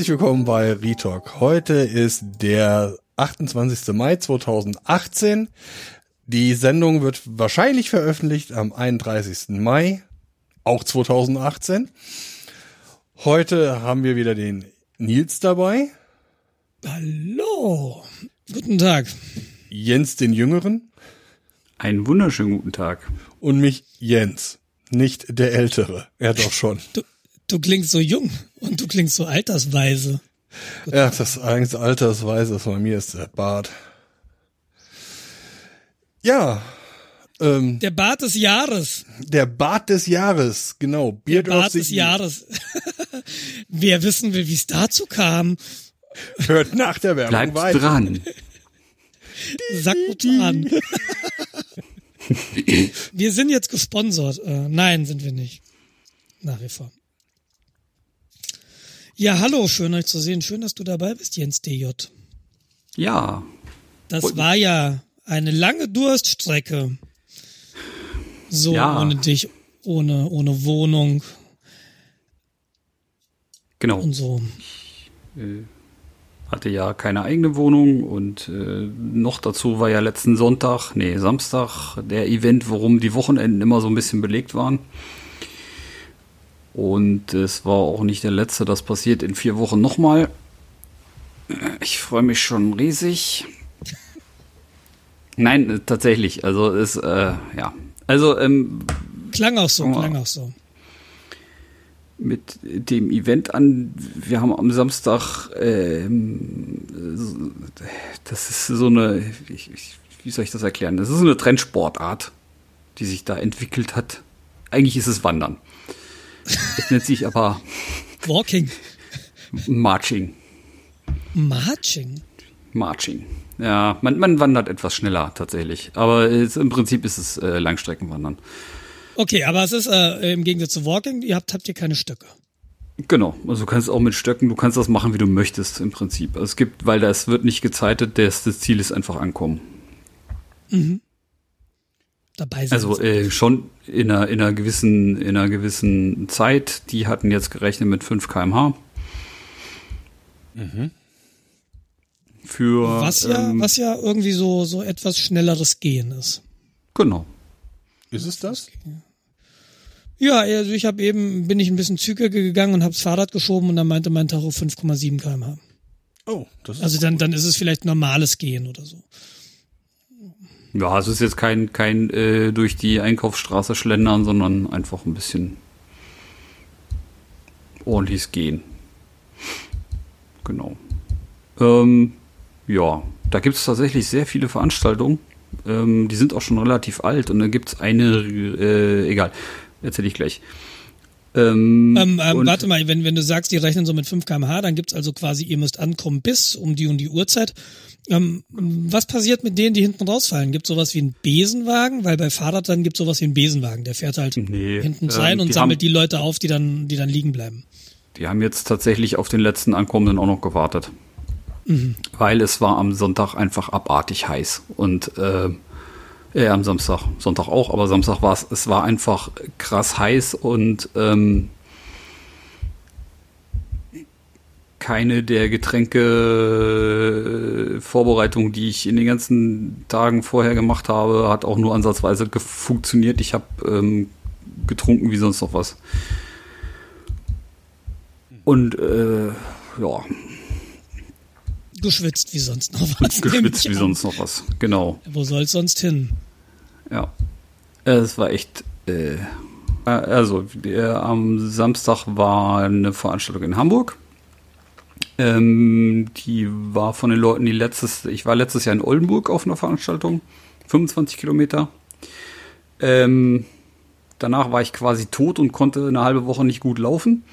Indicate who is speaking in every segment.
Speaker 1: Herzlich willkommen bei Retalk. Heute ist der 28. Mai 2018. Die Sendung wird wahrscheinlich veröffentlicht am 31. Mai, auch 2018. Heute haben wir wieder den Nils dabei.
Speaker 2: Hallo. Guten Tag.
Speaker 1: Jens den Jüngeren.
Speaker 3: Einen wunderschönen guten Tag.
Speaker 1: Und mich Jens, nicht der Ältere. Er doch schon.
Speaker 2: Du, du klingst so jung und du klingst so altersweise.
Speaker 1: Ja, das eigentlich altersweise ist bei mir ist der Bart. Ja.
Speaker 2: Ähm, der Bart des Jahres.
Speaker 1: Der Bart des Jahres, genau.
Speaker 2: Beard der Bart des Jahres. Wer wissen will, wie es dazu kam.
Speaker 1: Hört nach der Werbung
Speaker 3: Bleibt
Speaker 1: weiter.
Speaker 3: dran.
Speaker 2: Sagt an. wir sind jetzt gesponsert. Äh, nein, sind wir nicht. Nach wie vor. Ja, hallo, schön euch zu sehen. Schön, dass du dabei bist, Jens DJ.
Speaker 3: Ja.
Speaker 2: Das Und war ja eine lange Durststrecke. So ja. ohne dich, ohne, ohne Wohnung.
Speaker 3: Genau.
Speaker 2: Und so.
Speaker 3: Ich, äh, hatte ja keine eigene Wohnung und äh, noch dazu war ja letzten Sonntag, nee, Samstag, der Event, worum die Wochenenden immer so ein bisschen belegt waren. Und es war auch nicht der letzte, das passiert in vier Wochen nochmal. Ich freue mich schon riesig. Nein, äh, tatsächlich. Also ist, äh, ja. Also, ähm,
Speaker 2: Klang auch so, klang auch so.
Speaker 3: Mit dem Event an, wir haben am Samstag, ähm, das ist so eine, ich, ich, wie soll ich das erklären? Das ist so eine Trendsportart, die sich da entwickelt hat. Eigentlich ist es Wandern. Es nennt sich aber
Speaker 2: Walking.
Speaker 3: Marching.
Speaker 2: Marching?
Speaker 3: Marching. Ja, man, man wandert etwas schneller tatsächlich. Aber es, im Prinzip ist es äh, Langstreckenwandern.
Speaker 2: Okay, aber es ist äh, im Gegensatz zu Walking, ihr habt, habt ihr keine Stöcke.
Speaker 3: Genau, also du kannst auch mit Stöcken, du kannst das machen, wie du möchtest im Prinzip. Also es gibt, weil das wird nicht gezeitet, das, das Ziel ist einfach ankommen.
Speaker 2: Mhm. Dabei sind
Speaker 3: also äh, schon in einer, in einer gewissen in einer gewissen Zeit. Die hatten jetzt gerechnet mit 5 km/h.
Speaker 1: Mhm.
Speaker 3: Für
Speaker 2: was ja ähm, was ja irgendwie so so etwas schnelleres Gehen ist.
Speaker 3: Genau.
Speaker 1: Ist es das?
Speaker 2: Ja, also ich habe eben bin ich ein bisschen zügiger gegangen und habe das Fahrrad geschoben und dann meinte mein Tacho 5,7 km/h.
Speaker 1: Oh, das ist
Speaker 2: Also dann dann ist es vielleicht normales Gehen oder so.
Speaker 3: Ja, es ist jetzt kein, kein äh, durch die Einkaufsstraße schlendern, sondern einfach ein bisschen ordentliches Gehen. Genau. Ähm, ja, da gibt es tatsächlich sehr viele Veranstaltungen. Ähm, die sind auch schon relativ alt und da gibt es eine, äh, egal, erzähle ich gleich.
Speaker 2: Ähm, ähm, ähm, warte mal, wenn, wenn du sagst, die rechnen so mit 5 kmh, dann gibt's also quasi, ihr müsst ankommen bis um die und die Uhrzeit. Ähm, was passiert mit denen, die hinten rausfallen? Gibt sowas wie einen Besenwagen? Weil bei Fahrrad dann gibt sowas wie einen Besenwagen. Der fährt halt
Speaker 3: nee,
Speaker 2: hinten rein ähm, und sammelt haben, die Leute auf, die dann, die dann liegen bleiben.
Speaker 3: Die haben jetzt tatsächlich auf den letzten Ankommenden auch noch gewartet. Mhm. Weil es war am Sonntag einfach abartig heiß. Und äh, ja, am Samstag, Sonntag auch, aber Samstag war es, es war einfach krass heiß und ähm, keine der Getränke äh, die ich in den ganzen Tagen vorher gemacht habe, hat auch nur ansatzweise funktioniert. Ich habe ähm, getrunken wie sonst noch was. Und äh, ja.
Speaker 2: Geschwitzt wie sonst noch was.
Speaker 3: Geschwitzt wie sonst noch was, genau.
Speaker 2: Wo soll es sonst hin?
Speaker 3: Ja. Es war echt. Äh, also, der, am Samstag war eine Veranstaltung in Hamburg. Ähm, die war von den Leuten, die letztes. Ich war letztes Jahr in Oldenburg auf einer Veranstaltung. 25 Kilometer. Ähm, danach war ich quasi tot und konnte eine halbe Woche nicht gut laufen.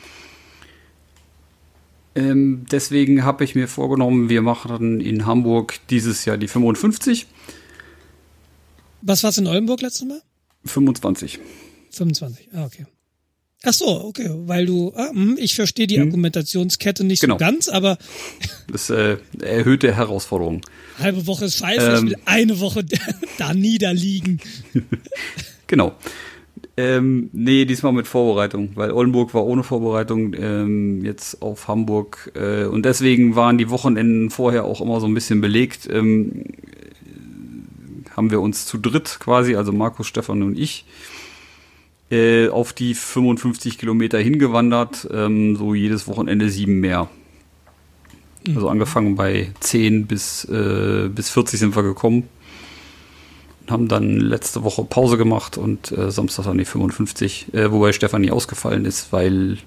Speaker 3: Ähm, deswegen habe ich mir vorgenommen, wir machen in Hamburg dieses Jahr die 55.
Speaker 2: Was war es in Oldenburg letztes Mal?
Speaker 3: 25.
Speaker 2: 25, ah, okay. Ach so, okay, weil du, ah, hm, ich verstehe die hm. Argumentationskette nicht genau. so ganz, aber.
Speaker 3: Das äh, erhöhte Herausforderung.
Speaker 2: Halbe Woche ist scheiße, ähm, ich will eine Woche da niederliegen.
Speaker 3: genau. Ähm, nee, diesmal mit Vorbereitung, weil Oldenburg war ohne Vorbereitung ähm, jetzt auf Hamburg äh, und deswegen waren die Wochenenden vorher auch immer so ein bisschen belegt. Ähm, haben wir uns zu dritt quasi, also Markus, Stefan und ich, äh, auf die 55 Kilometer hingewandert, ähm, so jedes Wochenende sieben mehr. Also angefangen bei 10 bis, äh, bis 40 sind wir gekommen haben dann letzte Woche Pause gemacht und äh, Samstag dann die 55, äh, wobei Stefanie ausgefallen ist, weil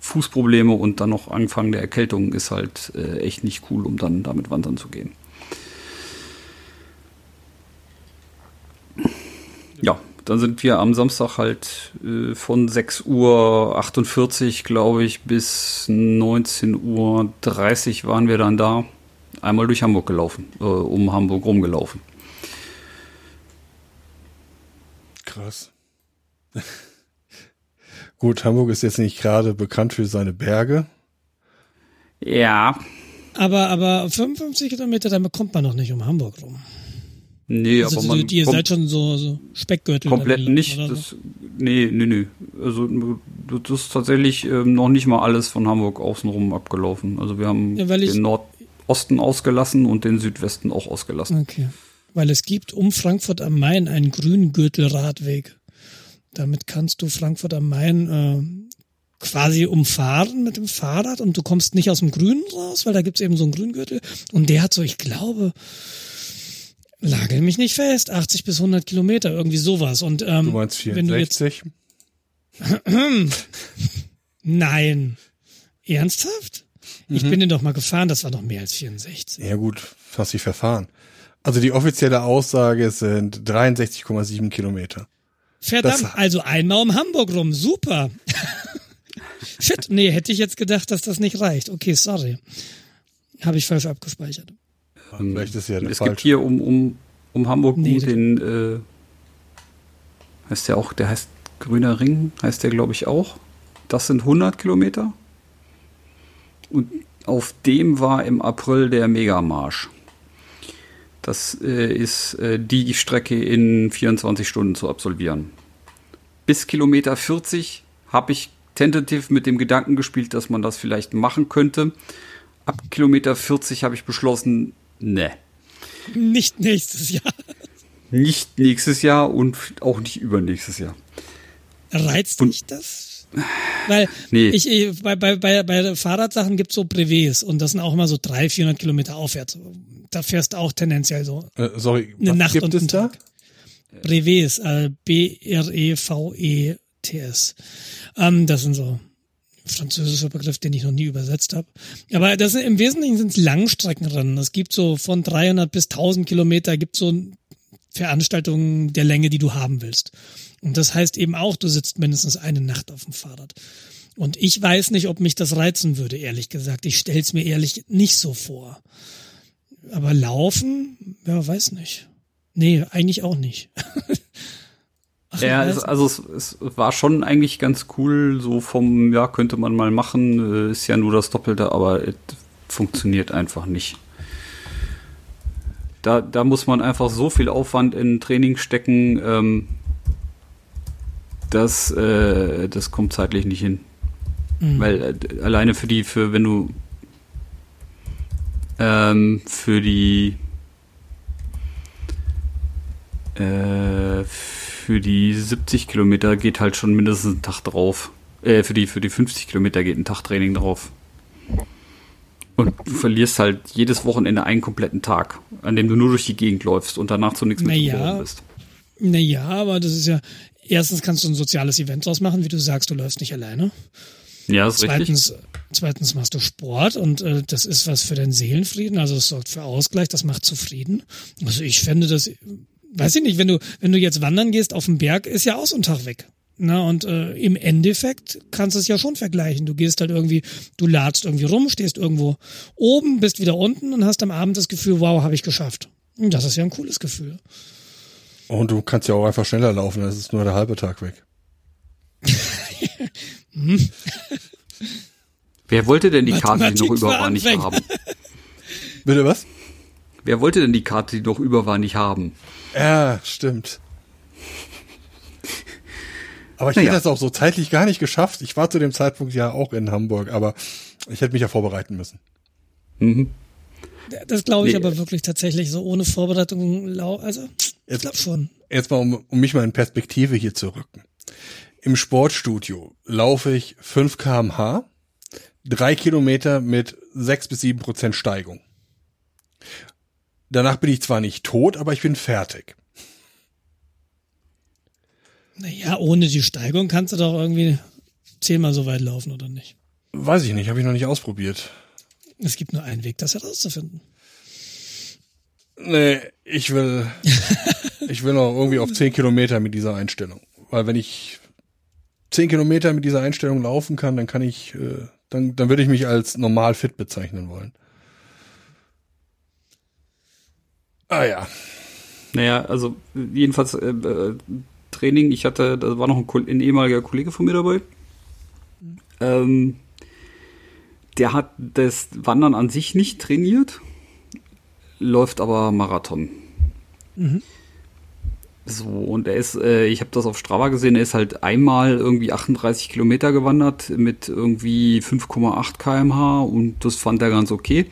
Speaker 3: Fußprobleme und dann noch Anfang der Erkältung ist halt äh, echt nicht cool, um dann damit wandern zu gehen. Ja, dann sind wir am Samstag halt äh, von 6 Uhr 48, glaube ich, bis 19 Uhr 30 waren wir dann da. Einmal durch Hamburg gelaufen, äh, um Hamburg rumgelaufen.
Speaker 1: Krass. Gut, Hamburg ist jetzt nicht gerade bekannt für seine Berge.
Speaker 3: Ja.
Speaker 2: Aber, aber 55 Kilometer, damit kommt man noch nicht um Hamburg rum.
Speaker 3: Nee, also aber man.
Speaker 2: Ihr seid schon so, so Speckgürtel.
Speaker 3: Komplett nicht. Das, nee, nee, nee. Also, das ist tatsächlich ähm, noch nicht mal alles von Hamburg außenrum abgelaufen. Also, wir haben ja, den Nordosten ausgelassen und den Südwesten auch ausgelassen.
Speaker 2: Okay weil es gibt um Frankfurt am Main einen Grüngürtelradweg. Damit kannst du Frankfurt am Main äh, quasi umfahren mit dem Fahrrad und du kommst nicht aus dem Grünen raus, weil da gibt's eben so einen Grüngürtel und der hat so, ich glaube, lagel mich nicht fest, 80 bis 100 Kilometer, irgendwie sowas. Und ähm,
Speaker 1: du meinst 64?
Speaker 2: Wenn du jetzt, Nein. Ernsthaft? Mhm. Ich bin den doch mal gefahren, das war noch mehr als 64.
Speaker 1: Ja gut, hast dich verfahren. Also die offizielle Aussage sind 63,7 Kilometer.
Speaker 2: Verdammt, das also einmal um Hamburg rum, super. Shit, nee, hätte ich jetzt gedacht, dass das nicht reicht. Okay, sorry. Habe ich falsch abgespeichert.
Speaker 1: Vielleicht ist ja
Speaker 3: es falsch. gibt hier um, um, um Hamburg nee, den, äh, heißt der auch, der heißt Grüner Ring, heißt der glaube ich auch. Das sind 100 Kilometer. Und auf dem war im April der Megamarsch. Das äh, ist äh, die Strecke in 24 Stunden zu absolvieren. Bis Kilometer 40 habe ich tentativ mit dem Gedanken gespielt, dass man das vielleicht machen könnte. Ab Kilometer 40 habe ich beschlossen, ne.
Speaker 2: Nicht nächstes Jahr.
Speaker 3: Nicht nächstes Jahr und auch nicht übernächstes Jahr.
Speaker 2: Reizt dich das? Weil nee. ich, ich bei, bei, bei, bei Fahrradsachen gibt's so Brevets und das sind auch immer so 300, 400 Kilometer aufwärts. Da fährst du auch tendenziell so
Speaker 1: äh, sorry,
Speaker 2: eine Nacht gibt und es Tag. Da? Brevets, äh, B-R-E-V-E-T-S. Ähm, das sind so französischer Begriff, den ich noch nie übersetzt habe. Aber das sind, im Wesentlichen sind es Langstreckenrennen. Es gibt so von 300 bis 1000 Kilometer gibt so Veranstaltungen der Länge, die du haben willst. Und das heißt eben auch, du sitzt mindestens eine Nacht auf dem Fahrrad. Und ich weiß nicht, ob mich das reizen würde, ehrlich gesagt. Ich stell's mir ehrlich nicht so vor. Aber laufen, ja, weiß nicht. Nee, eigentlich auch nicht.
Speaker 3: Ach, ja, es, also es, es, war schon eigentlich ganz cool, so vom, ja, könnte man mal machen, äh, ist ja nur das Doppelte, aber es funktioniert einfach nicht. Da, da muss man einfach so viel Aufwand in Training stecken, ähm, das, äh, das kommt zeitlich nicht hin. Mhm. Weil äh, alleine für die, für wenn du ähm, für die äh, für die 70 Kilometer geht halt schon mindestens ein Tag drauf. Äh, für die, für die 50 Kilometer geht ein Tag Training drauf. Und du verlierst halt jedes Wochenende einen kompletten Tag, an dem du nur durch die Gegend läufst und danach zu nichts mehr
Speaker 2: naja, bist. Naja, aber das ist ja, erstens kannst du ein soziales Event draus machen, wie du sagst, du läufst nicht alleine.
Speaker 3: Ja, ist
Speaker 2: zweitens,
Speaker 3: richtig.
Speaker 2: Zweitens machst du Sport und äh, das ist was für den Seelenfrieden, also es sorgt für Ausgleich, das macht zufrieden. Also ich fände das, weiß ich nicht, wenn du, wenn du jetzt wandern gehst auf den Berg, ist ja auch so ein Tag weg. Na, und äh, im Endeffekt kannst du es ja schon vergleichen. Du gehst halt irgendwie, du ladst irgendwie rum, stehst irgendwo oben, bist wieder unten und hast am Abend das Gefühl, wow, habe ich geschafft. Und das ist ja ein cooles Gefühl.
Speaker 1: Und du kannst ja auch einfach schneller laufen, das ist nur der halbe Tag weg.
Speaker 3: hm. Wer wollte denn die Karte, die noch über war, nicht haben?
Speaker 1: Bitte was?
Speaker 3: Wer wollte denn die Karte, die noch über war, nicht haben?
Speaker 1: Ja, stimmt. Aber ich naja. hätte das auch so zeitlich gar nicht geschafft. Ich war zu dem Zeitpunkt ja auch in Hamburg, aber ich hätte mich ja vorbereiten müssen.
Speaker 2: Mhm. Das glaube ich nee. aber wirklich tatsächlich so ohne Vorbereitung. Also, ich glaube schon.
Speaker 1: Jetzt mal, um, um mich mal in Perspektive hier zu rücken. Im Sportstudio laufe ich 5 kmh, drei Kilometer mit 6 bis 7 Prozent Steigung. Danach bin ich zwar nicht tot, aber ich bin fertig.
Speaker 2: Naja, ohne die Steigung kannst du doch irgendwie zehnmal so weit laufen, oder nicht?
Speaker 1: Weiß ich nicht, habe ich noch nicht ausprobiert.
Speaker 2: Es gibt nur einen Weg, das herauszufinden.
Speaker 1: Nee, ich will, ich will noch irgendwie auf zehn Kilometer mit dieser Einstellung. Weil wenn ich zehn Kilometer mit dieser Einstellung laufen kann, dann kann ich, äh, dann, dann würde ich mich als normal fit bezeichnen wollen. Ah ja.
Speaker 3: Naja, also jedenfalls äh, äh, Training, ich hatte, da war noch ein, ein ehemaliger Kollege von mir dabei. Mhm. Ähm, der hat das Wandern an sich nicht trainiert, läuft aber Marathon. Mhm. So, und er ist, äh, ich habe das auf Strava gesehen, er ist halt einmal irgendwie 38 Kilometer gewandert mit irgendwie 5,8 kmh und das fand er ganz okay.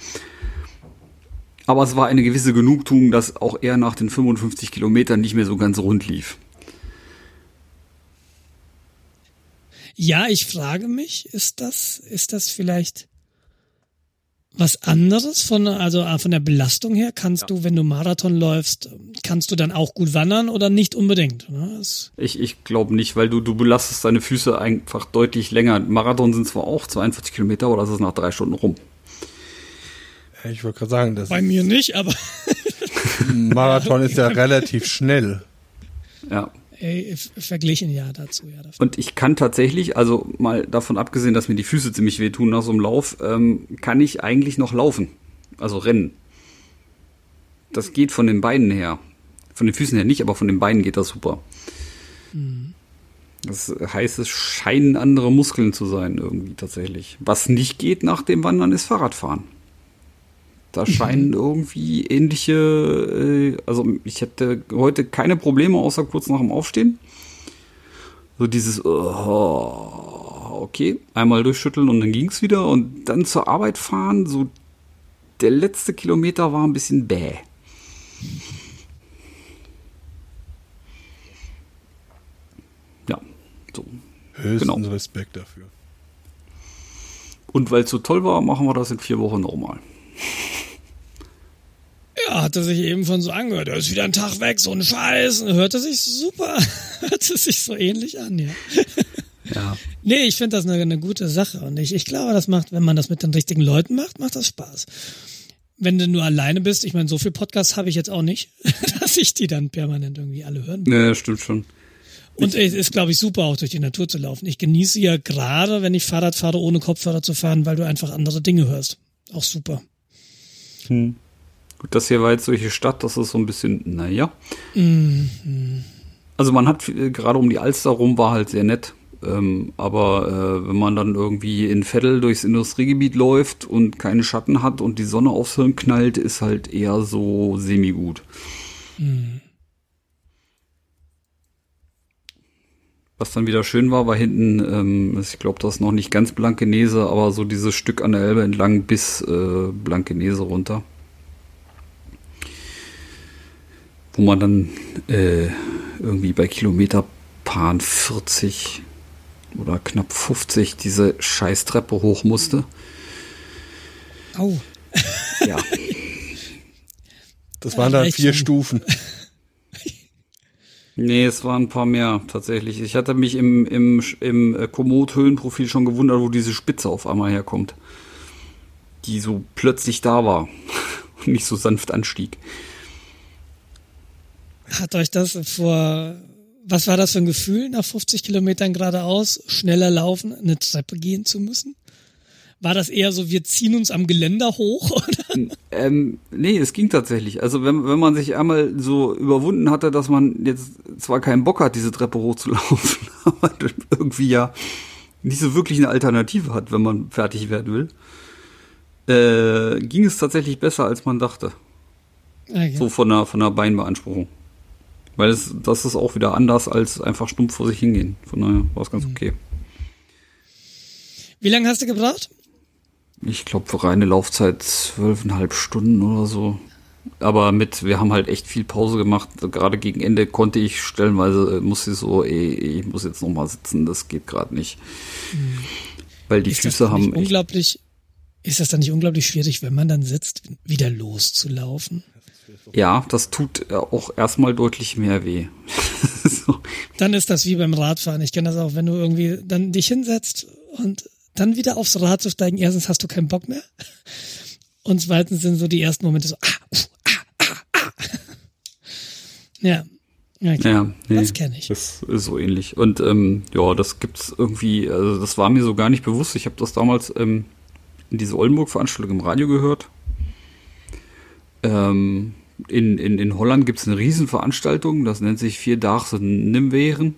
Speaker 3: Aber es war eine gewisse Genugtuung, dass auch er nach den 55 Kilometern nicht mehr so ganz rund lief.
Speaker 2: Ja, ich frage mich, ist das, ist das vielleicht was anderes von, also äh, von der Belastung her? Kannst ja. du, wenn du Marathon läufst, kannst du dann auch gut wandern oder nicht unbedingt?
Speaker 3: Ne? Ich, ich glaube nicht, weil du, du belastest deine Füße einfach deutlich länger. Marathon sind zwar auch 42 Kilometer, aber das ist nach drei Stunden rum.
Speaker 1: Ich wollte gerade sagen, das
Speaker 2: bei mir nicht, aber
Speaker 1: Marathon ist ja relativ schnell.
Speaker 3: Ja.
Speaker 2: Ey, verglichen ja dazu, ja.
Speaker 3: Dafür. Und ich kann tatsächlich, also mal davon abgesehen, dass mir die Füße ziemlich wehtun nach so einem Lauf, ähm, kann ich eigentlich noch laufen. Also rennen. Das geht von den Beinen her. Von den Füßen her nicht, aber von den Beinen geht das super. Mhm. Das heißt, es scheinen andere Muskeln zu sein, irgendwie tatsächlich. Was nicht geht nach dem Wandern, ist Fahrradfahren. Da scheinen irgendwie ähnliche, äh, also ich hätte heute keine Probleme, außer kurz nach dem Aufstehen. So dieses, oh, okay, einmal durchschütteln und dann ging's wieder und dann zur Arbeit fahren, so der letzte Kilometer war ein bisschen bäh. Ja, so.
Speaker 1: Höchsten genau. Respekt dafür.
Speaker 3: Und weil es so toll war, machen wir das in vier Wochen nochmal.
Speaker 2: Ja, hat er sich eben von so angehört. Er ist wieder ein Tag weg, so ein Scheiß. Hörte sich super, hörte sich so ähnlich an, ja. Ja. Nee, ich finde das eine, eine, gute Sache. Und ich, ich glaube, das macht, wenn man das mit den richtigen Leuten macht, macht das Spaß. Wenn du nur alleine bist, ich meine, so viel Podcasts habe ich jetzt auch nicht, dass ich die dann permanent irgendwie alle hören
Speaker 3: muss. Ja, stimmt schon.
Speaker 2: Und es ist, glaube ich, super, auch durch die Natur zu laufen. Ich genieße ja gerade, wenn ich Fahrrad fahre, ohne Kopfhörer zu fahren, weil du einfach andere Dinge hörst. Auch super.
Speaker 3: Hm. Gut, das hier war jetzt solche Stadt, das ist so ein bisschen, naja. Mhm. Also man hat äh, gerade um die Alster rum war halt sehr nett. Ähm, aber äh, wenn man dann irgendwie in Veddel durchs Industriegebiet läuft und keine Schatten hat und die Sonne aufs Hirn knallt, ist halt eher so semi-gut. Mhm. Was dann wieder schön war, war hinten, ähm, ich glaube, das ist noch nicht ganz Blankenese, aber so dieses Stück an der Elbe entlang bis äh, Blankenese runter. Wo man dann äh, irgendwie bei Kilometerpaaren 40 oder knapp 50 diese Scheißtreppe hoch musste.
Speaker 2: Au.
Speaker 3: Ja.
Speaker 1: Das waren dann vier Stufen.
Speaker 3: Nee, es waren ein paar mehr tatsächlich. Ich hatte mich im, im, im äh, Komoot-Höhenprofil schon gewundert, wo diese Spitze auf einmal herkommt. Die so plötzlich da war und nicht so sanft anstieg.
Speaker 2: Hat euch das vor, was war das für ein Gefühl, nach 50 Kilometern geradeaus schneller laufen, eine Treppe gehen zu müssen? War das eher so, wir ziehen uns am Geländer hoch? Oder?
Speaker 3: Ähm, nee, es ging tatsächlich. Also wenn, wenn man sich einmal so überwunden hatte, dass man jetzt zwar keinen Bock hat, diese Treppe hochzulaufen, aber irgendwie ja nicht so wirklich eine Alternative hat, wenn man fertig werden will, äh, ging es tatsächlich besser, als man dachte. Okay. So von der, von der Beinbeanspruchung. Weil es, das ist auch wieder anders als einfach stumpf vor sich hingehen. Von daher war es ganz mhm. okay.
Speaker 2: Wie lange hast du gebraucht?
Speaker 3: Ich glaube, für reine Laufzeit zwölfeinhalb Stunden oder so. Aber mit, wir haben halt echt viel Pause gemacht. Gerade gegen Ende konnte ich stellenweise, musste ich so, ey, ich muss jetzt noch mal sitzen, das geht gerade nicht. Mhm. Weil die ist Füße haben.
Speaker 2: Unglaublich, ist das dann nicht unglaublich schwierig, wenn man dann sitzt, wieder loszulaufen?
Speaker 3: Ja, das tut auch erstmal deutlich mehr weh.
Speaker 2: so. Dann ist das wie beim Radfahren. Ich kenne das auch, wenn du irgendwie dann dich hinsetzt und dann wieder aufs Rad zu steigen. Erstens hast du keinen Bock mehr. Und zweitens sind so die ersten Momente so, ah, ah, ah, ah. Ja.
Speaker 3: Ja, ja nee, das kenne ich. Das ist so ähnlich. Und ähm, ja, das gibt's irgendwie, also das war mir so gar nicht bewusst. Ich habe das damals ähm, in diese Oldenburg-Veranstaltung im Radio gehört. Ähm, in, in, in Holland gibt es eine Riesenveranstaltung, das nennt sich Vierdaagse Nimweren.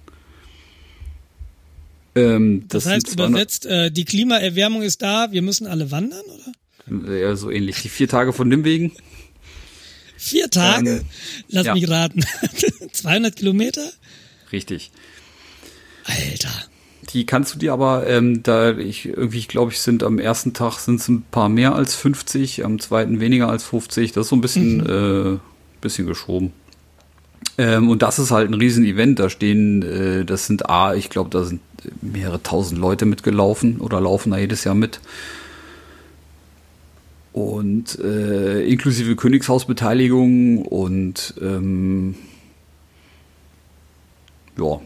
Speaker 2: Ähm, das, das, heißt übersetzt, äh, die Klimaerwärmung ist da, wir müssen alle wandern,
Speaker 3: oder? Ja, so ähnlich. Die vier Tage von Nimwegen.
Speaker 2: Vier Tage? Ähm, Lass ja. mich raten. 200 Kilometer?
Speaker 3: Richtig.
Speaker 2: Alter.
Speaker 3: Die kannst du dir aber, ähm, da ich irgendwie, glaube ich, sind am ersten Tag sind es ein paar mehr als 50, am zweiten weniger als 50. Das ist so ein bisschen, mhm. äh, bisschen geschoben. Ähm, und das ist halt ein Riesen-Event. Da stehen, äh, das sind A, ich glaube, da sind mehrere tausend Leute mitgelaufen oder laufen da jedes Jahr mit. Und äh, inklusive Königshausbeteiligung und ähm, ja,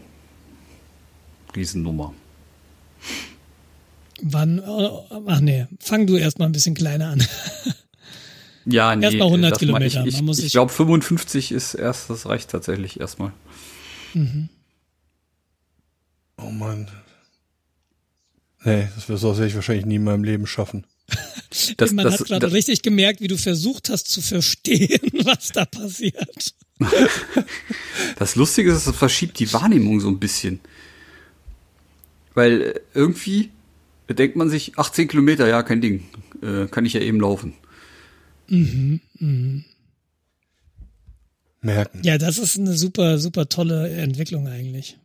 Speaker 3: Riesennummer.
Speaker 2: Wann? Ach nee, fang du erstmal ein bisschen kleiner an.
Speaker 3: ja, nee.
Speaker 2: Erstmal 100 Kilometer.
Speaker 3: Ich, ich, ich glaube 55 ist erst, das reicht tatsächlich erstmal. Mhm.
Speaker 1: Oh Mann. Nee, das werde ich wahrscheinlich nie in meinem Leben schaffen.
Speaker 2: Das, Man das, hat gerade richtig gemerkt, wie du versucht hast zu verstehen, was da passiert.
Speaker 3: das Lustige ist, es verschiebt die Wahrnehmung so ein bisschen. Weil äh, irgendwie denkt man sich, 18 Kilometer, ja, kein Ding. Äh, kann ich ja eben laufen. Mhm, mhm.
Speaker 1: Merken.
Speaker 2: Ja, das ist eine super, super tolle Entwicklung eigentlich.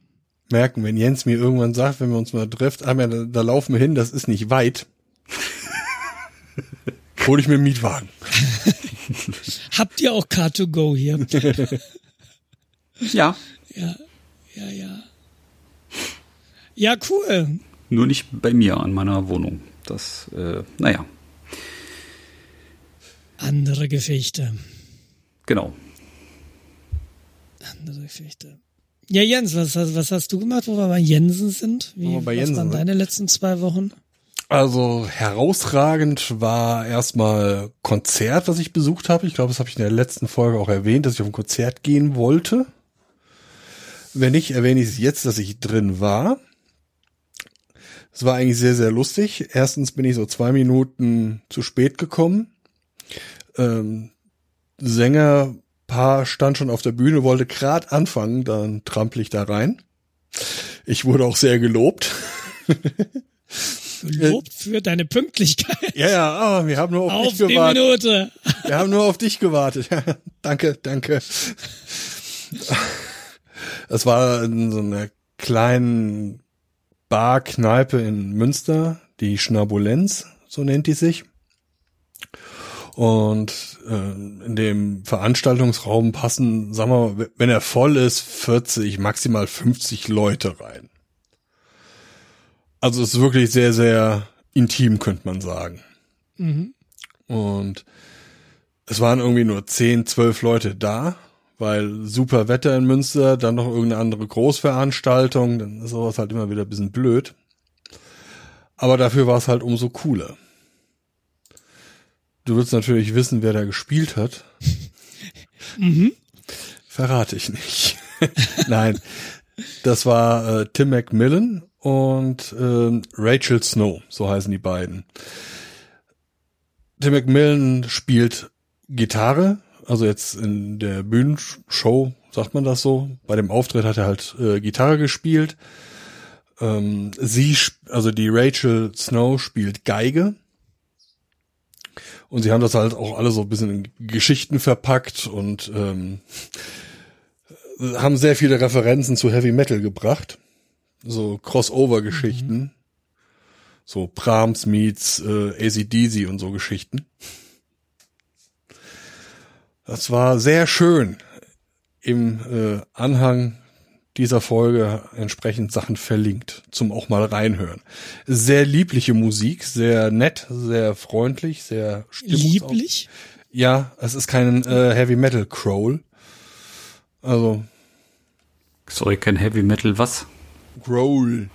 Speaker 1: Merken, wenn Jens mir irgendwann sagt, wenn wir uns mal trifft, ah, da, da laufen wir hin, das ist nicht weit. Hol ich mir einen Mietwagen.
Speaker 2: Habt ihr auch Car2Go hier?
Speaker 3: ja.
Speaker 2: Ja, ja, ja. Ja, cool.
Speaker 3: Nur nicht bei mir an meiner Wohnung. Das, äh, naja.
Speaker 2: Andere Geschichte.
Speaker 3: Genau.
Speaker 2: Andere Geschichte. Ja, Jens, was, was hast du gemacht, wo wir bei Jensen sind? Wie,
Speaker 1: bei Jensen,
Speaker 2: was waren deine letzten zwei Wochen?
Speaker 1: Also herausragend war erstmal Konzert, was ich besucht habe. Ich glaube, das habe ich in der letzten Folge auch erwähnt, dass ich auf ein Konzert gehen wollte. Wenn nicht, erwähne ich es jetzt, dass ich drin war. Es war eigentlich sehr, sehr lustig. Erstens bin ich so zwei Minuten zu spät gekommen. Ähm, Sängerpaar stand schon auf der Bühne, wollte gerade anfangen, dann trampel ich da rein. Ich wurde auch sehr gelobt.
Speaker 2: gelobt für deine Pünktlichkeit.
Speaker 1: Ja, ja, oh, wir haben nur auf, auf dich gewartet. Minute. Wir haben nur auf dich gewartet. Ja, danke, danke. Es war in so einer kleinen Bar-Kneipe in Münster, die Schnabulenz, so nennt die sich. Und äh, in dem Veranstaltungsraum passen, sagen wir, wenn er voll ist, 40, maximal 50 Leute rein. Also es ist wirklich sehr, sehr intim, könnte man sagen. Mhm. Und es waren irgendwie nur 10, 12 Leute da, weil super Wetter in Münster, dann noch irgendeine andere Großveranstaltung, dann ist sowas halt immer wieder ein bisschen blöd. Aber dafür war es halt umso cooler. Du willst natürlich wissen, wer da gespielt hat. mhm. Verrate ich nicht. Nein, das war äh, Tim McMillan und äh, Rachel Snow, so heißen die beiden. Tim McMillan spielt Gitarre, also jetzt in der Bühnenshow, sagt man das so. Bei dem Auftritt hat er halt äh, Gitarre gespielt. Ähm, sie, also die Rachel Snow spielt Geige. Und sie haben das halt auch alle so ein bisschen in Geschichten verpackt und ähm, haben sehr viele Referenzen zu Heavy Metal gebracht. So Crossover-Geschichten. Mhm. So Prams meets äh, ACDC und so Geschichten. Das war sehr schön. Im äh, Anhang dieser Folge entsprechend Sachen verlinkt, zum auch mal reinhören. Sehr liebliche Musik, sehr nett, sehr freundlich, sehr
Speaker 2: Lieblich?
Speaker 1: Ja, es ist kein äh, Heavy Metal Crawl. Also.
Speaker 3: Sorry, kein Heavy Metal was?
Speaker 1: Growl.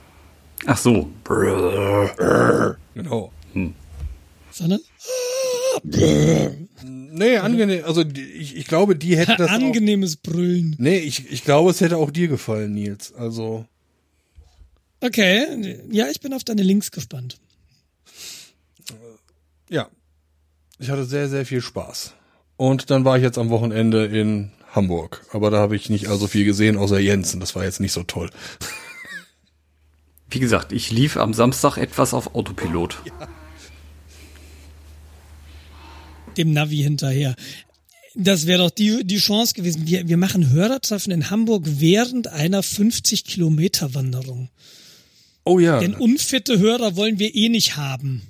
Speaker 3: Ach so.
Speaker 1: Genau. Hm.
Speaker 2: Sondern?
Speaker 1: Nee, angenehm. Also ich, ich glaube, die hätte das.
Speaker 2: Angenehmes auch, Brüllen.
Speaker 1: Nee, ich, ich glaube, es hätte auch dir gefallen, Nils. Also.
Speaker 2: Okay. Ja, ich bin auf deine Links gespannt.
Speaker 1: Ja. Ich hatte sehr, sehr viel Spaß. Und dann war ich jetzt am Wochenende in Hamburg. Aber da habe ich nicht allzu viel gesehen, außer Jensen. Das war jetzt nicht so toll.
Speaker 3: Wie gesagt, ich lief am Samstag etwas auf Autopilot. Ja.
Speaker 2: Dem Navi hinterher. Das wäre doch die, die Chance gewesen. Wir, wir machen Hörertreffen in Hamburg während einer 50 Kilometer Wanderung.
Speaker 1: Oh ja.
Speaker 2: Denn unfitte Hörer wollen wir eh nicht haben.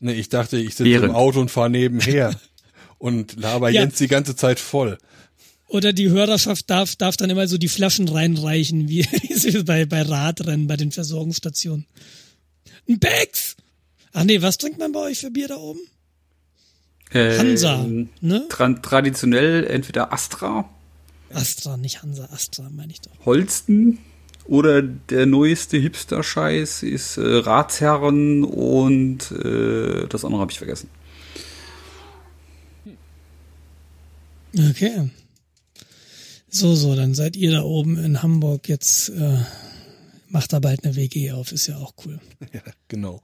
Speaker 1: Nee, ich dachte, ich sitze im Auto und fahre nebenher und laber ja. Jens die ganze Zeit voll.
Speaker 2: Oder die Hörerschaft darf, darf dann immer so die Flaschen reinreichen, wie bei, bei Radrennen, bei den Versorgungsstationen. Ein Becks! Ach nee, was trinkt man bei euch für Bier da oben?
Speaker 3: Äh, Hansa, ne? Tra traditionell entweder Astra.
Speaker 2: Astra, nicht Hansa, Astra meine ich doch.
Speaker 3: Holsten oder der neueste Hipster-Scheiß ist äh, Ratsherren und äh, das andere habe ich vergessen.
Speaker 2: Okay. So, so, dann seid ihr da oben in Hamburg jetzt, äh, macht da bald eine WG auf, ist ja auch cool.
Speaker 1: Ja, genau.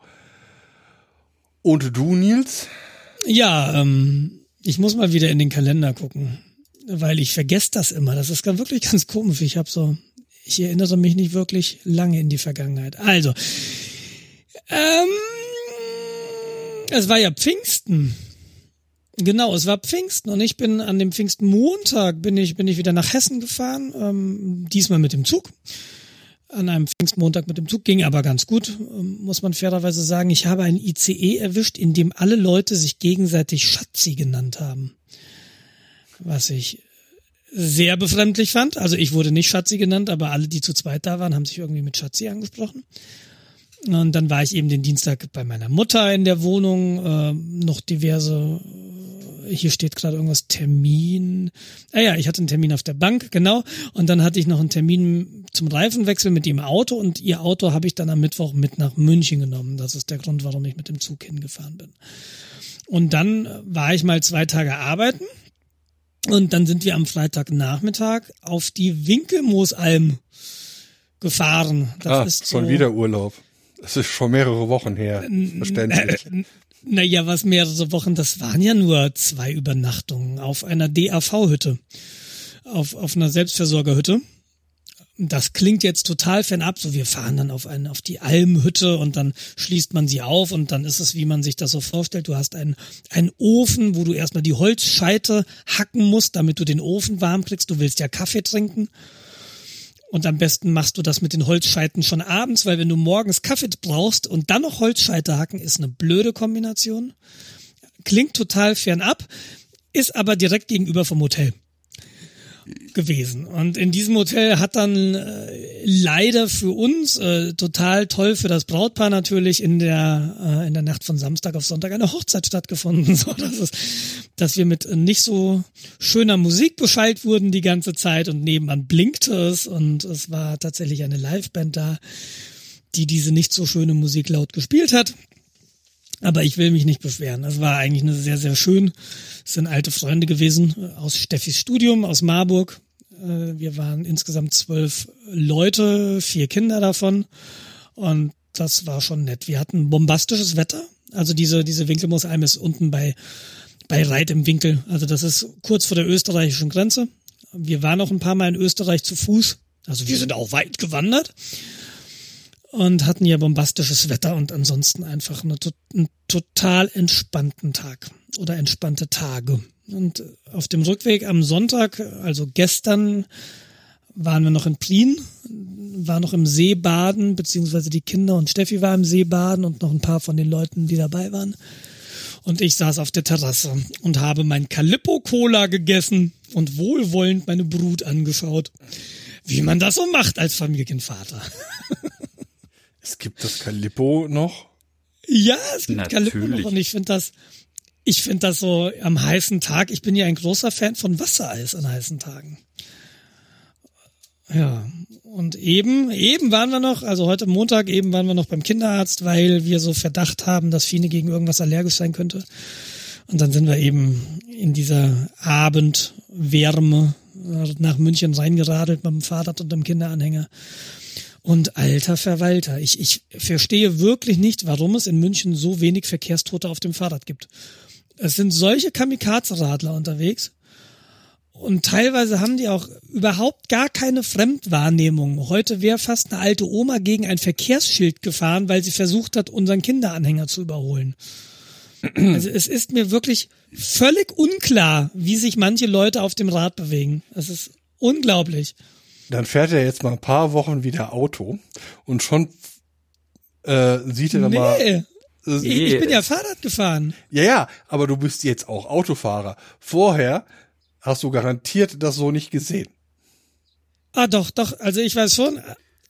Speaker 1: Und du, Nils?
Speaker 2: Ja, ähm, ich muss mal wieder in den Kalender gucken, weil ich vergesse das immer. Das ist wirklich ganz komisch. Ich habe so, ich erinnere mich nicht wirklich lange in die Vergangenheit. Also, ähm, es war ja Pfingsten. Genau, es war Pfingsten und ich bin an dem Pfingstmontag bin ich bin ich wieder nach Hessen gefahren, ähm, diesmal mit dem Zug. An einem Pfingstmontag mit dem Zug ging aber ganz gut, ähm, muss man fairerweise sagen. Ich habe ein ICE erwischt, in dem alle Leute sich gegenseitig Schatzi genannt haben, was ich sehr befremdlich fand. Also ich wurde nicht Schatzi genannt, aber alle, die zu zweit da waren, haben sich irgendwie mit Schatzi angesprochen. Und dann war ich eben den Dienstag bei meiner Mutter in der Wohnung, äh, noch diverse hier steht gerade irgendwas Termin. Ah ja, ich hatte einen Termin auf der Bank, genau. Und dann hatte ich noch einen Termin zum Reifenwechsel mit dem Auto und ihr Auto habe ich dann am Mittwoch mit nach München genommen. Das ist der Grund, warum ich mit dem Zug hingefahren bin. Und dann war ich mal zwei Tage arbeiten und dann sind wir am Freitagnachmittag auf die Winkelmoosalm gefahren.
Speaker 1: Das ah, ist schon so, wieder Urlaub. Das ist schon mehrere Wochen her, verständlich.
Speaker 2: Naja, was mehrere Wochen, das waren ja nur zwei Übernachtungen auf einer DAV-Hütte. Auf, auf einer Selbstversorgerhütte. Das klingt jetzt total fernab, so wir fahren dann auf, eine, auf die Almhütte und dann schließt man sie auf und dann ist es, wie man sich das so vorstellt. Du hast einen, einen Ofen, wo du erstmal die Holzscheite hacken musst, damit du den Ofen warm kriegst. Du willst ja Kaffee trinken. Und am besten machst du das mit den Holzscheiten schon abends, weil wenn du morgens Kaffee brauchst und dann noch Holzscheite hacken, ist eine blöde Kombination. Klingt total fernab, ist aber direkt gegenüber vom Hotel gewesen. Und in diesem Hotel hat dann äh, leider für uns, äh, total toll für das Brautpaar natürlich, in der, äh, in der Nacht von Samstag auf Sonntag eine Hochzeit stattgefunden. So, dass, es, dass wir mit nicht so schöner Musik beschallt wurden die ganze Zeit und nebenan blinkte es und es war tatsächlich eine Liveband da, die diese nicht so schöne Musik laut gespielt hat. Aber ich will mich nicht beschweren. Das war eigentlich eine sehr, sehr schön. Es sind alte Freunde gewesen aus Steffis Studium, aus Marburg. Äh, wir waren insgesamt zwölf Leute, vier Kinder davon. Und das war schon nett. Wir hatten bombastisches Wetter. Also diese, diese Winkelmoosalm ist unten bei, bei Reit im Winkel. Also das ist kurz vor der österreichischen Grenze. Wir waren auch ein paar Mal in Österreich zu Fuß. Also wir sind auch weit gewandert und hatten ja bombastisches Wetter und ansonsten einfach eine, einen total entspannten Tag oder entspannte Tage. Und auf dem Rückweg am Sonntag, also gestern, waren wir noch in Prien, war noch im See baden, beziehungsweise die Kinder und Steffi war im See baden und noch ein paar von den Leuten, die dabei waren. Und ich saß auf der Terrasse und habe mein Calippo Cola gegessen und wohlwollend meine Brut angeschaut. Wie man das so macht als Familienvater.
Speaker 1: Es gibt das Calippo noch?
Speaker 2: Ja, es gibt Natürlich. Calippo noch und ich finde das, ich finde das so am heißen Tag. Ich bin ja ein großer Fan von Wassereis an heißen Tagen. Ja, und eben, eben waren wir noch, also heute Montag, eben waren wir noch beim Kinderarzt, weil wir so Verdacht haben, dass Fine gegen irgendwas allergisch sein könnte. Und dann sind wir eben in dieser Abendwärme nach München reingeradelt mit dem Fahrrad und dem Kinderanhänger. Und alter Verwalter, ich, ich verstehe wirklich nicht, warum es in München so wenig Verkehrstote auf dem Fahrrad gibt. Es sind solche Kamikaze-Radler unterwegs. Und teilweise haben die auch überhaupt gar keine Fremdwahrnehmung. Heute wäre fast eine alte Oma gegen ein Verkehrsschild gefahren, weil sie versucht hat, unseren Kinderanhänger zu überholen. Also es ist mir wirklich völlig unklar, wie sich manche Leute auf dem Rad bewegen. Es ist unglaublich.
Speaker 1: Dann fährt er jetzt mal ein paar Wochen wieder Auto und schon äh, sieht er dann nee. mal.
Speaker 2: Äh, ich, ich bin ja Fahrrad gefahren.
Speaker 1: Ja, ja, aber du bist jetzt auch Autofahrer. Vorher hast du garantiert das so nicht gesehen.
Speaker 2: Ah, doch, doch. Also ich weiß schon,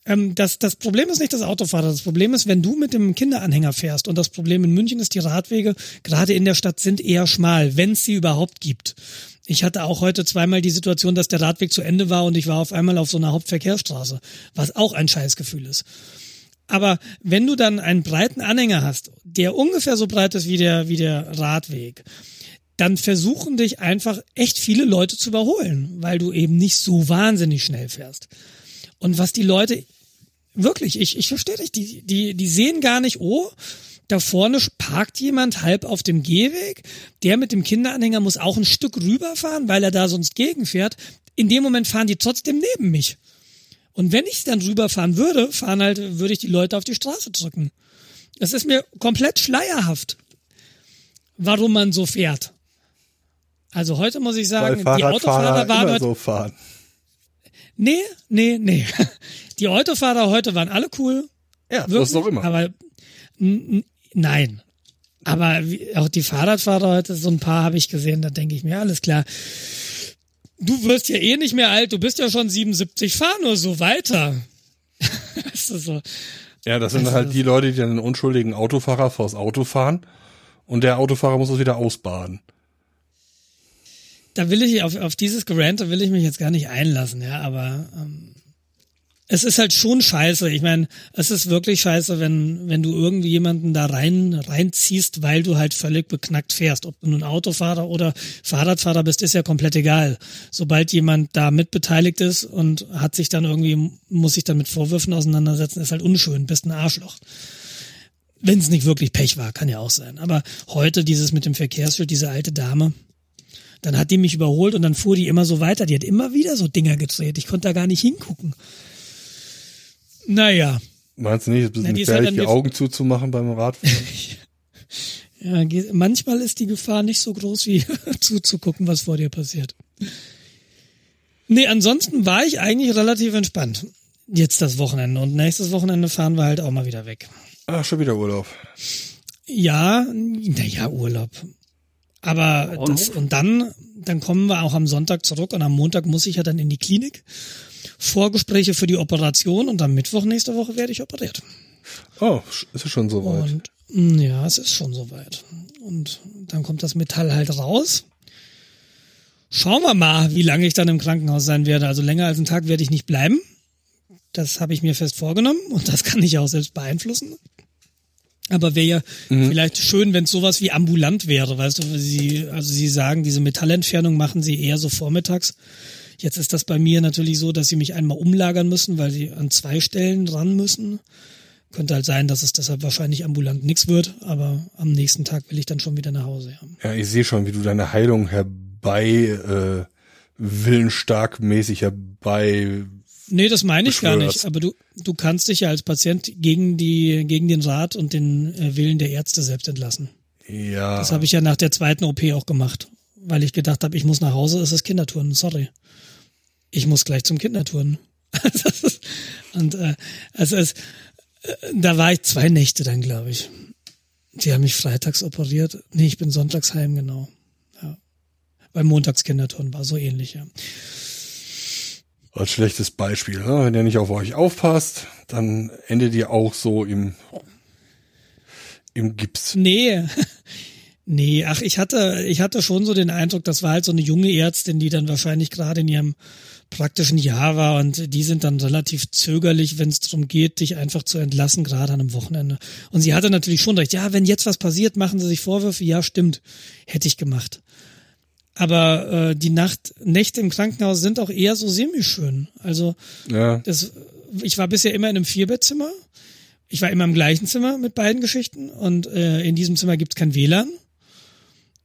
Speaker 2: ähm, das, das Problem ist nicht das Autofahrer. Das Problem ist, wenn du mit dem Kinderanhänger fährst. Und das Problem in München ist, die Radwege gerade in der Stadt sind eher schmal, wenn es sie überhaupt gibt. Ich hatte auch heute zweimal die Situation, dass der Radweg zu Ende war und ich war auf einmal auf so einer Hauptverkehrsstraße, was auch ein Scheißgefühl ist. Aber wenn du dann einen breiten Anhänger hast, der ungefähr so breit ist wie der, wie der Radweg, dann versuchen dich einfach echt viele Leute zu überholen, weil du eben nicht so wahnsinnig schnell fährst. Und was die Leute wirklich, ich, ich verstehe dich, die, die, die sehen gar nicht, oh, da vorne parkt jemand halb auf dem Gehweg, der mit dem Kinderanhänger muss auch ein Stück rüberfahren, weil er da sonst gegenfährt. In dem Moment fahren die trotzdem neben mich. Und wenn ich dann rüberfahren würde, fahren halt, würde ich die Leute auf die Straße drücken. Das ist mir komplett schleierhaft, warum man so fährt. Also heute muss ich sagen,
Speaker 1: die Autofahrer waren heute, so fahren.
Speaker 2: Nee, nee, nee. Die Autofahrer heute waren alle cool.
Speaker 1: Ja, wirklich, ist doch immer.
Speaker 2: Aber nein. Aber auch die Fahrradfahrer heute, so ein paar habe ich gesehen, da denke ich mir, alles klar. Du wirst ja eh nicht mehr alt, du bist ja schon 77, fahr nur so weiter.
Speaker 1: das ist so. Ja, das sind also, halt die Leute, die dann einen unschuldigen Autofahrer vors Auto fahren und der Autofahrer muss es wieder ausbaden
Speaker 2: da will ich auf, auf dieses Grant, da will ich mich jetzt gar nicht einlassen, ja, aber ähm, es ist halt schon scheiße. Ich meine, es ist wirklich scheiße, wenn, wenn du irgendwie jemanden da rein, reinziehst, weil du halt völlig beknackt fährst. Ob du nun Autofahrer oder Fahrradfahrer bist, ist ja komplett egal. Sobald jemand da mitbeteiligt ist und hat sich dann irgendwie, muss sich dann mit Vorwürfen auseinandersetzen, ist halt unschön, bist ein Arschloch. Wenn es nicht wirklich Pech war, kann ja auch sein. Aber heute dieses mit dem Verkehrsschild, diese alte Dame, dann hat die mich überholt und dann fuhr die immer so weiter. Die hat immer wieder so Dinger gedreht. Ich konnte da gar nicht hingucken. Naja.
Speaker 1: Meinst du nicht, es ist ein bisschen gefährlich, halt die Augen zuzumachen beim Radfahren?
Speaker 2: ja, manchmal ist die Gefahr nicht so groß, wie zuzugucken, was vor dir passiert. Nee, ansonsten war ich eigentlich relativ entspannt. Jetzt das Wochenende. Und nächstes Wochenende fahren wir halt auch mal wieder weg.
Speaker 1: Ah, schon wieder Urlaub.
Speaker 2: Ja, naja, Urlaub. Aber und, das, und dann, dann kommen wir auch am Sonntag zurück und am Montag muss ich ja dann in die Klinik. Vorgespräche für die Operation und am Mittwoch nächste Woche werde ich operiert.
Speaker 1: Oh, ist es schon soweit?
Speaker 2: Und, mm, ja, es ist schon soweit. Und dann kommt das Metall halt raus. Schauen wir mal, wie lange ich dann im Krankenhaus sein werde. Also länger als einen Tag werde ich nicht bleiben. Das habe ich mir fest vorgenommen und das kann ich auch selbst beeinflussen. Aber wäre ja mhm. vielleicht schön, wenn es sowas wie ambulant wäre, weißt du, sie, also sie sagen, diese Metallentfernung machen sie eher so vormittags. Jetzt ist das bei mir natürlich so, dass sie mich einmal umlagern müssen, weil sie an zwei Stellen ran müssen. Könnte halt sein, dass es deshalb wahrscheinlich ambulant nichts wird, aber am nächsten Tag will ich dann schon wieder nach Hause.
Speaker 1: Ja, ja ich sehe schon, wie du deine Heilung herbei äh, willensstark mäßig herbei
Speaker 2: Nee, das meine ich gar nicht. Aber du, du kannst dich ja als Patient gegen die, gegen den Rat und den äh, Willen der Ärzte selbst entlassen.
Speaker 1: Ja.
Speaker 2: Das habe ich ja nach der zweiten OP auch gemacht, weil ich gedacht habe, ich muss nach Hause, es ist Kindertouren, sorry. Ich muss gleich zum Kinderturnen. und äh, also es, äh, da war ich zwei Nächte dann, glaube ich. Die haben mich freitags operiert. Nee, ich bin sonntags heim, genau. Ja. Weil montags Kinderturnen war so ähnlich, ja.
Speaker 1: Als schlechtes Beispiel, ne? wenn ihr nicht auf euch aufpasst, dann endet ihr auch so im, im Gips.
Speaker 2: Nee. Nee, ach, ich hatte, ich hatte schon so den Eindruck, das war halt so eine junge Ärztin, die dann wahrscheinlich gerade in ihrem praktischen Jahr war und die sind dann relativ zögerlich, wenn es darum geht, dich einfach zu entlassen, gerade an einem Wochenende. Und sie hatte natürlich schon recht, ja, wenn jetzt was passiert, machen sie sich Vorwürfe, ja, stimmt, hätte ich gemacht. Aber äh, die Nacht, Nächte im Krankenhaus sind auch eher so semi-schön. Also ja. das, ich war bisher immer in einem Vierbettzimmer. Ich war immer im gleichen Zimmer mit beiden Geschichten und äh, in diesem Zimmer gibt's kein WLAN.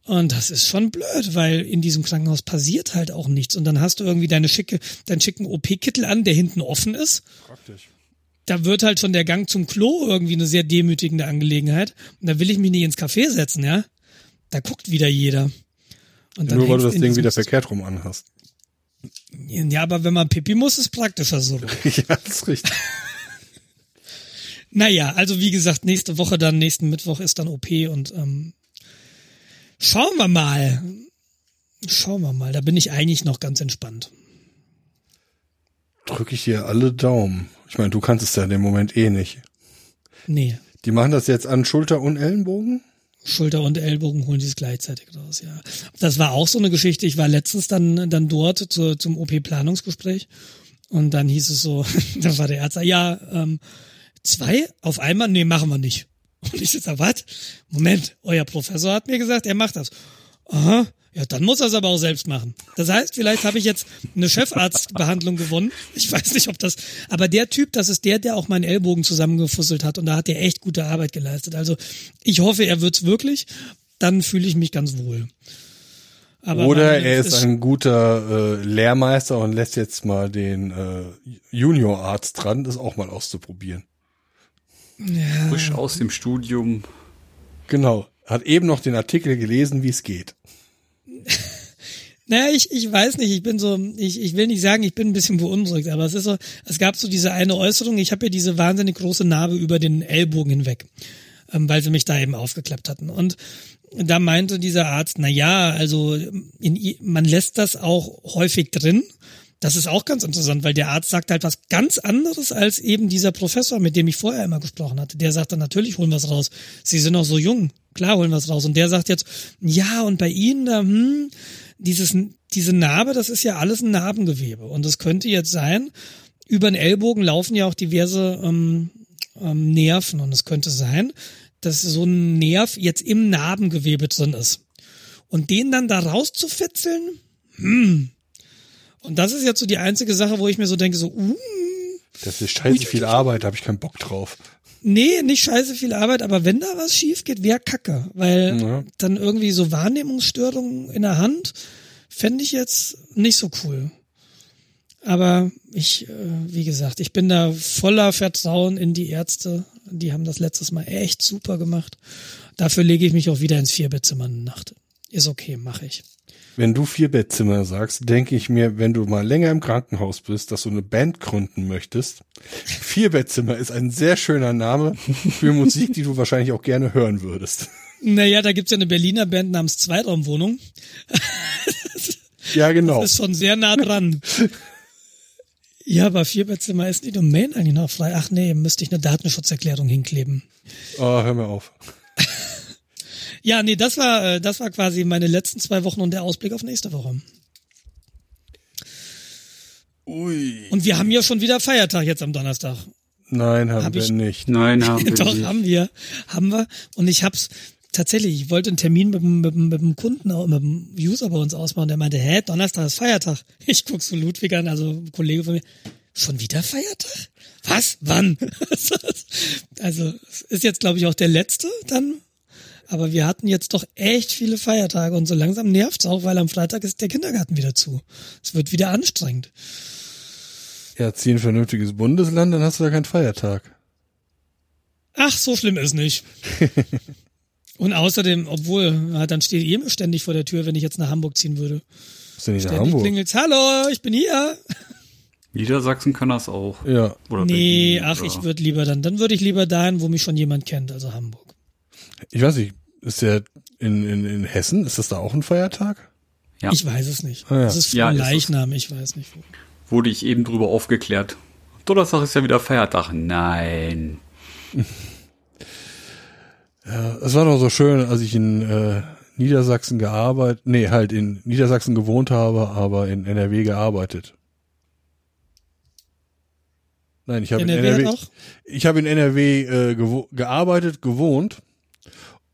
Speaker 2: Und das ist schon blöd, weil in diesem Krankenhaus passiert halt auch nichts. Und dann hast du irgendwie deine schicke, deinen schicken OP-Kittel an, der hinten offen ist. Praktisch. Da wird halt schon der Gang zum Klo irgendwie eine sehr demütigende Angelegenheit. Und da will ich mich nicht ins Café setzen, ja. Da guckt wieder jeder.
Speaker 1: Und dann Nur weil du das Ding wieder verkehrt rum anhast.
Speaker 2: Ja, aber wenn man pipi muss, ist praktischer so.
Speaker 1: ja, das ist richtig.
Speaker 2: naja, also wie gesagt, nächste Woche dann, nächsten Mittwoch ist dann OP und ähm, schauen wir mal. Schauen wir mal. Da bin ich eigentlich noch ganz entspannt.
Speaker 1: Drücke ich dir alle Daumen. Ich meine, du kannst es ja in dem Moment eh nicht.
Speaker 2: Nee.
Speaker 1: Die machen das jetzt an Schulter und Ellenbogen?
Speaker 2: Schulter und Ellbogen holen die es gleichzeitig raus, ja. Das war auch so eine Geschichte. Ich war letztens dann, dann dort zu, zum OP-Planungsgespräch und dann hieß es so, da war der Arzt, ja, ähm, zwei auf einmal? Nee, machen wir nicht. Und ich sitze, was? Moment, euer Professor hat mir gesagt, er macht das. Aha, ja, dann muss er es aber auch selbst machen. Das heißt, vielleicht habe ich jetzt eine Chefarztbehandlung gewonnen. Ich weiß nicht, ob das. Aber der Typ, das ist der, der auch meinen Ellbogen zusammengefusselt hat und da hat er echt gute Arbeit geleistet. Also ich hoffe, er wird's wirklich. Dann fühle ich mich ganz wohl.
Speaker 1: Aber Oder er ist, ist ein guter äh, Lehrmeister und lässt jetzt mal den äh, Juniorarzt dran, das auch mal auszuprobieren.
Speaker 3: Ja. Frisch aus dem Studium.
Speaker 1: Genau. Hat eben noch den Artikel gelesen, wie es geht.
Speaker 2: Naja, ich, ich weiß nicht, ich bin so, ich, ich will nicht sagen, ich bin ein bisschen beunruhigt, aber es ist so, es gab so diese eine Äußerung, ich habe ja diese wahnsinnig große Narbe über den Ellbogen hinweg, ähm, weil sie mich da eben aufgeklappt hatten. Und da meinte dieser Arzt, na ja, also in, man lässt das auch häufig drin. Das ist auch ganz interessant, weil der Arzt sagt halt was ganz anderes als eben dieser Professor, mit dem ich vorher immer gesprochen hatte. Der sagt dann natürlich holen wir es raus. Sie sind noch so jung, klar holen wir es raus. Und der sagt jetzt, ja, und bei Ihnen da, hm, dieses, diese Narbe, das ist ja alles ein Narbengewebe. Und es könnte jetzt sein, über den Ellbogen laufen ja auch diverse ähm, ähm, Nerven. Und es könnte sein, dass so ein Nerv jetzt im Narbengewebe drin ist. Und den dann da rauszufitzeln, hm. Und das ist jetzt so die einzige Sache, wo ich mir so denke, so, uh,
Speaker 1: das ist scheiße viel Arbeit, habe ich keinen Bock drauf.
Speaker 2: Nee, nicht scheiße viel Arbeit, aber wenn da was schief geht, wäre kacke. Weil ja. dann irgendwie so Wahrnehmungsstörungen in der Hand fände ich jetzt nicht so cool. Aber ich, äh, wie gesagt, ich bin da voller Vertrauen in die Ärzte. Die haben das letztes Mal echt super gemacht. Dafür lege ich mich auch wieder ins Vierbettzimmer in Nacht. Ist okay, mache ich.
Speaker 1: Wenn du Vierbettzimmer sagst, denke ich mir, wenn du mal länger im Krankenhaus bist, dass du eine Band gründen möchtest. Vierbettzimmer ist ein sehr schöner Name für Musik, die du wahrscheinlich auch gerne hören würdest.
Speaker 2: Naja, da gibt's ja eine Berliner Band namens Zweitraumwohnung.
Speaker 1: ja, genau.
Speaker 2: Das ist schon sehr nah dran. Ja, aber Vierbettzimmer ist die Domain eigentlich noch frei. Ach nee, müsste ich eine Datenschutzerklärung hinkleben.
Speaker 1: Oh, hör mir auf.
Speaker 2: Ja, nee, das war, äh, das war quasi meine letzten zwei Wochen und der Ausblick auf nächste Woche.
Speaker 1: Ui.
Speaker 2: Und wir haben ja schon wieder Feiertag jetzt am Donnerstag.
Speaker 1: Nein, haben Hab wir ich, nicht.
Speaker 3: Nein, haben wir
Speaker 2: Doch,
Speaker 3: nicht.
Speaker 2: haben wir. Haben wir. Und ich hab's tatsächlich, ich wollte einen Termin mit, mit, mit dem Kunden, mit dem User bei uns ausmachen. Der meinte, hä, Donnerstag ist Feiertag. Ich guck so Ludwig an, also ein Kollege von mir. Schon wieder Feiertag? Was? Wann? also, es ist jetzt, glaube ich, auch der letzte dann aber wir hatten jetzt doch echt viele Feiertage und so langsam nervt's auch, weil am Freitag ist der Kindergarten wieder zu. Es wird wieder anstrengend.
Speaker 1: Ja, zieh ein vernünftiges Bundesland, dann hast du da keinen Feiertag.
Speaker 2: Ach, so schlimm ist nicht. und außerdem, obwohl, dann steht ihr ständig vor der Tür, wenn ich jetzt nach Hamburg ziehen würde.
Speaker 1: Ist ja nicht in Hamburg.
Speaker 2: Klingelt's. Hallo, ich bin hier.
Speaker 3: Niedersachsen kann das auch.
Speaker 1: Ja.
Speaker 2: Oder nee, Berlin, ach, oder? ich würde lieber dann, dann würde ich lieber dahin, wo mich schon jemand kennt, also Hamburg.
Speaker 1: Ich weiß nicht, ist der in, in, in Hessen, ist das da auch ein Feiertag?
Speaker 2: Ja. Ich weiß es nicht. Ah, ja. Das ist ja, Leichnam, ich weiß nicht.
Speaker 3: Wurde ich eben drüber aufgeklärt. Donnerstag ist ja wieder Feiertag. Nein.
Speaker 1: Ja, es war doch so schön, als ich in äh, Niedersachsen gearbeitet, nee, halt in Niedersachsen gewohnt habe, aber in NRW gearbeitet. Nein, ich habe in NRW, ich habe in NRW äh, gewo gearbeitet, gewohnt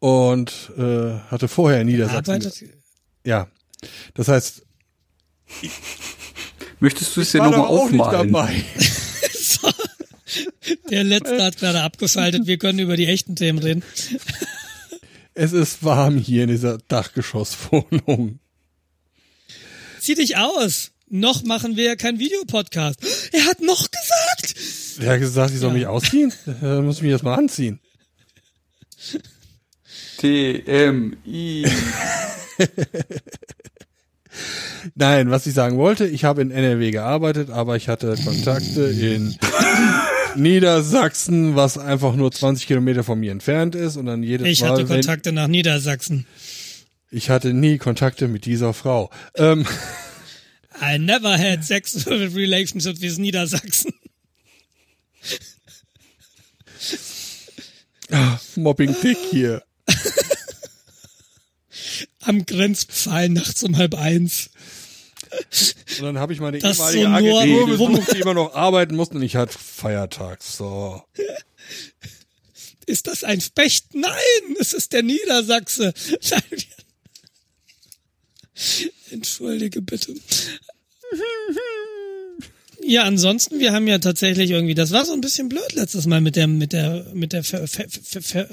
Speaker 1: und äh, hatte vorher in Niedersachsen. Gearbeitet? Ja, das heißt.
Speaker 3: Möchtest du es dir nochmal aufmalen?
Speaker 2: so. Der letzte hat gerade abgeschaltet. Wir können über die echten Themen reden.
Speaker 1: Es ist warm hier in dieser Dachgeschosswohnung.
Speaker 2: Zieh dich aus. Noch machen wir ja keinen Videopodcast. Er hat noch gesagt.
Speaker 1: Er hat gesagt, ich soll ja. mich ausziehen. Dann muss ich mich erstmal anziehen.
Speaker 3: T-M-I.
Speaker 1: Nein, was ich sagen wollte, ich habe in NRW gearbeitet, aber ich hatte Kontakte in Niedersachsen, was einfach nur 20 Kilometer von mir entfernt ist und dann jedes
Speaker 2: ich
Speaker 1: Mal.
Speaker 2: Ich hatte Kontakte nach Niedersachsen.
Speaker 1: Ich hatte nie Kontakte mit dieser Frau. Ähm,
Speaker 2: I never had sexual relationships with Niedersachsen.
Speaker 1: Ah, Mobbing Dick hier.
Speaker 2: Am Grenzpfahl nachts um halb eins.
Speaker 1: Und dann habe ich meine das ehemalige so Agentur besucht, die immer noch arbeiten mussten und ich hatte Feiertag. So.
Speaker 2: Ist das ein Specht? Nein, es ist der Niedersachse. Entschuldige bitte. Ja, ansonsten, wir haben ja tatsächlich irgendwie, das war so ein bisschen blöd letztes Mal mit der, mit der, mit der Ver, Ver, Ver, Ver,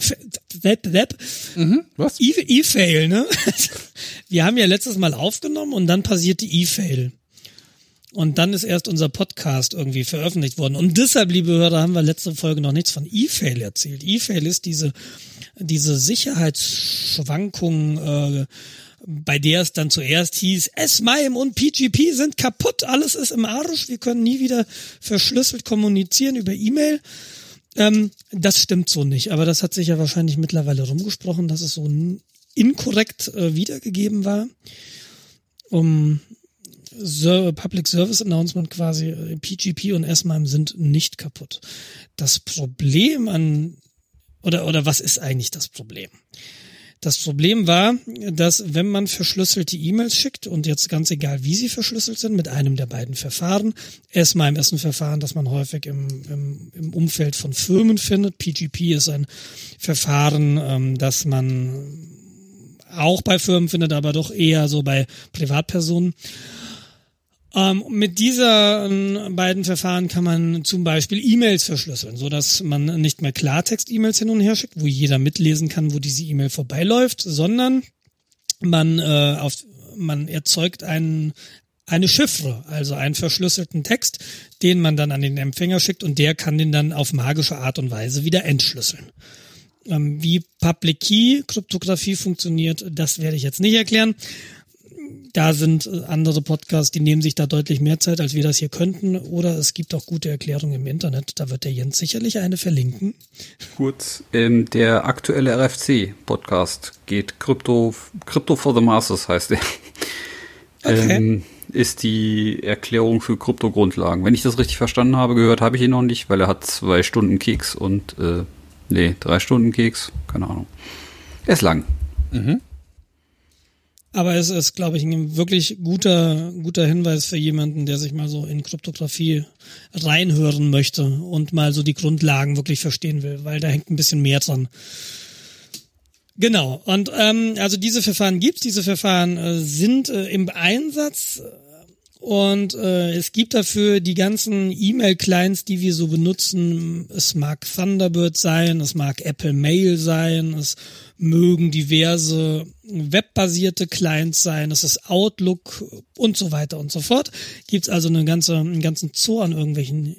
Speaker 2: Web, Web. Mhm, was? E-Fail, ne? Wir haben ja letztes Mal aufgenommen und dann passierte E-Fail. Und dann ist erst unser Podcast irgendwie veröffentlicht worden. Und deshalb, liebe Hörer, haben wir letzte Folge noch nichts von E-Fail erzählt. E-Fail ist diese, diese Sicherheitsschwankung, äh, bei der es dann zuerst hieß, S-MIME und PGP sind kaputt, alles ist im Arsch, wir können nie wieder verschlüsselt kommunizieren über E-Mail. Ähm, das stimmt so nicht, aber das hat sich ja wahrscheinlich mittlerweile rumgesprochen, dass es so inkorrekt äh, wiedergegeben war. Um so, Public Service Announcement quasi, äh, PGP und S-MIME sind nicht kaputt. Das Problem an, oder, oder was ist eigentlich das Problem? Das Problem war, dass wenn man verschlüsselte E-Mails schickt und jetzt ganz egal, wie sie verschlüsselt sind, mit einem der beiden Verfahren, SMIME ist ein Verfahren, das man häufig im, im, im Umfeld von Firmen findet. PGP ist ein Verfahren, ähm, das man auch bei Firmen findet, aber doch eher so bei Privatpersonen. Ähm, mit diesen beiden Verfahren kann man zum Beispiel E-Mails verschlüsseln, so dass man nicht mehr Klartext-E-Mails hin und her schickt, wo jeder mitlesen kann, wo diese E-Mail vorbeiläuft, sondern man äh, auf man erzeugt einen eine Chiffre, also einen verschlüsselten Text, den man dann an den Empfänger schickt und der kann den dann auf magische Art und Weise wieder entschlüsseln. Ähm, wie Public Key Kryptographie funktioniert, das werde ich jetzt nicht erklären da sind äh, andere Podcasts, die nehmen sich da deutlich mehr Zeit, als wir das hier könnten. Oder es gibt auch gute Erklärungen im Internet. Da wird der Jens sicherlich eine verlinken.
Speaker 3: Kurz, ähm, der aktuelle RFC-Podcast geht Crypto, Crypto for the Masses heißt der. Okay. Ähm, ist die Erklärung für Kryptogrundlagen. Wenn ich das richtig verstanden habe, gehört habe ich ihn noch nicht, weil er hat zwei Stunden Keks und äh, nee, drei Stunden Keks, keine Ahnung. Er ist lang. Mhm.
Speaker 2: Aber es ist, glaube ich, ein wirklich guter, guter Hinweis für jemanden, der sich mal so in Kryptographie reinhören möchte und mal so die Grundlagen wirklich verstehen will, weil da hängt ein bisschen mehr dran. Genau. Und ähm, also diese Verfahren gibt's. Diese Verfahren äh, sind äh, im Einsatz und äh, es gibt dafür die ganzen E-Mail-Clients, die wir so benutzen. Es mag Thunderbird sein, es mag Apple Mail sein, es mögen diverse webbasierte Clients sein, es ist Outlook und so weiter und so fort. Gibt es also eine ganze, einen ganzen Zoo an irgendwelchen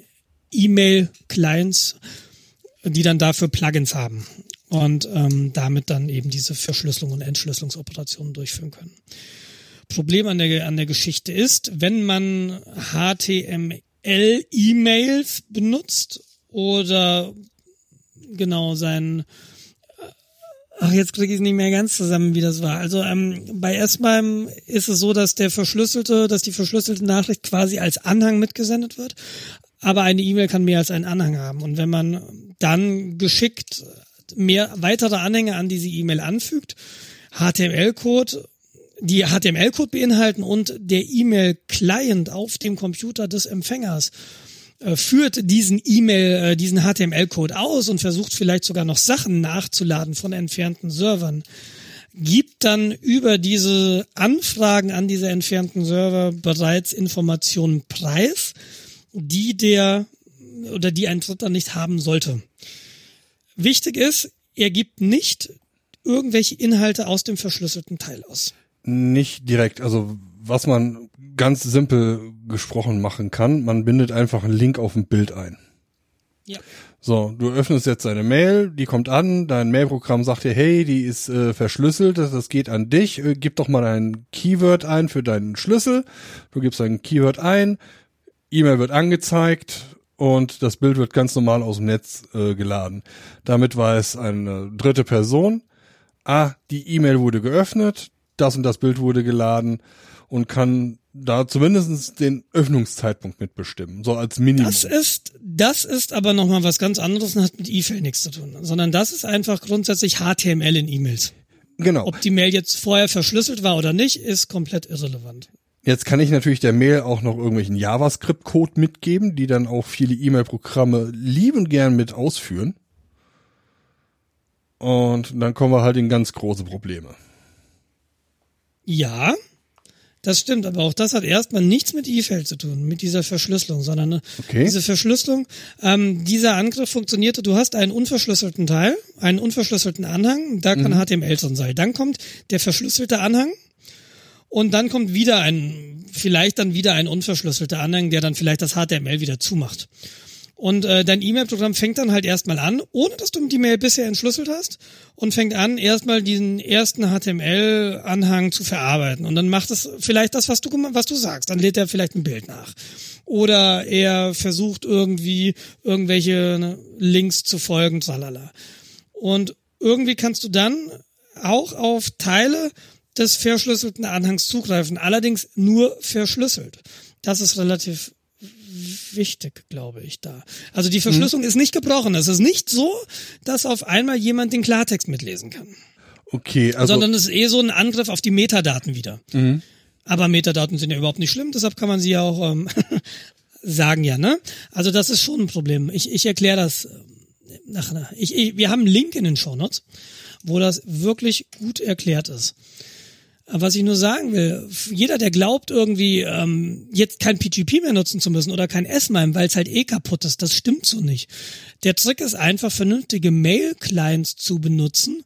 Speaker 2: E-Mail-Clients, die dann dafür Plugins haben und ähm, damit dann eben diese Verschlüsselung und Entschlüsselungsoperationen durchführen können. Problem an der, an der Geschichte ist, wenn man HTML-E-Mails benutzt oder genau sein Ach, jetzt kriege ich es nicht mehr ganz zusammen, wie das war. Also ähm, bei S-MIME ist es so, dass der verschlüsselte, dass die verschlüsselte Nachricht quasi als Anhang mitgesendet wird. Aber eine E-Mail kann mehr als einen Anhang haben. Und wenn man dann geschickt mehr weitere Anhänge an diese E-Mail anfügt, HTML-Code, die HTML-Code beinhalten und der E-Mail-Client auf dem Computer des Empfängers äh, führt diesen E-Mail, äh, diesen HTML-Code aus und versucht vielleicht sogar noch Sachen nachzuladen von entfernten Servern, gibt dann über diese Anfragen an diese entfernten Server bereits Informationen preis, die der oder die ein Dritter nicht haben sollte. Wichtig ist, er gibt nicht irgendwelche Inhalte aus dem verschlüsselten Teil aus.
Speaker 1: Nicht direkt, also was man ganz simpel gesprochen machen kann, man bindet einfach einen Link auf ein Bild ein. Ja. So, du öffnest jetzt deine Mail, die kommt an, dein Mailprogramm sagt dir, hey, die ist äh, verschlüsselt, das, das geht an dich, äh, gib doch mal ein Keyword ein für deinen Schlüssel. Du gibst ein Keyword ein, E-Mail wird angezeigt und das Bild wird ganz normal aus dem Netz äh, geladen. Damit weiß eine dritte Person, ah, die E-Mail wurde geöffnet, das und das Bild wurde geladen und kann da zumindest den Öffnungszeitpunkt mitbestimmen, so als Minimum.
Speaker 2: Das ist, das ist aber nochmal was ganz anderes und hat mit E-Mail nichts zu tun, sondern das ist einfach grundsätzlich HTML in E-Mails.
Speaker 1: Genau.
Speaker 2: Ob die Mail jetzt vorher verschlüsselt war oder nicht, ist komplett irrelevant.
Speaker 1: Jetzt kann ich natürlich der Mail auch noch irgendwelchen JavaScript-Code mitgeben, die dann auch viele E-Mail-Programme lieben gern mit ausführen. Und dann kommen wir halt in ganz große Probleme.
Speaker 2: Ja, das stimmt, aber auch das hat erstmal nichts mit E-Feld zu tun, mit dieser Verschlüsselung, sondern ne, okay. diese Verschlüsselung, ähm, dieser Angriff funktionierte, du hast einen unverschlüsselten Teil, einen unverschlüsselten Anhang, da kann mhm. HTML drin sein. Dann kommt der verschlüsselte Anhang und dann kommt wieder ein, vielleicht dann wieder ein unverschlüsselter Anhang, der dann vielleicht das HTML wieder zumacht. Und äh, dein E-Mail-Programm fängt dann halt erstmal an, ohne dass du die Mail bisher entschlüsselt hast, und fängt an, erstmal diesen ersten HTML-Anhang zu verarbeiten. Und dann macht es vielleicht das, was du, was du sagst. Dann lädt er vielleicht ein Bild nach. Oder er versucht irgendwie irgendwelche ne, Links zu folgen, tralala. Und irgendwie kannst du dann auch auf Teile des verschlüsselten Anhangs zugreifen, allerdings nur verschlüsselt. Das ist relativ wichtig, glaube ich, da. Also die Verschlüsselung mhm. ist nicht gebrochen. Es ist nicht so, dass auf einmal jemand den Klartext mitlesen kann.
Speaker 1: Okay, also.
Speaker 2: Sondern es ist eh so ein Angriff auf die Metadaten wieder. Mhm. Aber Metadaten sind ja überhaupt nicht schlimm, deshalb kann man sie ja auch ähm, sagen, ja, ne? Also das ist schon ein Problem. Ich, ich erkläre das. Ach, ich, ich, wir haben einen Link in den Show Notes, wo das wirklich gut erklärt ist. Was ich nur sagen will, jeder, der glaubt, irgendwie ähm, jetzt kein PGP mehr nutzen zu müssen oder kein S-MIME, weil es halt eh kaputt ist, das stimmt so nicht. Der Trick ist einfach, vernünftige Mail-Clients zu benutzen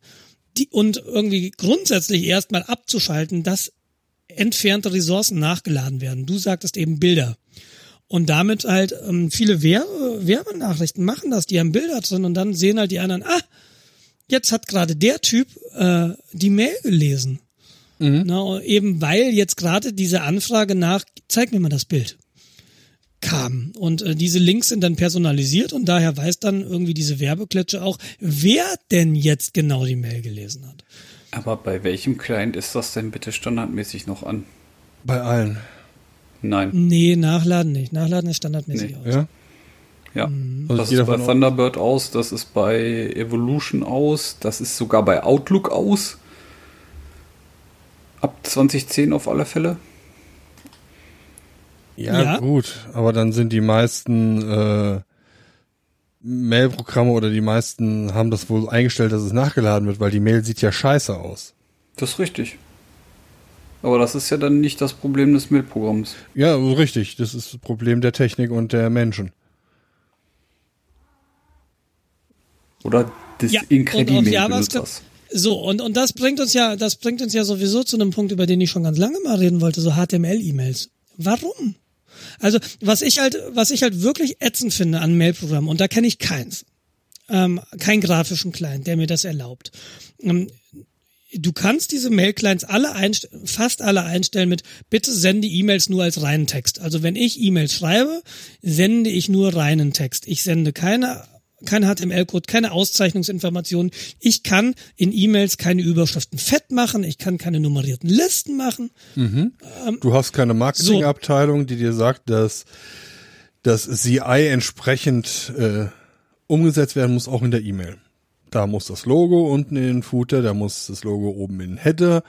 Speaker 2: die, und irgendwie grundsätzlich erstmal abzuschalten, dass entfernte Ressourcen nachgeladen werden. Du sagtest eben Bilder. Und damit halt ähm, viele Werbe Werbenachrichten machen das, die haben Bilder drin und dann sehen halt die anderen, ah, jetzt hat gerade der Typ äh, die Mail gelesen. Mhm. Na, eben weil jetzt gerade diese Anfrage nach, zeig mir mal das Bild, kam. Und äh, diese Links sind dann personalisiert und daher weiß dann irgendwie diese Werbeklitsche auch, wer denn jetzt genau die Mail gelesen hat.
Speaker 3: Aber bei welchem Client ist das denn bitte standardmäßig noch an?
Speaker 1: Bei allen.
Speaker 3: Nein.
Speaker 2: Nee, nachladen nicht. Nachladen ist standardmäßig
Speaker 3: nee. aus. Ja. Ja, mhm. also das ist bei Thunderbird aus, das ist bei Evolution aus, das ist sogar bei Outlook aus. Ab 2010 auf alle Fälle.
Speaker 1: Ja, ja, gut, aber dann sind die meisten äh, Mail-Programme oder die meisten haben das wohl eingestellt, dass es nachgeladen wird, weil die Mail sieht ja scheiße aus.
Speaker 3: Das ist richtig. Aber das ist ja dann nicht das Problem des Mail-Programms.
Speaker 1: Ja, richtig. Das ist das Problem der Technik und der Menschen.
Speaker 3: Oder des ja, Incredimail-Benutzers.
Speaker 2: So, und, und das bringt uns ja, das bringt uns ja sowieso zu einem Punkt, über den ich schon ganz lange mal reden wollte, so HTML-E-Mails. Warum? Also, was ich halt, was ich halt wirklich ätzend finde an Mailprogrammen, und da kenne ich keins, ähm, keinen grafischen Client, der mir das erlaubt. Ähm, du kannst diese Mail-Clients alle fast alle einstellen mit bitte sende E-Mails nur als reinen Text. Also wenn ich E-Mails schreibe, sende ich nur reinen Text. Ich sende keine kein HTML-Code, keine Auszeichnungsinformationen. Ich kann in E-Mails keine Überschriften fett machen. Ich kann keine nummerierten Listen machen.
Speaker 1: Mhm. Ähm, du hast keine Marketingabteilung, so. die dir sagt, dass das CI entsprechend äh, umgesetzt werden muss, auch in der E-Mail. Da muss das Logo unten in den Footer, da muss das Logo oben in den Header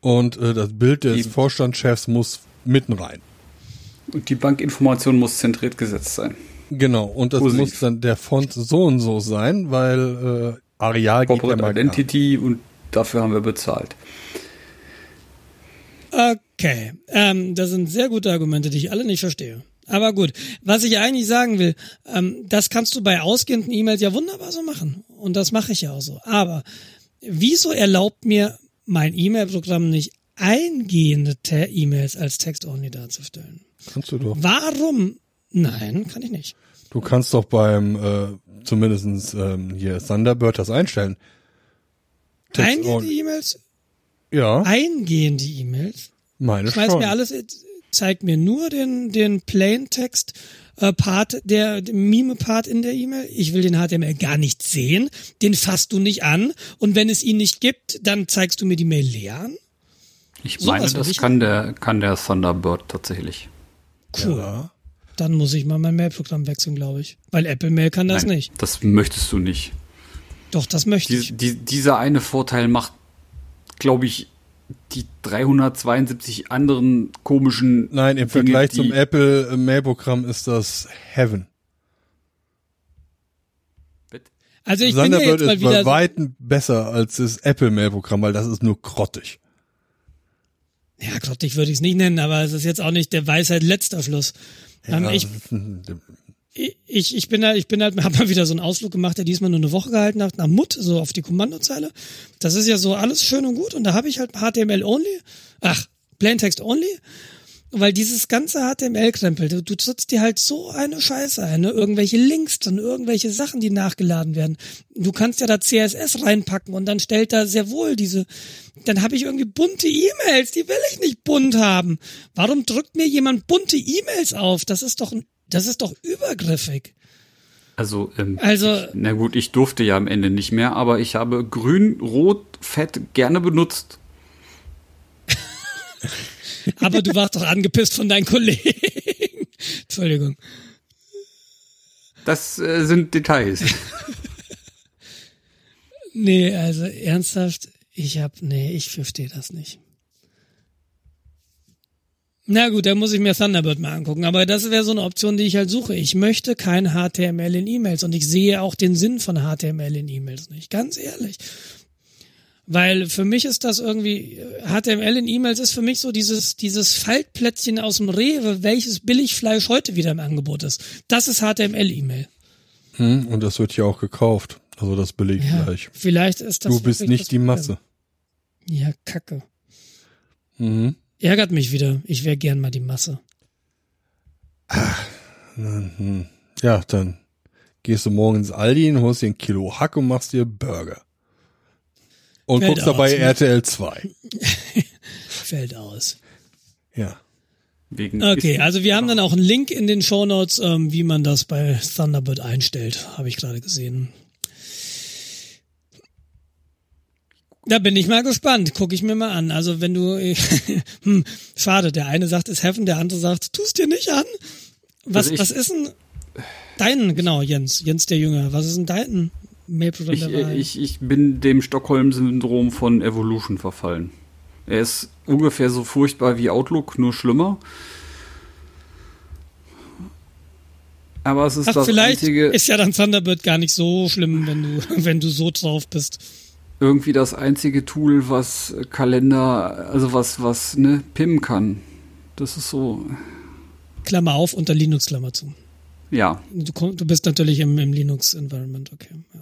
Speaker 1: und äh, das Bild des die, Vorstandschefs muss mitten rein.
Speaker 3: Und die Bankinformation muss zentriert gesetzt sein.
Speaker 1: Genau, und das Positiv. muss dann der Font so und so sein, weil äh, Areal
Speaker 3: Corporate geht ja Identity an. und dafür haben wir bezahlt.
Speaker 2: Okay, ähm, das sind sehr gute Argumente, die ich alle nicht verstehe. Aber gut, was ich eigentlich sagen will, ähm, das kannst du bei ausgehenden E-Mails ja wunderbar so machen. Und das mache ich ja auch so. Aber wieso erlaubt mir mein E-Mail-Programm nicht eingehende E-Mails als Text-Only darzustellen?
Speaker 1: Kannst du doch.
Speaker 2: Warum? Nein, kann ich nicht.
Speaker 1: Du kannst doch beim äh, zumindestens ähm, hier Thunderbird das einstellen.
Speaker 2: eingehende E-Mails?
Speaker 1: Ja.
Speaker 2: Eingehende E-Mails?
Speaker 1: Meine
Speaker 2: Schmeiß
Speaker 1: schon.
Speaker 2: mir alles zeigt mir nur den, den Plaintext äh, Part, der, der Mime-Part in der E-Mail. Ich will den HTML gar nicht sehen. Den fasst du nicht an. Und wenn es ihn nicht gibt, dann zeigst du mir die Mail leer an.
Speaker 3: Ich so meine, das kann der, kann der Thunderbird tatsächlich.
Speaker 2: Cool. Ja. Dann muss ich mal mein Mail-Programm wechseln, glaube ich. Weil Apple Mail kann das Nein, nicht.
Speaker 3: Das möchtest du nicht.
Speaker 2: Doch, das möchte
Speaker 3: die,
Speaker 2: ich.
Speaker 3: Die, dieser eine Vorteil macht, glaube ich, die 372 anderen komischen.
Speaker 1: Nein, im Dinge, Vergleich zum Apple Mail-Programm ist das Heaven.
Speaker 2: Also ich Thunderbird bin ja jetzt mal
Speaker 1: ist
Speaker 2: wieder
Speaker 1: bei weitem besser als das Apple Mail-Programm, weil das ist nur grottig.
Speaker 2: Ja, grottig würde ich es nicht nennen, aber es ist jetzt auch nicht der Weisheit letzter Schluss. Ja, ähm, ich, ich, ich bin halt, ich bin halt, hab mal wieder so einen Ausflug gemacht, der diesmal nur eine Woche gehalten nach, nach Mut, so auf die Kommandozeile. Das ist ja so alles schön und gut und da habe ich halt HTML only, ach, Plaintext only, weil dieses ganze HTML-Krempel, du, du trittst dir halt so eine Scheiße ein, ne? irgendwelche Links drin, irgendwelche Sachen, die nachgeladen werden. Du kannst ja da CSS reinpacken und dann stellt da sehr wohl diese, dann habe ich irgendwie bunte E-Mails, die will ich nicht bunt haben. Warum drückt mir jemand bunte E-Mails auf? Das ist doch das ist doch übergriffig.
Speaker 3: Also, ähm, also ich, na gut, ich durfte ja am Ende nicht mehr, aber ich habe grün, rot, fett gerne benutzt.
Speaker 2: aber du warst doch angepisst von deinen Kollegen. Entschuldigung.
Speaker 3: Das äh, sind Details.
Speaker 2: nee, also ernsthaft, ich hab, nee, ich verstehe das nicht. Na gut, da muss ich mir Thunderbird mal angucken. Aber das wäre so eine Option, die ich halt suche. Ich möchte kein HTML in E-Mails und ich sehe auch den Sinn von HTML in E-Mails nicht. Ganz ehrlich. Weil für mich ist das irgendwie, HTML in E-Mails ist für mich so dieses, dieses Faltplätzchen aus dem Rewe, welches Billigfleisch heute wieder im Angebot ist. Das ist HTML-E-Mail.
Speaker 1: Hm, und das wird ja auch gekauft. Also das Billigfleisch. Ja,
Speaker 2: vielleicht ist das.
Speaker 1: Du bist nicht die Masse.
Speaker 2: Ja, kacke.
Speaker 1: Mhm.
Speaker 2: Ärgert mich wieder. Ich wäre gern mal die Masse.
Speaker 1: Ach, mhm. ja, dann gehst du morgens ins Aldi und holst dir ein Kilo Hack und machst dir Burger. Und Fällt guckst aus, dabei ne? RTL 2.
Speaker 2: Fällt aus.
Speaker 1: Ja.
Speaker 2: Wegen okay, also wir haben dann auch einen Link in den Show Notes, ähm, wie man das bei Thunderbird einstellt, habe ich gerade gesehen. Da bin ich mal gespannt. Guck ich mir mal an. Also wenn du, hm, schade, der eine sagt, es Heaven, der andere sagt, tust dir nicht an. Was, also ich, was ist denn dein, genau, Jens, Jens der Jünger, was ist denn dein
Speaker 3: Maple ich, ich, ich bin dem Stockholm-Syndrom von Evolution verfallen. Er ist ungefähr so furchtbar wie Outlook, nur schlimmer. Aber es ist Ach, das
Speaker 2: vielleicht
Speaker 3: einzige.
Speaker 2: Ist ja dann Thunderbird gar nicht so schlimm, wenn du, wenn du so drauf bist
Speaker 3: irgendwie das einzige Tool, was Kalender, also was, was, ne, PIM kann. Das ist so.
Speaker 2: Klammer auf unter Linux, Klammer zu.
Speaker 3: Ja.
Speaker 2: Du, du bist natürlich im, im Linux-Environment, okay. Ja.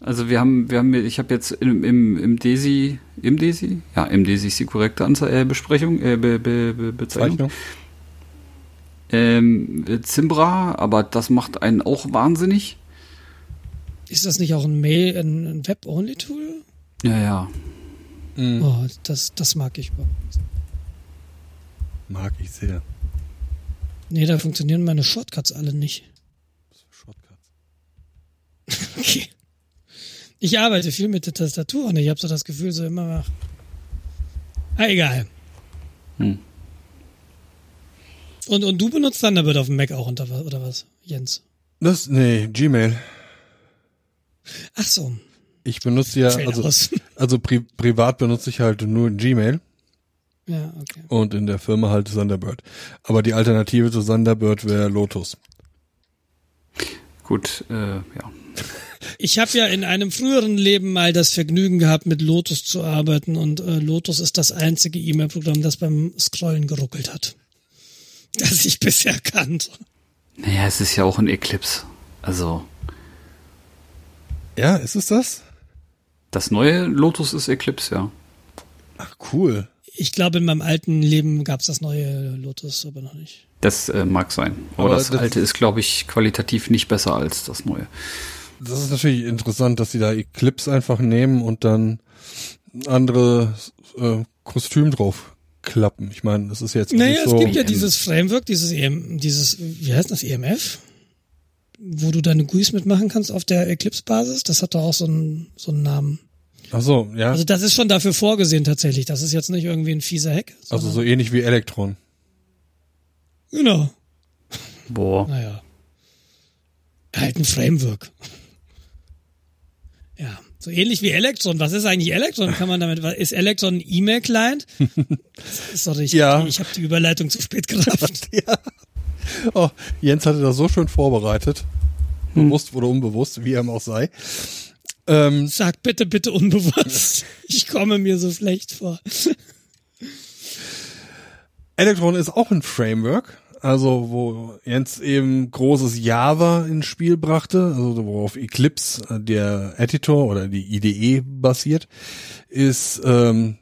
Speaker 3: Also wir haben, wir haben, ich habe jetzt im, im, im DESI, im DESI? Ja, im DESI ist die korrekte Anze äh, Besprechung, äh, Be, Be, Be, Bezeichnung. Ähm, Zimbra, aber das macht einen auch wahnsinnig.
Speaker 2: Ist das nicht auch ein Mail, ein, ein Web-Only-Tool?
Speaker 3: Ja, ja.
Speaker 2: Mhm. Oh, das, das mag ich überhaupt
Speaker 1: Mag ich sehr.
Speaker 2: Nee, da funktionieren meine Shortcuts alle nicht. Was für Shortcuts? okay. Ich arbeite viel mit der Tastatur und ich habe so das Gefühl, so immer. Ah, egal. Hm. Und, und du benutzt Thunderbird auf dem Mac auch unter, oder was, Jens?
Speaker 1: Das, nee, Gmail.
Speaker 2: Ach so.
Speaker 1: Ich benutze ja, also, also pri privat benutze ich halt nur Gmail.
Speaker 2: Ja, okay.
Speaker 1: Und in der Firma halt Thunderbird. Aber die Alternative zu Thunderbird wäre Lotus.
Speaker 3: Gut, äh, ja.
Speaker 2: Ich habe ja in einem früheren Leben mal das Vergnügen gehabt, mit Lotus zu arbeiten und äh, Lotus ist das einzige E-Mail-Programm, das beim Scrollen geruckelt hat. Das ich bisher kannte.
Speaker 3: Naja, es ist ja auch ein Eclipse. Also.
Speaker 1: Ja, ist es das?
Speaker 3: Das neue Lotus ist Eclipse, ja.
Speaker 1: Ach, cool.
Speaker 2: Ich glaube, in meinem alten Leben gab es das neue Lotus, aber noch nicht.
Speaker 3: Das äh, mag sein. Aber, aber das, das, alte ist, glaube ich, qualitativ nicht besser als das neue.
Speaker 1: Das ist natürlich interessant, dass sie da Eclipse einfach nehmen und dann andere äh, Kostüm drauf klappen. Ich meine, das ist jetzt
Speaker 2: naja,
Speaker 1: so.
Speaker 2: es gibt ja dieses Framework, dieses EM, dieses, wie heißt das, EMF? Wo du deine GUIs mitmachen kannst auf der Eclipse-Basis. Das hat doch auch so einen, so einen Namen.
Speaker 1: Ach so, ja.
Speaker 2: Also das ist schon dafür vorgesehen tatsächlich. Das ist jetzt nicht irgendwie ein fieser Hack.
Speaker 1: Also so ähnlich wie Elektron.
Speaker 2: Genau.
Speaker 3: Boah.
Speaker 2: Naja. Halt ein Framework. So ähnlich wie Electron. Was ist eigentlich Electron? Kann man damit, ist Electron ein E-Mail-Client? Sorry, ich,
Speaker 1: ja.
Speaker 2: ich habe die Überleitung zu spät gerafft.
Speaker 1: ja. Oh, Jens hatte das so schön vorbereitet. Hm. Bewusst oder unbewusst, wie er auch sei.
Speaker 2: Ähm, Sag bitte, bitte unbewusst. Ich komme mir so schlecht vor.
Speaker 1: Electron ist auch ein Framework also wo Jens eben großes Java ins Spiel brachte, also worauf Eclipse, äh, der Editor oder die IDE basiert, ist ähm,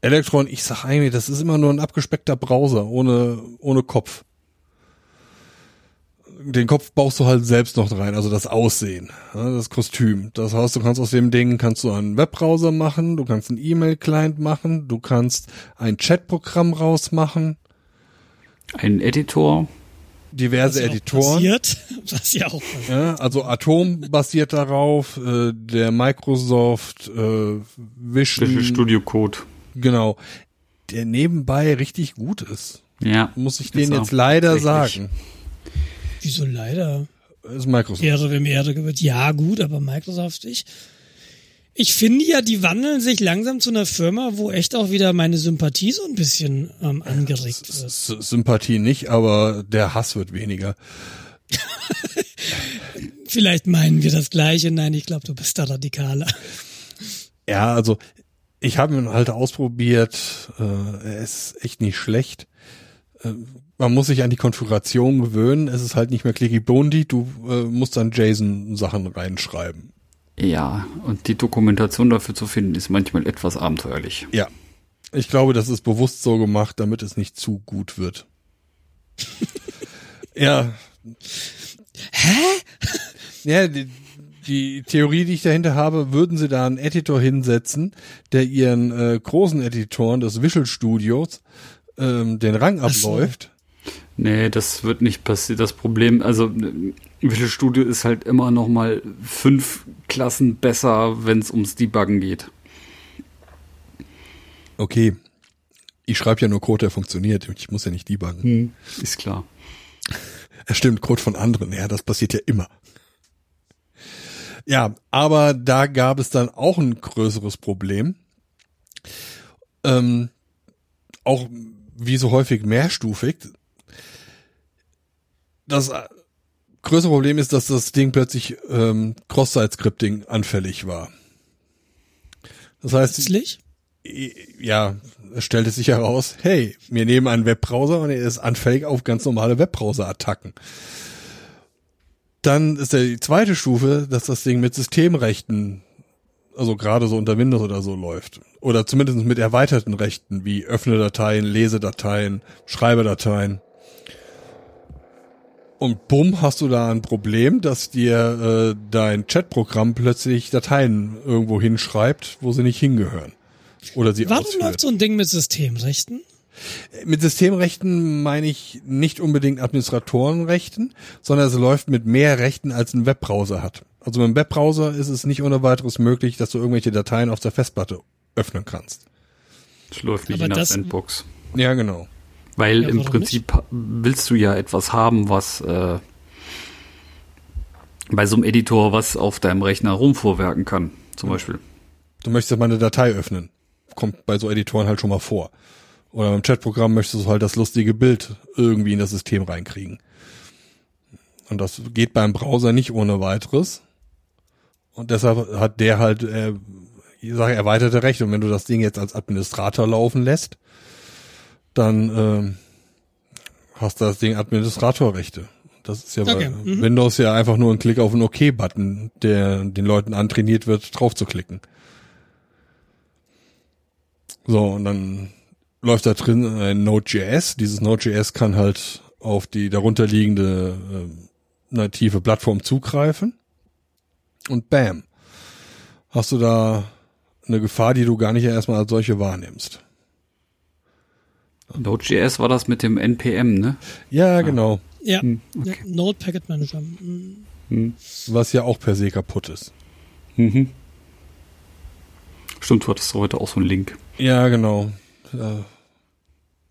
Speaker 1: Electron, ich sag eigentlich, das ist immer nur ein abgespeckter Browser ohne, ohne Kopf. Den Kopf baust du halt selbst noch rein, also das Aussehen, das Kostüm. Das heißt, du kannst aus dem Ding kannst du einen Webbrowser machen, du kannst einen E-Mail-Client machen, du kannst ein Chatprogramm rausmachen,
Speaker 3: ein Editor.
Speaker 1: Diverse was Editoren.
Speaker 2: Passiert, was ja auch
Speaker 1: ja, also Atom basiert darauf, äh, der Microsoft äh, Vision,
Speaker 3: Visual Studio Code.
Speaker 1: Genau. Der nebenbei richtig gut ist.
Speaker 3: Ja.
Speaker 1: Muss ich den jetzt leider richtig. sagen.
Speaker 2: Wieso leider?
Speaker 1: Das ist Microsoft.
Speaker 2: Ehre, wem Ehre gebührt. Ja, gut, aber Microsoft ich. Ich finde ja, die wandeln sich langsam zu einer Firma, wo echt auch wieder meine Sympathie so ein bisschen ähm, angeregt wird. S
Speaker 1: Sympathie nicht, aber der Hass wird weniger.
Speaker 2: Vielleicht meinen wir das Gleiche. Nein, ich glaube, du bist da radikaler.
Speaker 1: Ja, also ich habe ihn halt ausprobiert. Äh, er ist echt nicht schlecht. Äh, man muss sich an die Konfiguration gewöhnen. Es ist halt nicht mehr clicky bondi. Du äh, musst dann JSON-Sachen reinschreiben.
Speaker 3: Ja, und die Dokumentation dafür zu finden, ist manchmal etwas abenteuerlich.
Speaker 1: Ja. Ich glaube, das ist bewusst so gemacht, damit es nicht zu gut wird. ja.
Speaker 2: Hä?
Speaker 1: Ja, die, die Theorie, die ich dahinter habe, würden sie da einen Editor hinsetzen, der ihren äh, großen Editoren des Visual Studios ähm, den Rang abläuft.
Speaker 3: Nee, das wird nicht passieren. Das Problem, also Visual Studio ist halt immer noch mal fünf Klassen besser, wenn es ums Debuggen geht.
Speaker 1: Okay. Ich schreibe ja nur Code, der funktioniert. Ich muss ja nicht debuggen. Hm,
Speaker 3: ist klar.
Speaker 1: Es stimmt, Code von anderen. Ja, das passiert ja immer. Ja, aber da gab es dann auch ein größeres Problem. Ähm, auch wie so häufig mehrstufig. Das größere Problem ist, dass das Ding plötzlich ähm, Cross-Site-Scripting anfällig war. Das heißt,
Speaker 2: Plötzlich?
Speaker 1: ja, es stellte sich heraus, hey, wir nehmen einen Webbrowser und er ist anfällig auf ganz normale Webbrowser-Attacken. Dann ist der, die zweite Stufe, dass das Ding mit Systemrechten, also gerade so unter Windows oder so läuft. Oder zumindest mit erweiterten Rechten wie Öffne-Dateien, Lesedateien, Schreibedateien. Und bumm, hast du da ein Problem, dass dir äh, dein Chatprogramm plötzlich Dateien irgendwo hinschreibt, wo sie nicht hingehören. oder sie
Speaker 2: Warum
Speaker 1: ausführt.
Speaker 2: läuft so ein Ding mit Systemrechten?
Speaker 1: Mit Systemrechten meine ich nicht unbedingt Administratorenrechten, sondern es läuft mit mehr Rechten, als ein Webbrowser hat. Also mit einem Webbrowser ist es nicht ohne weiteres möglich, dass du irgendwelche Dateien auf der Festplatte öffnen kannst.
Speaker 3: Das läuft nicht
Speaker 2: Aber
Speaker 3: in der
Speaker 2: das-
Speaker 3: Sandbox.
Speaker 1: Ja, genau.
Speaker 3: Weil
Speaker 2: Ja,
Speaker 3: im Prinzip willst du ja etwas haben, was äh, bei so einem Editor was auf deinem Rechner rumvorwerken kann, zum Beispiel.
Speaker 1: Du möchtest mal eine Datei öffnen. Kommt bei so Editoren halt schon mal vor. Oder im Chatprogramm möchtest du halt das lustige Bild irgendwie in das System reinkriegen. Und das geht beim Browser nicht ohne weiteres. Und deshalb hat der halt, äh, ich sage erweiterte Rechte. Und wenn du das Ding jetzt als Administrator laufen lässt, dann ähm, hast du das Ding Administratorrechte. Das ist ja bei
Speaker 2: Okay, mhm.
Speaker 1: Windows ja einfach nur ein Klick auf einen OK-Button, der den Leuten antrainiert wird, drauf zu klicken. So, und dann läuft da drin ein Node.js. Dieses Node.js kann halt auf die darunterliegende äh, native Plattform zugreifen. Und bam, hast du da eine Gefahr, die du gar nicht erstmal als solche wahrnimmst.
Speaker 3: Node.js war das mit dem NPM, ne?
Speaker 1: Ja, genau.
Speaker 2: Ja,
Speaker 3: Hm,
Speaker 2: ja
Speaker 3: okay.
Speaker 2: Node Packet Manager. Mhm.
Speaker 3: Hm.
Speaker 1: Was ja auch per se kaputt ist.
Speaker 3: Mhm. Stimmt, du hattest heute auch so einen Link.
Speaker 1: Ja, genau. Äh,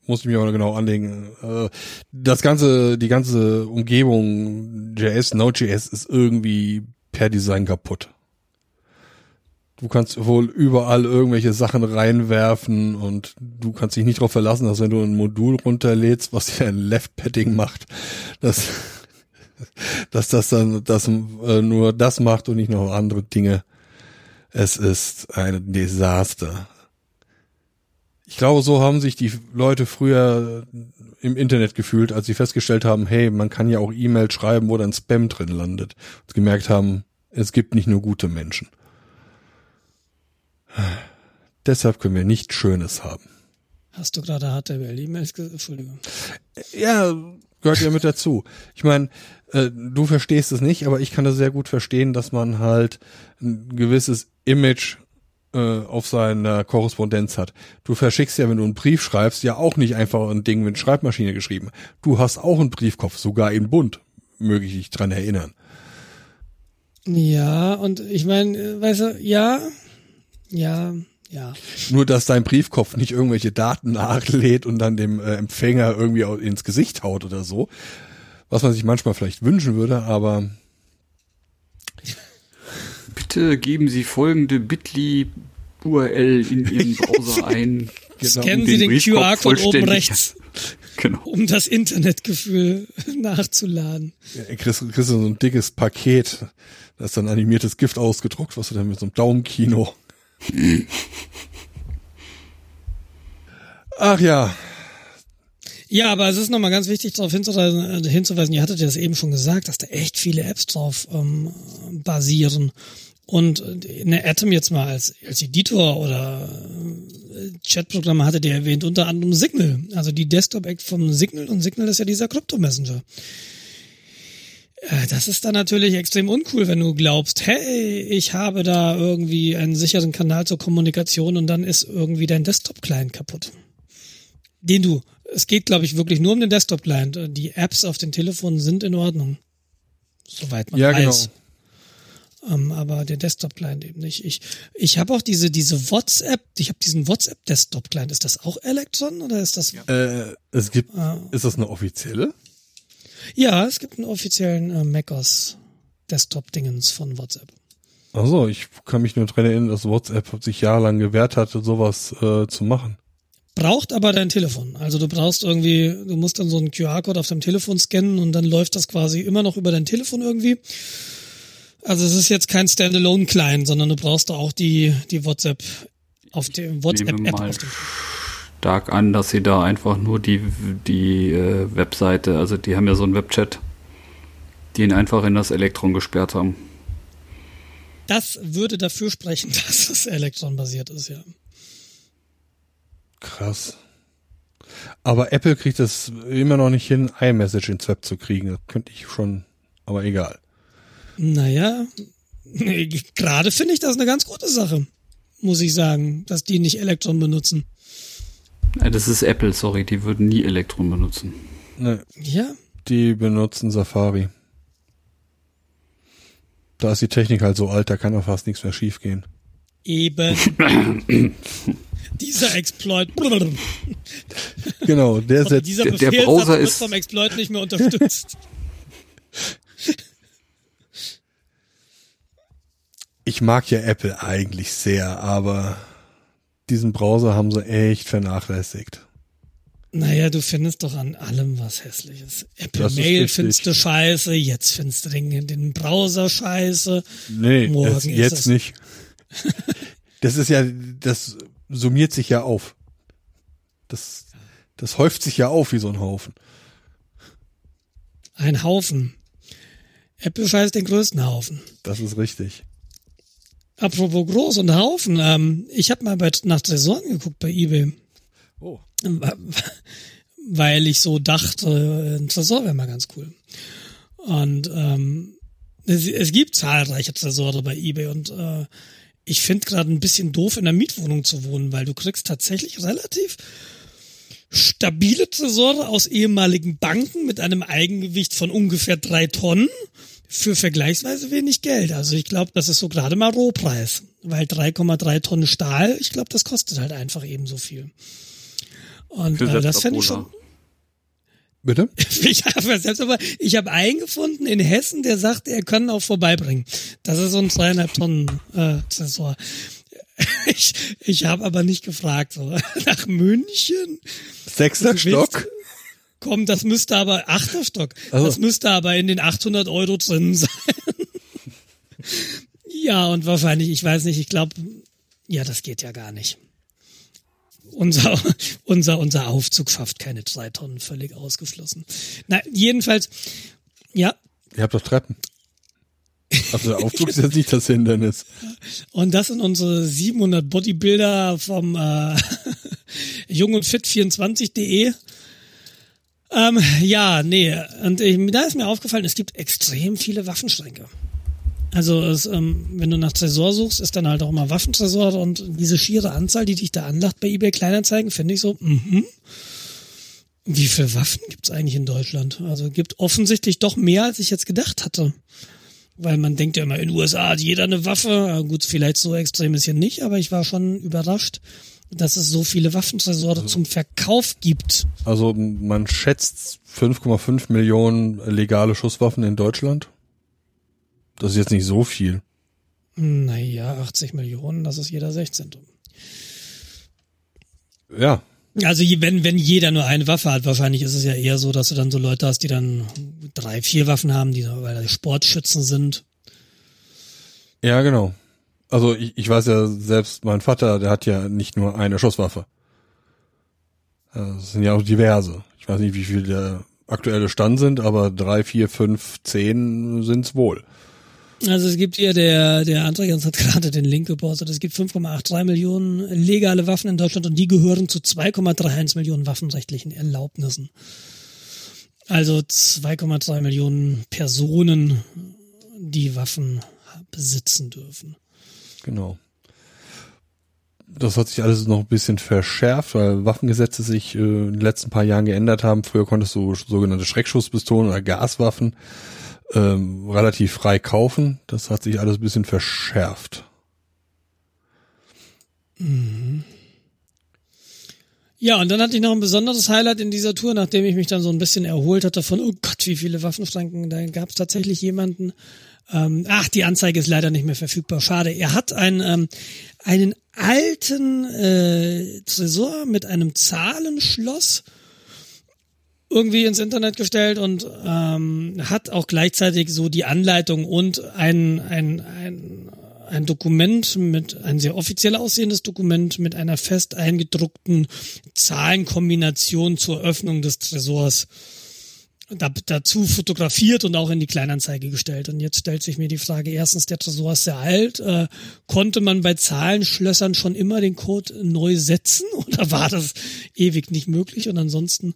Speaker 1: muss ich mir aber genau anlegen. Äh, das ganze, die ganze Umgebung JS, Node.js ist irgendwie per Design kaputt. Du kannst wohl überall irgendwelche Sachen reinwerfen und du kannst dich nicht darauf verlassen, dass wenn du ein Modul runterlädst, was ja ein Left-Padding macht, dass, dass das dann das, äh, nur das macht und nicht noch andere Dinge. Es ist ein Desaster. Ich glaube, so haben sich die Leute früher im Internet gefühlt, als sie festgestellt haben, hey, man kann ja auch E-Mails schreiben, wo dann Spam drin landet. Und gemerkt haben, es gibt nicht nur gute Menschen. Deshalb können wir nichts Schönes haben.
Speaker 2: Hast du gerade HTML-E-Mails gesagt? Entschuldigung.
Speaker 1: Ja, gehört ja mit dazu. Ich meine, äh, du verstehst es nicht, aber ich kann das sehr gut verstehen, dass man halt ein gewisses Image äh, auf seiner Korrespondenz hat. Du verschickst ja, wenn du einen Brief schreibst, ja auch nicht einfach ein Ding mit Schreibmaschine geschrieben. Du hast auch einen Briefkopf, sogar in bunt, möge ich dich dran erinnern.
Speaker 2: Ja, und ich meine, äh, weißt du, ja, ja, ja.
Speaker 1: Nur, dass dein Briefkopf nicht irgendwelche Daten nachlädt und dann dem äh, Empfänger irgendwie ins Gesicht haut oder so. Was man sich manchmal vielleicht wünschen würde, aber
Speaker 3: Bitte geben Sie folgende Bitly URL in Ihren Browser ein.
Speaker 1: Genau.
Speaker 2: Scannen Sie den
Speaker 3: Briefkopf
Speaker 2: QR-Code oben rechts,
Speaker 3: Genau.
Speaker 2: um das Internetgefühl nachzuladen.
Speaker 1: Ja, kriegst, kriegst du so ein dickes Paket, da ist dann animiertes Gift ausgedruckt, was du dann mit so einem Daumenkino. Ach ja,
Speaker 2: Ja, aber es ist nochmal ganz wichtig darauf hinzuweisen, äh, hinzuweisen, ihr hattet ja das eben schon gesagt, dass da echt viele Apps drauf ähm, basieren. Und äh, eine Atom jetzt mal als, als Editor oder äh, Chatprogramme hattet ihr erwähnt, unter anderem Signal. Also die Desktop-App vom Signal und Signal ist ja dieser Krypto-Messenger. Äh, Das ist dann natürlich extrem uncool, wenn du glaubst, hey, ich habe da irgendwie einen sicheren Kanal zur Kommunikation und dann ist irgendwie dein Desktop-Client kaputt den du, es geht glaube ich wirklich nur um den Desktop-Client. Die Apps auf den Telefonen sind in Ordnung. Soweit man
Speaker 1: ja genau.
Speaker 2: weiß. Ähm, aber der Desktop-Client eben nicht. Ich, ich habe auch diese, diese WhatsApp, ich habe diesen WhatsApp-Desktop-Client. Ist das auch Electron oder ist das? Ja,
Speaker 1: Äh, es gibt,
Speaker 2: Ah.
Speaker 1: ist das eine offizielle?
Speaker 2: Ja es gibt einen offiziellen äh, macOS Desktop-Dingens von WhatsApp.
Speaker 1: Also ich kann mich nur dran erinnern, dass WhatsApp sich jahrelang gewehrt hatte, sowas äh, zu machen.
Speaker 2: Braucht aber dein Telefon. Also du brauchst irgendwie, du musst dann so einen QR-Code auf deinem Telefon scannen und dann läuft das quasi immer noch über dein Telefon irgendwie. Also es ist jetzt kein Standalone-Client, sondern du brauchst da auch die, die WhatsApp auf dem WhatsApp-App auf dem
Speaker 3: stark an, dass sie da einfach nur die, die äh, Webseite, also die haben ja so einen Webchat, den einfach in das Elektron gesperrt haben.
Speaker 2: Das würde dafür sprechen, dass es Elektron-basiert ist, ja.
Speaker 1: Krass. Aber Apple kriegt es immer noch nicht hin, iMessage ins Web zu kriegen. Das könnte ich schon, aber egal.
Speaker 2: Naja, gerade finde ich das eine ganz gute Sache. muss ich sagen, dass die nicht Elektron benutzen.
Speaker 3: Das ist Apple, sorry, die würden nie Elektron benutzen.
Speaker 1: Ne,
Speaker 2: Ja,
Speaker 1: die benutzen Safari. Da ist die Technik halt so alt, da kann auch fast nichts mehr schiefgehen.
Speaker 2: eben. dieser Exploit.
Speaker 1: Genau, der setzt.
Speaker 2: dieser
Speaker 3: der- der Browser
Speaker 2: wird
Speaker 3: ist-
Speaker 2: vom Exploit nicht mehr unterstützt.
Speaker 1: Ich mag ja Apple eigentlich sehr, aber diesen Browser haben sie echt vernachlässigt.
Speaker 2: Naja, du findest doch an allem was Hässliches. Apple
Speaker 1: Das
Speaker 2: Mail findest du scheiße, jetzt findest du den, den Browser scheiße.
Speaker 1: Nee,
Speaker 2: Morgen
Speaker 1: jetzt
Speaker 2: es.
Speaker 1: nicht. Das ist ja, das summiert sich ja auf. Das, das häuft sich ja auf wie so ein Haufen.
Speaker 2: Ein Haufen. Apple scheißt den größten Haufen.
Speaker 1: Das ist richtig.
Speaker 2: Apropos groß und Haufen, ähm, ich habe mal bei, nach Tresoren geguckt bei eBay,
Speaker 1: Oh.
Speaker 2: weil ich so dachte, ein Tresor wäre mal ganz cool. Und ähm, es, es gibt zahlreiche Tresore bei eBay und äh, ich finde gerade ein bisschen doof, in der Mietwohnung zu wohnen, weil du kriegst tatsächlich relativ stabile Tresore aus ehemaligen Banken mit einem Eigengewicht von ungefähr drei Tonnen für vergleichsweise wenig Geld. Also ich glaube, das ist so gerade mal Rohpreis, weil 3,3 Tonnen Stahl, ich glaube, das kostet halt einfach ebenso viel. Und äh, das fände ich schon.
Speaker 1: Bitte?
Speaker 2: Ich habe selbst aber, ich habe einen gefunden in Hessen, der sagt, er kann auch vorbeibringen. Das ist so ein zweieinhalb Tonnen äh, Tresor. Ich, ich habe aber nicht gefragt. So. Nach München?
Speaker 1: Sechster Stock?
Speaker 2: Komm, das müsste aber, achter Stock,
Speaker 1: Also-
Speaker 2: das müsste aber in den 800 Euro drin sein. ja, und wahrscheinlich, ich weiß nicht, ich glaube, ja, das geht ja gar nicht. Unser, unser, unser Aufzug schafft keine drei Tonnen, völlig ausgeschlossen. Na, jedenfalls, ja,
Speaker 1: Ihr habt doch Treppen. Also der Aufzug ist jetzt nicht das Hindernis.
Speaker 2: und das sind unsere 700 Bodybuilder vom äh, jung und fit 24.de. Ähm, ja, nee, und äh, da ist mir aufgefallen, es gibt extrem viele Waffenschränke. Also es, ähm, wenn du nach Tresor suchst, ist dann halt auch immer Waffentresor und diese schiere Anzahl, die dich da anlacht bei eBay Kleinanzeigen, finde ich so, mhm. Wie viele Waffen gibt's eigentlich in Deutschland? Also gibt offensichtlich doch mehr, als ich jetzt gedacht hatte. Weil man denkt ja immer, in den USA hat jeder eine Waffe. Gut, vielleicht so extrem ist hier nicht, aber ich war schon überrascht, dass es so viele Waffentresore zum Verkauf gibt.
Speaker 1: Also man schätzt 5,5 Millionen legale Schusswaffen in Deutschland. Das ist jetzt nicht so viel.
Speaker 2: Naja, 80 Millionen, das ist jeder 16.
Speaker 1: Ja,
Speaker 2: Also wenn, wenn jeder nur eine Waffe hat, wahrscheinlich ist es ja eher so, dass du dann so Leute hast, die dann drei, vier Waffen haben, die weil die Sportschützen sind.
Speaker 1: ja genau. Also ich, ich weiß ja selbst, mein Vater, der hat ja nicht nur eine Schusswaffe. Das sind ja auch diverse. Ich weiß nicht, wie viel der aktuelle Stand sind, aber drei, vier, fünf, zehn sind's wohl.
Speaker 2: Also es gibt hier, der, der Andreas hat gerade den Link gepostet, es gibt 5,83 Millionen legale Waffen in Deutschland und die gehören zu 2,31 Millionen waffenrechtlichen Erlaubnissen. Also 2,3 Millionen Personen, die Waffen besitzen dürfen.
Speaker 1: Genau. Das hat sich alles noch ein bisschen verschärft, weil Waffengesetze sich äh, in den letzten paar Jahren geändert haben. Früher konntest du sogenannte Schreckschusspistolen oder Gaswaffen ähm, relativ frei kaufen. Das hat sich alles ein bisschen verschärft.
Speaker 2: Ja, und dann hatte ich noch ein besonderes Highlight in dieser Tour, nachdem ich mich dann so ein bisschen erholt hatte von, oh Gott, wie viele Waffenschranken. Da gab es tatsächlich jemanden, ähm, ach, die Anzeige ist leider nicht mehr verfügbar, schade. Er hat einen, ähm, einen alten äh, Tresor mit einem Zahlenschloss irgendwie ins Internet gestellt und ähm, hat auch gleichzeitig so die Anleitung und ein, ein, ein, ein Dokument mit, ein sehr offiziell aussehendes Dokument mit einer fest eingedruckten Zahlenkombination zur Öffnung des Tresors da, dazu fotografiert und auch in die Kleinanzeige gestellt. Und jetzt stellt sich mir die Frage, erstens, der Tresor ist sehr alt. Äh, konnte man bei Zahlenschlössern schon immer den Code neu setzen oder war das ewig nicht möglich? Und ansonsten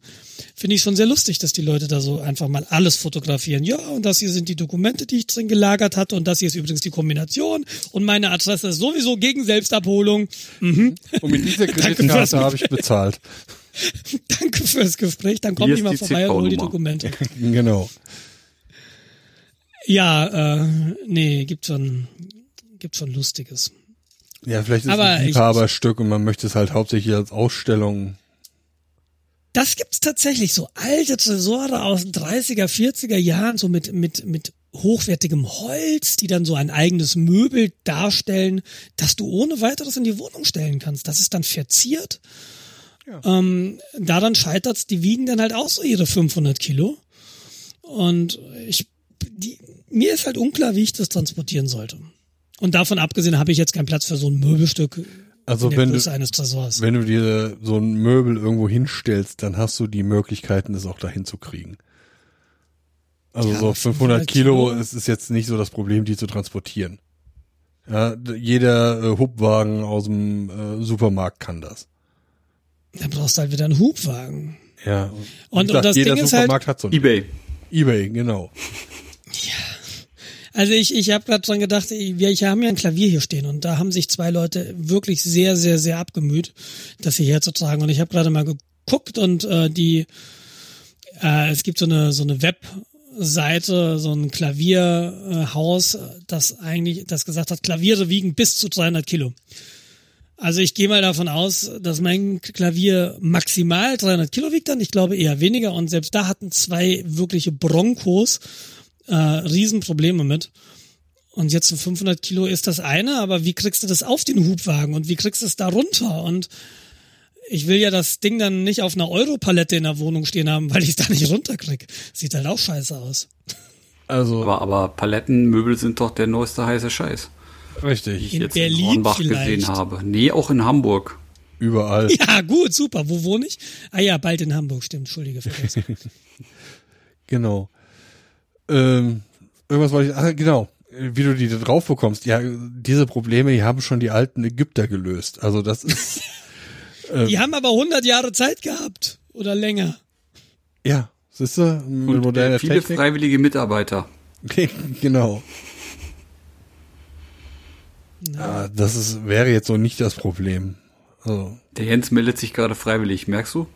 Speaker 2: finde ich schon sehr lustig, dass die Leute da so einfach mal alles fotografieren. Ja, und das hier sind die Dokumente, die ich drin gelagert hatte. Und das hier ist übrigens die Kombination. Und meine Adresse ist sowieso gegen Selbstabholung. Mhm.
Speaker 1: Und mit dieser Kreditkarte habe ich bezahlt.
Speaker 2: Danke fürs Gespräch. Dann komm ich mal vorbei und hol die Dokumente.
Speaker 1: genau.
Speaker 2: Ja, äh, nee, gibt schon, gibt schon Lustiges.
Speaker 1: Ja, vielleicht ist es ein Liebhaberstück und man möchte es halt hauptsächlich als Ausstellung.
Speaker 2: Das gibt's tatsächlich, so alte Tresore aus den 30er, 40er Jahren, so mit, mit, mit hochwertigem Holz, die dann so ein eigenes Möbel darstellen, das du ohne weiteres in die Wohnung stellen kannst. Das ist dann verziert ja. Ähm, daran scheitert's, die wiegen dann halt auch so ihre 500 Kilo. Und ich, die, mir ist halt unklar, wie ich das transportieren sollte. Und davon abgesehen habe ich jetzt keinen Platz für so ein Möbelstück.
Speaker 1: Also wenn du, wenn du dir so ein Möbel irgendwo hinstellst, dann hast du die Möglichkeiten, es auch dahin zu kriegen. Also ja, so 500 Kilo, Kilo ist, ist jetzt nicht so das Problem, die zu transportieren. Ja, jeder äh, Hubwagen aus dem äh, Supermarkt kann das.
Speaker 2: Dann brauchst du halt wieder einen Hubwagen.
Speaker 1: Ja.
Speaker 2: Und, und das Ding ist halt
Speaker 1: hat so eBay. eBay, genau.
Speaker 2: Ja. Also ich, ich habe gerade dran gedacht, wir ich haben ja ein Klavier hier stehen und da haben sich zwei Leute wirklich sehr, sehr, sehr abgemüht, das hier herzutragen. Und ich habe gerade mal geguckt und äh, die, äh, es gibt so eine so eine Webseite, so ein Klavierhaus, das eigentlich, das gesagt hat, Klaviere wiegen bis zu 300 Kilo. Also ich gehe mal davon aus, dass mein Klavier maximal 300 Kilo wiegt dann. Ich glaube eher weniger. Und selbst da hatten zwei wirkliche Broncos äh, Riesenprobleme mit. Und jetzt so 500 Kilo ist das eine, aber wie kriegst du das auf den Hubwagen und wie kriegst du es da runter? Und ich will ja das Ding dann nicht auf einer Europalette in der Wohnung stehen haben, weil ich es da nicht runterkrieg. Sieht halt auch scheiße aus.
Speaker 3: Also. Aber, aber Palettenmöbel sind doch der neueste heiße Scheiß.
Speaker 1: Richtig.
Speaker 3: Die ich in jetzt Berlin in Hornbach vielleicht. gesehen habe. Nee, auch in Hamburg.
Speaker 1: Überall.
Speaker 2: Ja, gut, super. Wo wohne ich? Ah ja, bald in Hamburg, stimmt. Entschuldige,
Speaker 1: genau. Ähm, irgendwas wollte ich, ah, genau. Wie du die da drauf bekommst. Ja, diese Probleme, die haben schon die alten Ägypter gelöst. Also das ist.
Speaker 2: ähm, die haben aber 100 Jahre Zeit gehabt. Oder länger.
Speaker 1: Ja, siehst du?
Speaker 3: Und äh, viele Technik. freiwillige Mitarbeiter.
Speaker 1: genau. Ja, das ist, wäre jetzt so nicht das Problem. Also.
Speaker 3: Der Jens meldet sich gerade freiwillig, merkst du?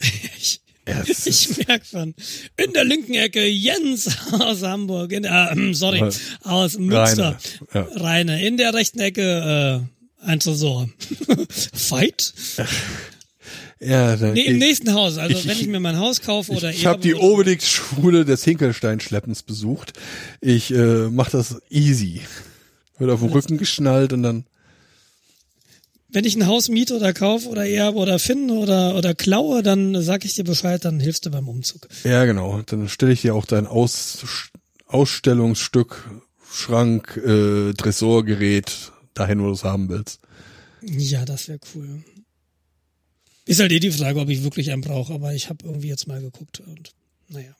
Speaker 2: ich, ich merk schon. In der linken Ecke Jens aus Hamburg, in der, äh, sorry, aus Münster. Reine, ja. Reine. In der rechten Ecke äh, ein Tresor. Fight?
Speaker 1: Ja, dann
Speaker 2: nee, im nächsten Haus. Also ich, wenn ich mir mein Haus kaufe oder
Speaker 1: ich, ich habe die Obelix-Schule des Hinkelstein-Schleppens besucht. Ich äh, mache das easy. Wird auf den Rücken geschnallt und dann.
Speaker 2: Wenn ich ein Haus miete oder kaufe oder erbe oder finde oder, oder klaue, dann sag ich dir Bescheid, dann hilfst du beim Umzug.
Speaker 1: Ja, genau. Dann stelle ich dir auch dein Aus, Ausstellungsstück, Schrank, äh, Tresorgerät dahin, wo du es haben willst.
Speaker 2: Ja, das wäre cool. Ist halt eh die Frage, ob ich wirklich einen brauche, aber ich habe irgendwie jetzt mal geguckt und naja.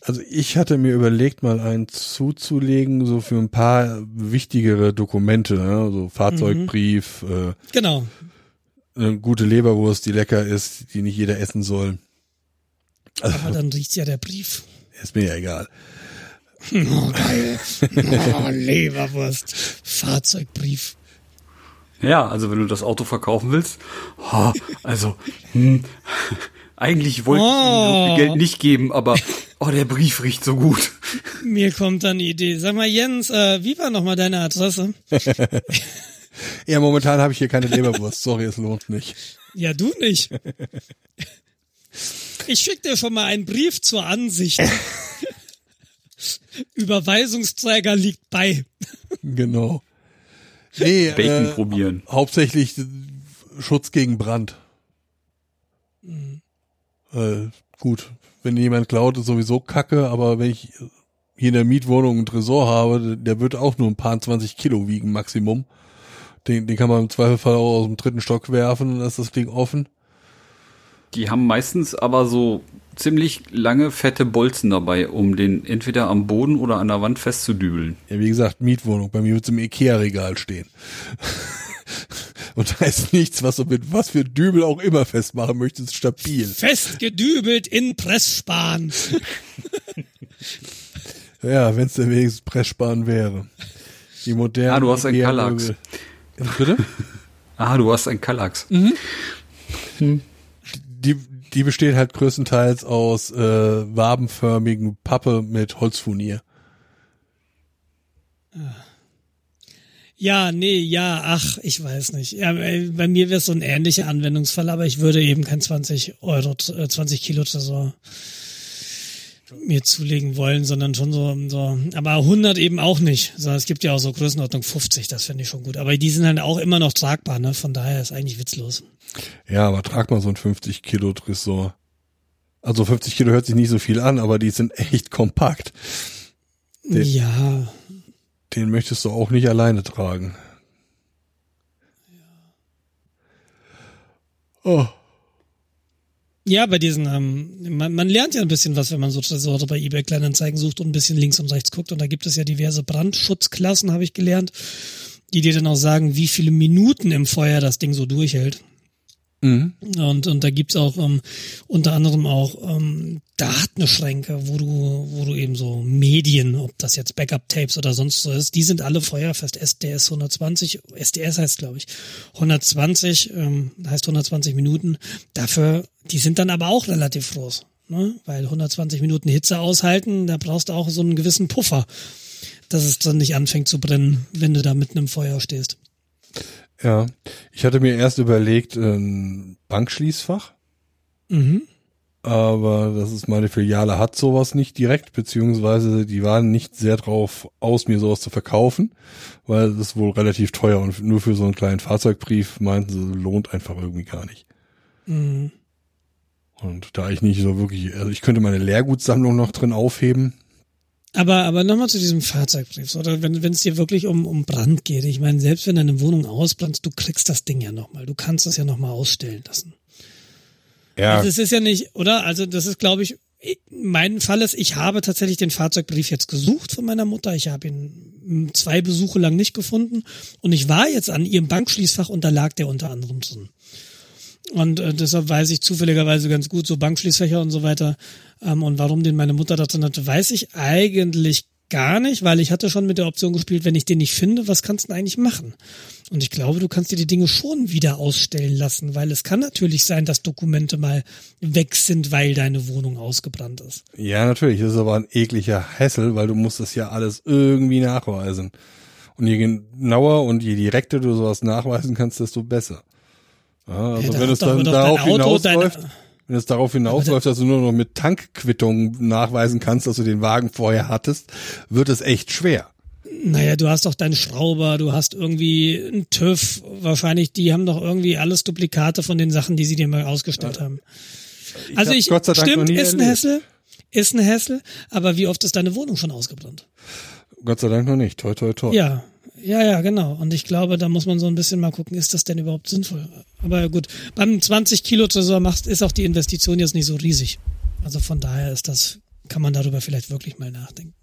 Speaker 1: Also ich hatte mir überlegt, mal einen zuzulegen, so für ein paar wichtigere Dokumente, ne? so Fahrzeugbrief, mhm. äh,
Speaker 2: genau.
Speaker 1: Eine gute Leberwurst, die lecker ist, die nicht jeder essen soll.
Speaker 2: Also, Aber dann riecht's ja der Brief.
Speaker 1: Ist mir ja egal.
Speaker 2: Oh, geil. Oh, Leberwurst. Fahrzeugbrief.
Speaker 3: Ja, also wenn du das Auto verkaufen willst, oh, also hm, eigentlich wollte oh. ich ihm so viel Geld nicht geben, aber oh, der Brief riecht so gut.
Speaker 2: Mir kommt dann eine Idee. Sag mal, Jens, äh, wie war nochmal deine Adresse?
Speaker 1: ja, momentan habe ich hier keine Leberwurst. Sorry, es lohnt nicht.
Speaker 2: Ja, du nicht. Ich schick dir schon mal einen Brief zur Ansicht. Überweisungsträger liegt bei.
Speaker 1: Genau. Nee,
Speaker 3: Bacon äh, probieren.
Speaker 1: Hauptsächlich Schutz gegen Brand. Äh, gut, wenn jemand klaut, ist sowieso kacke, aber wenn ich hier in der Mietwohnung einen Tresor habe, der wird auch nur ein paar 20 Kilo wiegen, Maximum. Den, den kann man im Zweifelfall auch aus dem dritten Stock werfen, dann ist das Ding offen.
Speaker 3: Die haben meistens aber so ziemlich lange fette Bolzen dabei, um den entweder am Boden oder an der Wand festzudübeln.
Speaker 1: Ja, wie gesagt, Mietwohnung. Bei mir wird es im Ikea-Regal stehen. Und da ist nichts, was du mit was für Dübel auch immer festmachen möchtest, stabil.
Speaker 2: Festgedübelt in Pressspan.
Speaker 1: ja, wenn es denn wenigstens Pressspan wäre. Die moderne.
Speaker 3: Ah, du hast einen Kallax.
Speaker 1: Bitte?
Speaker 3: ah, du hast einen Kallax. Mhm.
Speaker 1: Hm. Die, die besteht halt größtenteils aus äh, wabenförmigen Pappe mit Holzfurnier.
Speaker 2: Ja, nee, ja, ach, ich weiß nicht. Ja, bei mir wäre es so ein ähnlicher Anwendungsfall, aber ich würde eben kein 20 Euro, 20 äh, Kilo Tresor mir zulegen wollen, sondern schon so, so, aber 100 eben auch nicht. So, es gibt ja auch so Größenordnung 50, das finde ich schon gut. Aber die sind halt auch immer noch tragbar, ne? Von daher ist eigentlich witzlos.
Speaker 1: Ja, aber trag mal so ein 50 Kilo Tresor. Also 50 Kilo hört sich nicht so viel an, aber die sind echt kompakt.
Speaker 2: Den, ja.
Speaker 1: Den möchtest du auch nicht alleine tragen.
Speaker 2: Oh. Ja, bei diesen, ähm, man, man lernt ja ein bisschen was, wenn man so Tresore bei eBay Kleinanzeigen sucht und ein bisschen links und rechts guckt. Und da gibt es ja diverse Brandschutzklassen, habe ich gelernt, die dir dann auch sagen, wie viele Minuten im Feuer das Ding so durchhält. Mhm. Und, und da gibt's auch ähm, unter anderem auch ähm, Datenschränke, wo du, wo du eben so Medien, ob das jetzt Backup-Tapes oder sonst so ist, die sind alle feuerfest. SDS 120, SDS heißt glaube ich 120, ähm, heißt 120 Minuten. Dafür, die sind dann aber auch relativ groß, ne? weil 120 Minuten Hitze aushalten, da brauchst du auch so einen gewissen Puffer, dass es dann nicht anfängt zu brennen, wenn du da mitten im Feuer stehst.
Speaker 1: Ja, ich hatte mir erst überlegt, ein Bankschließfach. Mhm. Aber das ist meine Filiale hat sowas nicht direkt, beziehungsweise die waren nicht sehr drauf aus, mir sowas zu verkaufen, weil das ist wohl relativ teuer und nur für so einen kleinen Fahrzeugbrief meinten sie, lohnt einfach irgendwie gar nicht. Mhm. Und da ich nicht so wirklich, also ich könnte meine Leergutsammlung noch drin aufheben,
Speaker 2: aber, aber nochmal zu diesem Fahrzeugbrief, oder wenn wenn es dir wirklich um, um Brand geht. Ich meine, selbst wenn deine Wohnung ausbrennt, du kriegst das Ding ja nochmal. Du kannst es ja nochmal ausstellen lassen. Ja. Also es ist ja nicht, oder? Also das ist, glaube ich, mein Fall ist, ich habe tatsächlich den Fahrzeugbrief jetzt gesucht von meiner Mutter. Ich habe ihn zwei Besuche lang nicht gefunden. Und ich war jetzt an ihrem Bankschließfach und da lag der unter anderem drin. Und äh, deshalb weiß ich zufälligerweise ganz gut so Bankschließfächer und so weiter. Ähm, und warum den meine Mutter da drin hatte, weiß ich eigentlich gar nicht, weil ich hatte schon mit der Option gespielt, wenn ich den nicht finde, was kannst du denn eigentlich machen? Und ich glaube, du kannst dir die Dinge schon wieder ausstellen lassen, weil es kann natürlich sein, dass Dokumente mal weg sind, weil deine Wohnung ausgebrannt ist.
Speaker 1: Ja, natürlich. Das ist aber ein ekliger Hassel, weil du musst das ja alles irgendwie nachweisen. Und je genauer und je direkter du sowas nachweisen kannst, desto besser. Ja, also ja, wenn es dann darauf hinausläuft, wenn es darauf hinausläuft, dass du nur noch mit Tankquittung nachweisen kannst, dass du den Wagen vorher hattest, wird es echt schwer.
Speaker 2: Naja, du hast doch deinen Schrauber, du hast irgendwie einen TÜV, wahrscheinlich, die haben doch irgendwie alles Duplikate von den Sachen, die sie dir mal ausgestellt ja. haben. Ich also ich, stimmt, ist ein Hessel, ist ein Hessel, aber wie oft ist deine Wohnung schon ausgebrannt?
Speaker 1: Gott sei Dank noch nicht, toi toi toi.
Speaker 2: Ja, ja, ja, genau. Und ich glaube, da muss man so ein bisschen mal gucken, ist das denn überhaupt sinnvoll? Aber gut, beim 20 Kilo Tresor machst, ist auch die Investition jetzt nicht so riesig. Also von daher ist das, kann man darüber vielleicht wirklich mal nachdenken.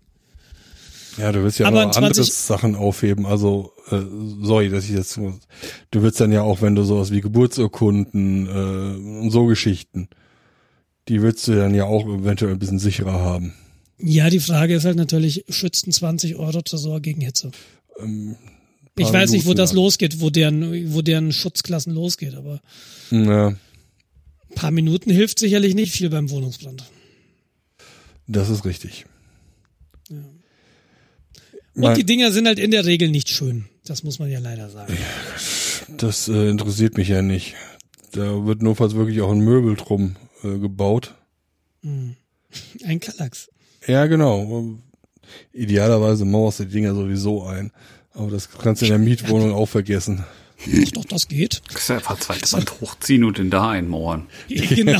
Speaker 1: Ja, du willst ja Aber noch andere Sachen aufheben. Also, äh, sorry, dass ich jetzt, du willst dann ja auch, wenn du sowas wie Geburtsurkunden äh, und so Geschichten, die willst du dann ja auch eventuell ein bisschen sicherer haben.
Speaker 2: Ja, die Frage ist halt natürlich, schützt ein 20 Euro Tresor gegen Hitze? Ähm, ich weiß nicht, wo das lang. losgeht, wo deren, wo deren Schutzklassen losgeht, aber ja. ein paar Minuten hilft sicherlich nicht viel beim Wohnungsbrand.
Speaker 1: Das ist richtig.
Speaker 2: Ja. Und mein, die Dinger sind halt in der Regel nicht schön. Das muss man ja leider sagen.
Speaker 1: Das äh, interessiert mich ja nicht. Da wird notfalls wirklich auch ein Möbel drum äh, gebaut.
Speaker 2: Hm. Ein Kallax.
Speaker 1: Ja, genau. Idealerweise mauerst du die Dinger sowieso ein. Aber das kannst du in der Mietwohnung auch vergessen.
Speaker 2: Doch, doch, das geht.
Speaker 3: Du kannst ja einfach zweite Wand hochziehen und den da einmauern. Genau.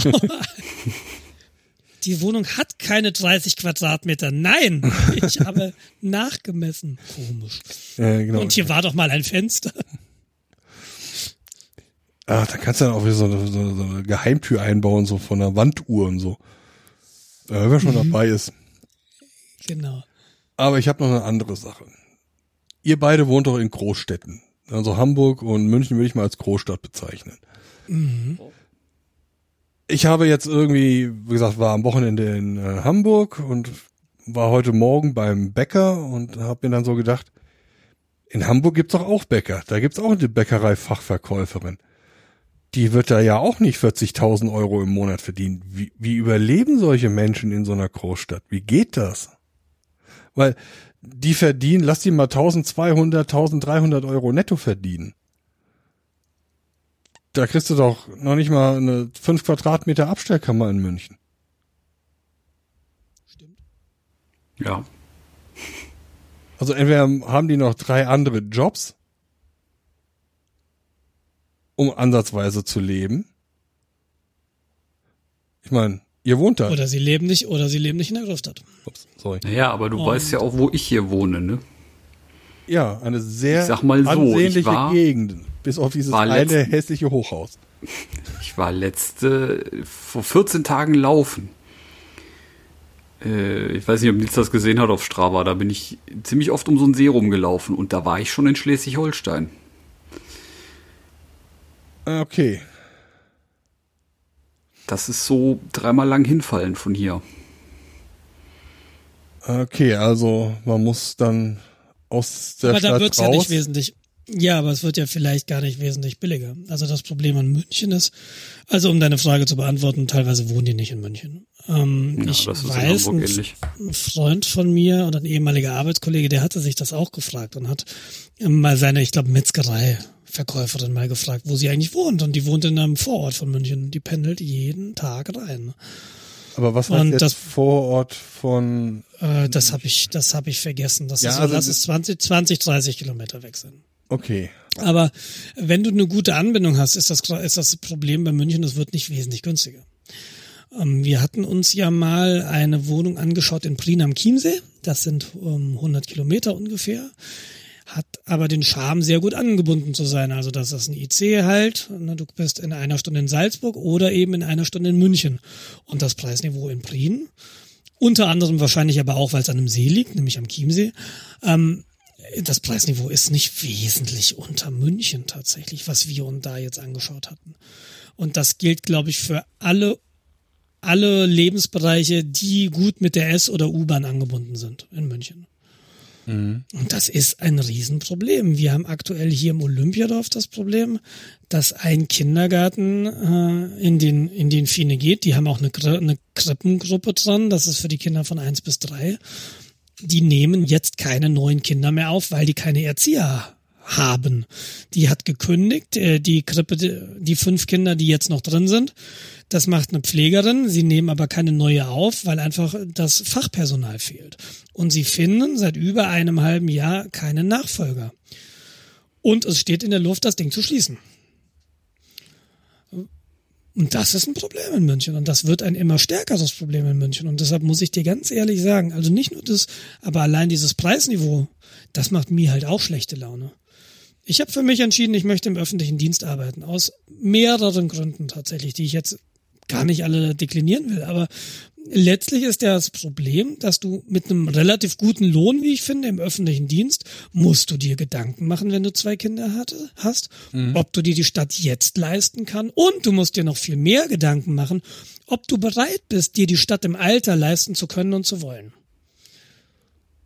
Speaker 2: Die Wohnung hat keine 30 Quadratmeter. Nein, ich habe nachgemessen. Komisch. Ja, genau. Und hier war doch mal ein Fenster.
Speaker 1: Ach, da kannst du dann auch wieder so eine, so eine Geheimtür einbauen, so von einer Wanduhr und so. äh, wer schon mhm. dabei ist.
Speaker 2: Genau.
Speaker 1: Aber ich habe noch eine andere Sache. Ihr beide wohnt doch in Großstädten. Also Hamburg und München würde ich mal als Großstadt bezeichnen. Mhm. Ich habe jetzt irgendwie, wie gesagt, war am Wochenende in äh, Hamburg und war heute Morgen beim Bäcker und habe mir dann so gedacht, in Hamburg gibt's doch auch Bäcker. Da gibt's auch eine Bäckerei-Fachverkäuferin. Die wird da ja auch nicht 40.000 Euro im Monat verdienen. Wie, wie überleben solche Menschen in so einer Großstadt? Wie geht das? Weil die verdienen, lass die mal 1200, 1300 Euro netto verdienen. Da kriegst du doch noch nicht mal eine 5 Quadratmeter Abstellkammer in München.
Speaker 3: Stimmt. Ja.
Speaker 1: Also entweder haben die noch drei andere Jobs, um ansatzweise zu leben. Ich meine, ihr wohnt da.
Speaker 2: Oder sie leben nicht, oder sie leben nicht in der Großstadt.
Speaker 3: Ups, sorry. Naja, aber du Und weißt ja auch, wo ich hier wohne, ne?
Speaker 1: Ja, eine sehr
Speaker 3: ich sag mal so,
Speaker 1: ansehnliche
Speaker 3: war,
Speaker 1: Gegend. Bis auf dieses eine hässliche Hochhaus.
Speaker 3: Ich war letzte, vor 14 Tagen laufen. Äh, ich weiß nicht, ob Nils das gesehen hat auf Strava. Da bin ich ziemlich oft um so einen See rumgelaufen und da war ich schon in Schleswig-Holstein.
Speaker 1: Ah, okay.
Speaker 3: Das ist so dreimal lang hinfallen von hier.
Speaker 1: Okay, also man muss dann aus der
Speaker 2: aber
Speaker 1: Stadt
Speaker 2: da wird's
Speaker 1: raus.
Speaker 2: ja nicht wesentlich. Ja, aber es wird ja vielleicht gar nicht wesentlich billiger. Also das Problem an München ist, also um deine Frage zu beantworten, teilweise wohnen die nicht in München. Ähm, ja, ich weiß, ein, ein Freund von mir und ein ehemaliger Arbeitskollege, der hatte sich das auch gefragt und hat mal seine, ich glaube, Metzgerei-Verkäuferin mal gefragt, wo sie eigentlich wohnt. Und die wohnt in einem Vorort von München. Die pendelt jeden Tag rein.
Speaker 1: Aber was heißt jetzt das Vorort von?
Speaker 2: Äh, das habe ich, das habe ich vergessen. Das ja, ist, also lass es 20, 20, 30 Kilometer weg sind.
Speaker 1: Okay.
Speaker 2: Aber wenn du eine gute Anbindung hast, ist das, ist das Problem bei München, es wird nicht wesentlich günstiger. Ähm, wir hatten uns ja mal eine Wohnung angeschaut in Prien am Chiemsee. Das sind 100 Kilometer ungefähr hat aber den Charme, sehr gut angebunden zu sein. Also das ist ein IC halt. Ne, du bist in einer Stunde in Salzburg oder eben in einer Stunde in München. Und das Preisniveau in Prien, unter anderem wahrscheinlich aber auch, weil es an einem See liegt, nämlich am Chiemsee, ähm, das Preisniveau ist nicht wesentlich unter München tatsächlich, was wir uns da jetzt angeschaut hatten. Und das gilt, glaube ich, für alle alle Lebensbereiche, die gut mit der S- oder U-Bahn angebunden sind in München. Mhm. Und das ist ein Riesenproblem. Wir haben aktuell hier im Olympiadorf das Problem, dass ein Kindergarten äh, in den in den Fine geht. Die haben auch eine, eine Krippengruppe dran. Das ist für die Kinder von eins bis drei. Die nehmen jetzt keine neuen Kinder mehr auf, weil die keine Erzieher haben. Die hat gekündigt, äh, die Krippe, die fünf Kinder, die jetzt noch drin sind, das macht eine Pflegerin. Sie nehmen aber keine neue auf, weil einfach das Fachpersonal fehlt. Und sie finden seit über einem halben Jahr keinen Nachfolger. Und es steht in der Luft, das Ding zu schließen. Und das ist ein Problem in München. Und das wird ein immer stärkeres Problem in München. Und deshalb muss ich dir ganz ehrlich sagen, also nicht nur das, aber allein dieses Preisniveau, das macht mir halt auch schlechte Laune. Ich habe für mich entschieden, ich möchte im öffentlichen Dienst arbeiten. Aus mehreren Gründen tatsächlich, die ich jetzt gar nicht alle deklinieren will, aber letztlich ist ja das Problem, dass du mit einem relativ guten Lohn, wie ich finde, im öffentlichen Dienst, musst du dir Gedanken machen, wenn du zwei Kinder hatte, hast, mhm. ob du dir die Stadt jetzt leisten kann und du musst dir noch viel mehr Gedanken machen, ob du bereit bist, dir die Stadt im Alter leisten zu können und zu wollen.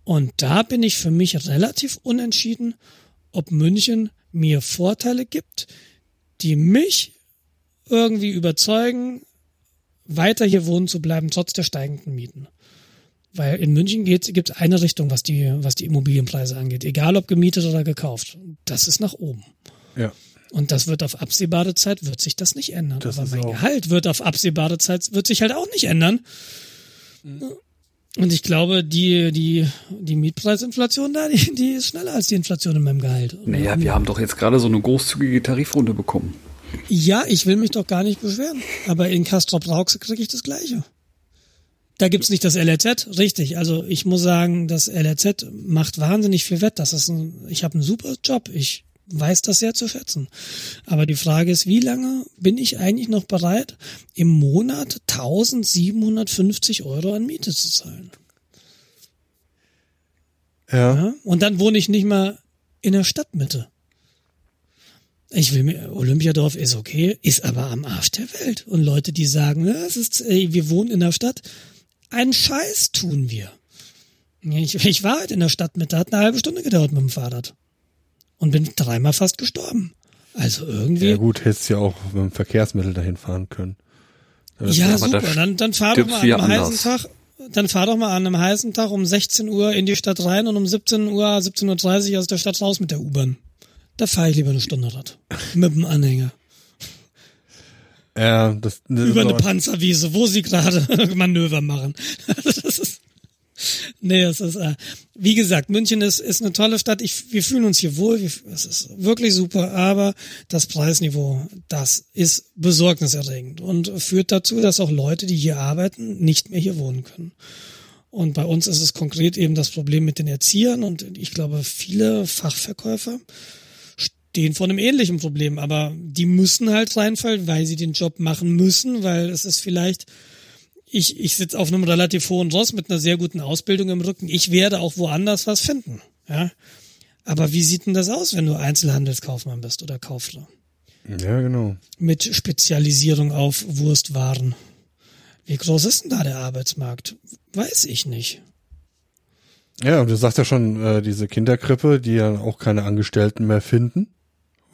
Speaker 2: Und da bin ich für mich relativ unentschieden, ob München mir Vorteile gibt, die mich irgendwie überzeugen, weiter hier wohnen zu bleiben, trotz der steigenden Mieten. Weil in München gibt es eine Richtung, was die, was die Immobilienpreise angeht. Egal ob gemietet oder gekauft. Das ist nach oben.
Speaker 1: Ja.
Speaker 2: Und das wird auf absehbare Zeit, wird sich das nicht ändern.
Speaker 1: Das
Speaker 2: Aber mein. Gehalt wird auf absehbare Zeit, wird sich halt auch nicht ändern. Mhm. Und ich glaube, die, die, die Mietpreisinflation da, die, die ist schneller als die Inflation in meinem Gehalt.
Speaker 3: Naja, wir haben doch jetzt gerade so eine großzügige Tarifrunde bekommen.
Speaker 2: Ja, ich will mich doch gar nicht beschweren. Aber in Castrop Rauxel kriege ich das Gleiche. Da gibt's nicht das LRZ, richtig. Also ich muss sagen, das LRZ macht wahnsinnig viel wett. Das ist ein, ich habe einen super Job. Ich weiß das sehr zu schätzen. Aber die Frage ist, wie lange bin ich eigentlich noch bereit, im Monat 1750 Euro an Miete zu zahlen? Ja. ja. Und dann wohne ich nicht mal in der Stadtmitte. Ich will mir, Olympiadorf ist okay, ist aber am Arsch der Welt. Und Leute, die sagen, ne, es ist, ey, wir wohnen in der Stadt, einen Scheiß tun wir. Ich, ich war halt in der Stadt mit, da hat eine halbe Stunde gedauert mit dem Fahrrad. Und bin dreimal fast gestorben. Also irgendwie.
Speaker 1: Ja gut, hättest ja auch mit dem Verkehrsmittel dahin fahren können.
Speaker 2: ja, super. Dann, dann fahr doch mal an einem heißen Tag, dann fahr doch mal an einem heißen Tag um 16 Uhr in die Stadt rein und um 17 Uhr, 17.30 Uhr aus der Stadt raus mit der U-Bahn. Da fahre ich lieber eine Stunde Rad. Mit dem Anhänger.
Speaker 1: Ja, das,
Speaker 2: das Über eine Panzerwiese, wo sie gerade Manöver machen. das ist, nee, es ist, äh, wie gesagt, München ist, ist eine tolle Stadt. Ich, wir fühlen uns hier wohl. es ist wirklich super. Aber das Preisniveau, das ist besorgniserregend und führt dazu, dass auch Leute, die hier arbeiten, nicht mehr hier wohnen können. Und bei uns ist es konkret eben das Problem mit den Erziehern und ich glaube, viele Fachverkäufer stehen vor einem ähnlichen Problem, aber die müssen halt reinfallen, weil sie den Job machen müssen, weil es ist vielleicht, ich, ich sitze auf einem relativ hohen Ross mit einer sehr guten Ausbildung im Rücken. Ich werde auch woanders was finden. Ja. Aber wie sieht denn das aus, wenn du Einzelhandelskaufmann bist oder Kauffrau?
Speaker 1: Ja, genau.
Speaker 2: Mit Spezialisierung auf Wurstwaren. Wie groß ist denn da der Arbeitsmarkt? Weiß ich nicht.
Speaker 1: Ja, und du sagst ja schon, äh, diese Kinderkrippe, die ja auch keine Angestellten mehr finden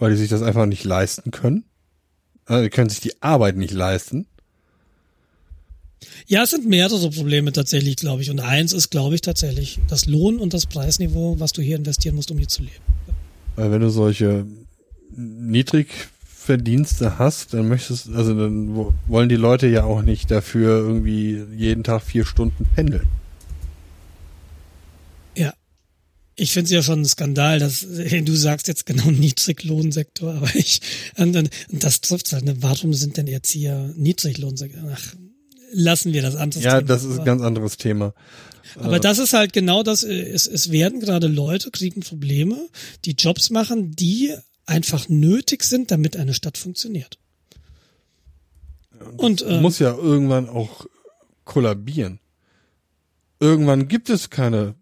Speaker 1: weil die sich das einfach nicht leisten können. Also die können sich die Arbeit nicht leisten.
Speaker 2: Ja, es sind mehrere Probleme tatsächlich, glaube ich. Und eins ist, glaube ich, tatsächlich das Lohn- und das Preisniveau, was du hier investieren musst, um hier zu leben.
Speaker 1: Weil wenn du solche Niedrigverdienste hast, dann möchtest, also dann wollen die Leute ja auch nicht dafür irgendwie jeden Tag vier Stunden pendeln.
Speaker 2: ich finde es ja schon ein Skandal, dass du sagst jetzt genau Niedriglohnsektor, aber ich und, und, und das trifft halt. Ne? Warum sind denn Erzieher Niedriglohnsektor? Ach, lassen wir das
Speaker 1: andere. Ja, Thema. das ist ein ganz anderes Thema.
Speaker 2: Aber das ist halt genau das. Es, es werden gerade Leute kriegen Probleme, die Jobs machen, die einfach nötig sind, damit eine Stadt funktioniert.
Speaker 1: Und äh, muss ja irgendwann auch kollabieren. Irgendwann gibt es keine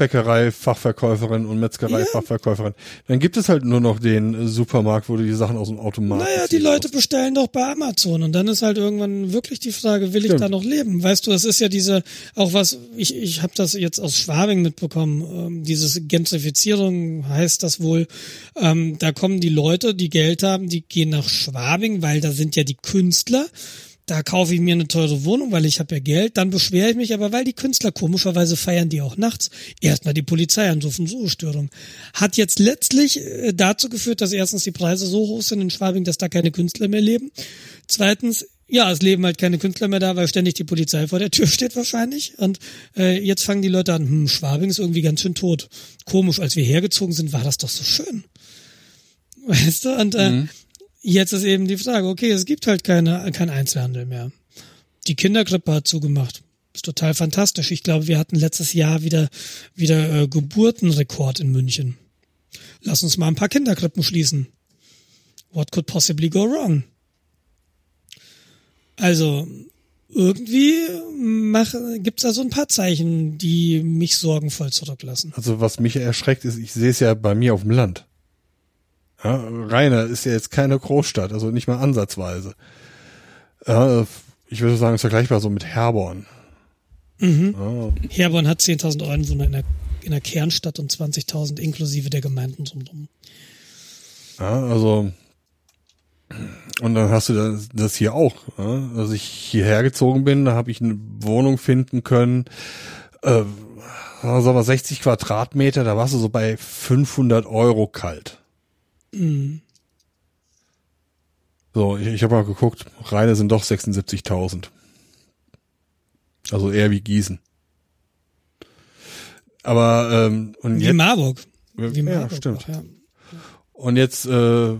Speaker 1: Bäckerei-Fachverkäuferin und Metzgerei-Fachverkäuferin. Ja. Dann gibt es halt nur noch den Supermarkt, wo du die Sachen aus dem Automat.
Speaker 2: Naja, die Leute musst. bestellen doch bei Amazon und dann ist halt irgendwann wirklich die Frage, will ich Stimmt. da noch leben? Weißt du, das ist ja diese, auch was, ich, ich habe das jetzt aus Schwabing mitbekommen, ähm, dieses Gentrifizierung heißt das wohl, ähm, da kommen die Leute, die Geld haben, die gehen nach Schwabing, weil da sind ja die Künstler da kaufe ich mir eine teure Wohnung, weil ich habe ja Geld, dann beschwere ich mich aber, weil die Künstler komischerweise feiern die auch nachts. Erstmal die Polizei anrufen, so Störung. Hat jetzt letztlich äh, dazu geführt, dass erstens die Preise so hoch sind in Schwabing, dass da keine Künstler mehr leben. Zweitens, ja, es leben halt keine Künstler mehr da, weil ständig die Polizei vor der Tür steht wahrscheinlich. Und äh, jetzt fangen die Leute an, hm, Schwabing ist irgendwie ganz schön tot. Komisch, als wir hergezogen sind, war das doch so schön. Weißt du? Und äh, mhm. Jetzt ist eben die Frage, okay, es gibt halt keine, kein Einzelhandel mehr. Die Kinderkrippe hat zugemacht. Ist total fantastisch. Ich glaube, wir hatten letztes Jahr wieder, wieder äh, Geburtenrekord in München. Lass uns mal ein paar Kinderkrippen schließen. What could possibly go wrong? Also, irgendwie mach, gibt's da so ein paar Zeichen, die mich sorgenvoll zurücklassen.
Speaker 1: Also, was mich erschreckt ist, ich sehe es ja bei mir auf dem Land. Ja, Rainer ist ja jetzt keine Großstadt, also nicht mal ansatzweise. Ja, ich würde sagen, es ist vergleichbar so mit Herborn.
Speaker 2: Mhm. Ja. Herborn hat 10.000 Einwohner in der, in der Kernstadt und 20.000 inklusive der Gemeinden drumherum.
Speaker 1: Ja, also und dann hast du das, das hier auch. Ja? Als ich hierher gezogen bin, da habe ich eine Wohnung finden können, äh, sagen wir 60 Quadratmeter, da warst du so bei 500 Euro kalt. Mhm. So, ich, ich habe mal geguckt, Reine sind doch 76.000. Also eher wie Gießen. Aber ähm, und
Speaker 2: wie
Speaker 1: jetzt,
Speaker 2: Marburg.
Speaker 1: Wie ja, Marburg, stimmt. Ja. Und jetzt äh,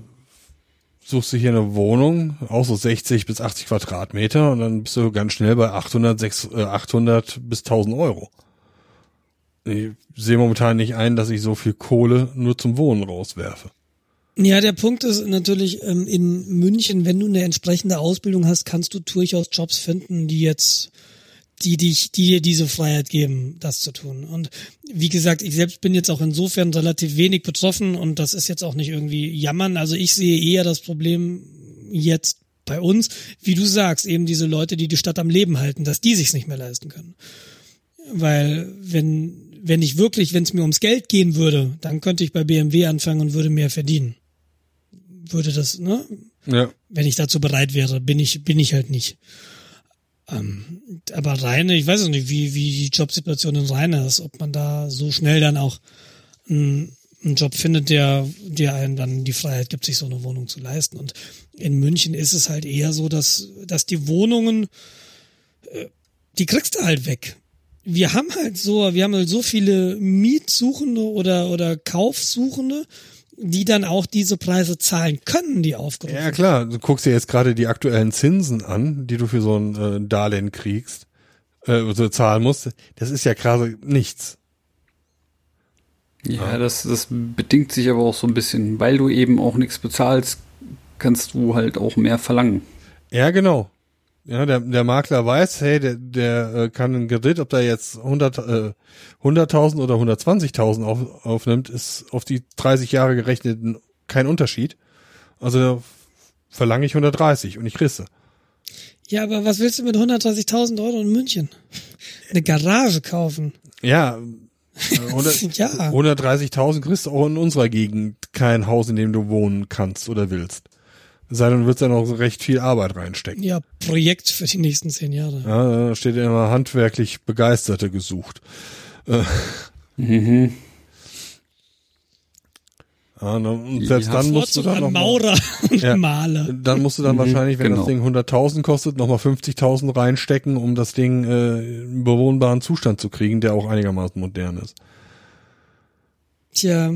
Speaker 1: suchst du hier eine Wohnung, auch so 60 bis 80 Quadratmeter, und dann bist du ganz schnell bei 800, 6, äh, 800 bis 1000 Euro. Ich sehe momentan nicht ein, dass ich so viel Kohle nur zum Wohnen rauswerfe.
Speaker 2: Ja, der Punkt ist natürlich, ähm, in München, wenn du eine entsprechende Ausbildung hast, kannst du durchaus Jobs finden, die jetzt, die dich, die dir diese Freiheit geben, das zu tun. Und wie gesagt, ich selbst bin jetzt auch insofern relativ wenig betroffen und das ist jetzt auch nicht irgendwie jammern. Also ich sehe eher das Problem jetzt bei uns, wie du sagst, eben diese Leute, die die Stadt am Leben halten, dass die sich's nicht mehr leisten können. Weil wenn, wenn ich wirklich, wenn es mir ums Geld gehen würde, dann könnte ich bei BMW anfangen und würde mehr verdienen würde das, ne? Ja. Wenn ich dazu bereit wäre, bin ich, bin ich halt nicht. Ähm, aber Reine, ich weiß auch nicht, wie, wie die Jobsituation in Reine ist, ob man da so schnell dann auch einen, einen Job findet, der, der einem dann die Freiheit gibt, sich so eine Wohnung zu leisten. Und in München ist es halt eher so, dass, dass die Wohnungen, äh, die kriegst du halt weg. Wir haben halt so, wir haben halt so viele Mietsuchende oder, oder Kaufsuchende, die dann auch diese Preise zahlen können, die aufgerufen
Speaker 1: Ja klar, du guckst dir jetzt gerade die aktuellen Zinsen an, die du für so ein äh, Darlehen kriegst, äh, so zahlen musst. Das ist ja gerade nichts.
Speaker 3: Ja, das, das bedingt sich aber auch so ein bisschen, weil du eben auch nichts bezahlst, kannst du halt auch mehr verlangen.
Speaker 1: Ja, genau. Ja, der, der Makler weiß, hey, der, der äh, kann ein Kredit, ob der jetzt 100, äh, 100.000 oder 120.000 auf, aufnimmt, ist auf die 30 Jahre gerechnet kein Unterschied. Also verlange ich 130 und ich risse.
Speaker 2: Ja, aber was willst du mit 130.000 Euro in München? Eine Garage kaufen.
Speaker 1: Ja, 100, äh, ja. 130.000 kriegst du auch in unserer Gegend kein Haus, in dem du wohnen kannst oder willst. Sei denn, du willst ja noch recht viel Arbeit reinstecken.
Speaker 2: Ja, Projekt für die nächsten zehn Jahre.
Speaker 1: Ja, da steht immer handwerklich Begeisterte gesucht. Äh. Mhm. Ja, und selbst ja, dann musst du dann noch
Speaker 2: Maurer und ja, Maler.
Speaker 1: Dann musst du dann mhm, wahrscheinlich, wenn genau. das Ding 100.000 kostet, nochmal 50.000 reinstecken, um das Ding äh, in bewohnbaren Zustand zu kriegen, der auch einigermaßen modern ist.
Speaker 2: Tja.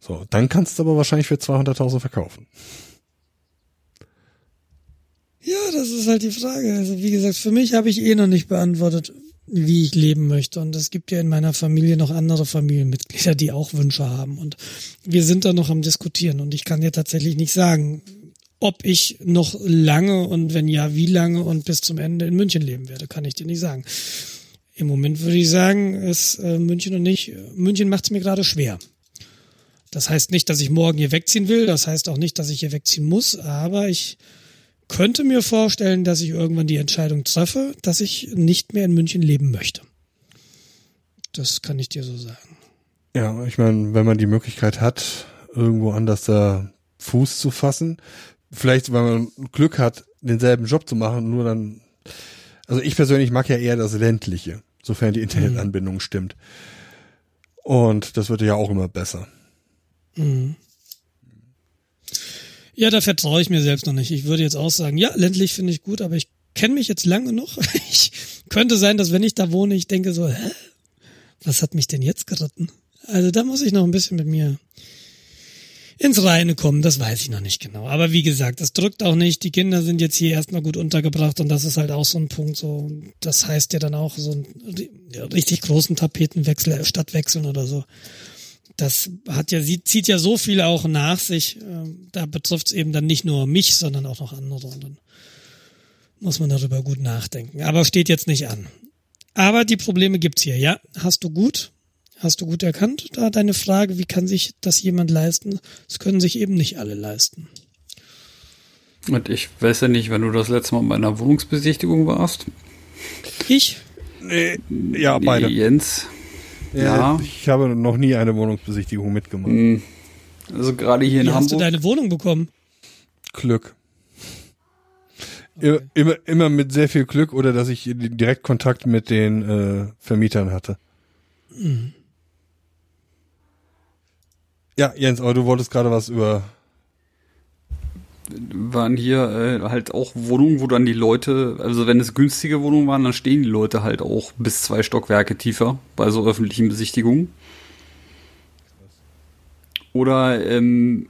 Speaker 1: So, dann kannst du aber wahrscheinlich für 200.000 verkaufen.
Speaker 2: Ja, das ist halt die Frage. Also wie gesagt, für mich habe ich eh noch nicht beantwortet, wie ich leben möchte. Und es gibt ja in meiner Familie noch andere Familienmitglieder, die auch Wünsche haben. Und wir sind da noch am Diskutieren. Und ich kann dir tatsächlich nicht sagen, ob ich noch lange und wenn ja, wie lange und bis zum Ende in München leben werde, kann ich dir nicht sagen. Im Moment würde ich sagen, ist äh, München und nicht, München macht es mir gerade schwer. Das heißt nicht, dass ich morgen hier wegziehen will, das heißt auch nicht, dass ich hier wegziehen muss, aber ich könnte mir vorstellen, dass ich irgendwann die Entscheidung treffe, dass ich nicht mehr in München leben möchte. Das kann ich dir so sagen.
Speaker 1: Ja, ich meine, wenn man die Möglichkeit hat, irgendwo anders da Fuß zu fassen, vielleicht, weil man Glück hat, denselben Job zu machen, nur dann, also ich persönlich mag ja eher das ländliche, sofern die Internetanbindung mhm. stimmt. Und das wird ja auch immer besser. Mhm.
Speaker 2: Ja, da vertraue ich mir selbst noch nicht. Ich würde jetzt auch sagen, ja, ländlich finde ich gut, aber ich kenne mich jetzt lange noch. Ich könnte sein, dass wenn ich da wohne, ich denke so, hä? Was hat mich denn jetzt geritten? Also da muss ich noch ein bisschen mit mir ins Reine kommen, das weiß ich noch nicht genau. Aber wie gesagt, das drückt auch nicht. Die Kinder sind jetzt hier erstmal gut untergebracht und das ist halt auch so ein Punkt. So, das heißt ja dann auch so einen richtig großen Tapetenwechsel, äh, Stadtwechseln oder so das hat ja, sie zieht ja so viel auch nach sich. Ähm, da betrifft es eben dann nicht nur mich, sondern auch noch andere. Und dann muss man darüber gut nachdenken. Aber steht jetzt nicht an. Aber die Probleme gibt's hier, ja. Hast du gut? Hast du gut erkannt? Da deine Frage, wie kann sich das jemand leisten? Das können sich eben nicht alle leisten.
Speaker 3: Und ich weiß ja nicht, wenn du das letzte Mal bei einer Wohnungsbesichtigung warst.
Speaker 2: Ich?
Speaker 1: Nee, ja, beide.
Speaker 3: Jens.
Speaker 1: Ja. Ich habe noch nie eine Wohnungsbesichtigung mitgemacht. Hm.
Speaker 3: Also gerade hier in
Speaker 2: Wie
Speaker 3: Hamburg.
Speaker 2: Hast du deine Wohnung bekommen?
Speaker 1: Glück. Okay. Immer, immer mit sehr viel Glück oder dass ich direkt Kontakt mit den äh, Vermietern hatte. Mhm. Ja, Jens, aber du wolltest gerade was über
Speaker 3: waren hier äh, halt auch Wohnungen, wo dann die Leute, also wenn es günstige Wohnungen waren, dann stehen die Leute halt auch bis zwei Stockwerke tiefer bei so öffentlichen Besichtigungen. Oder ähm,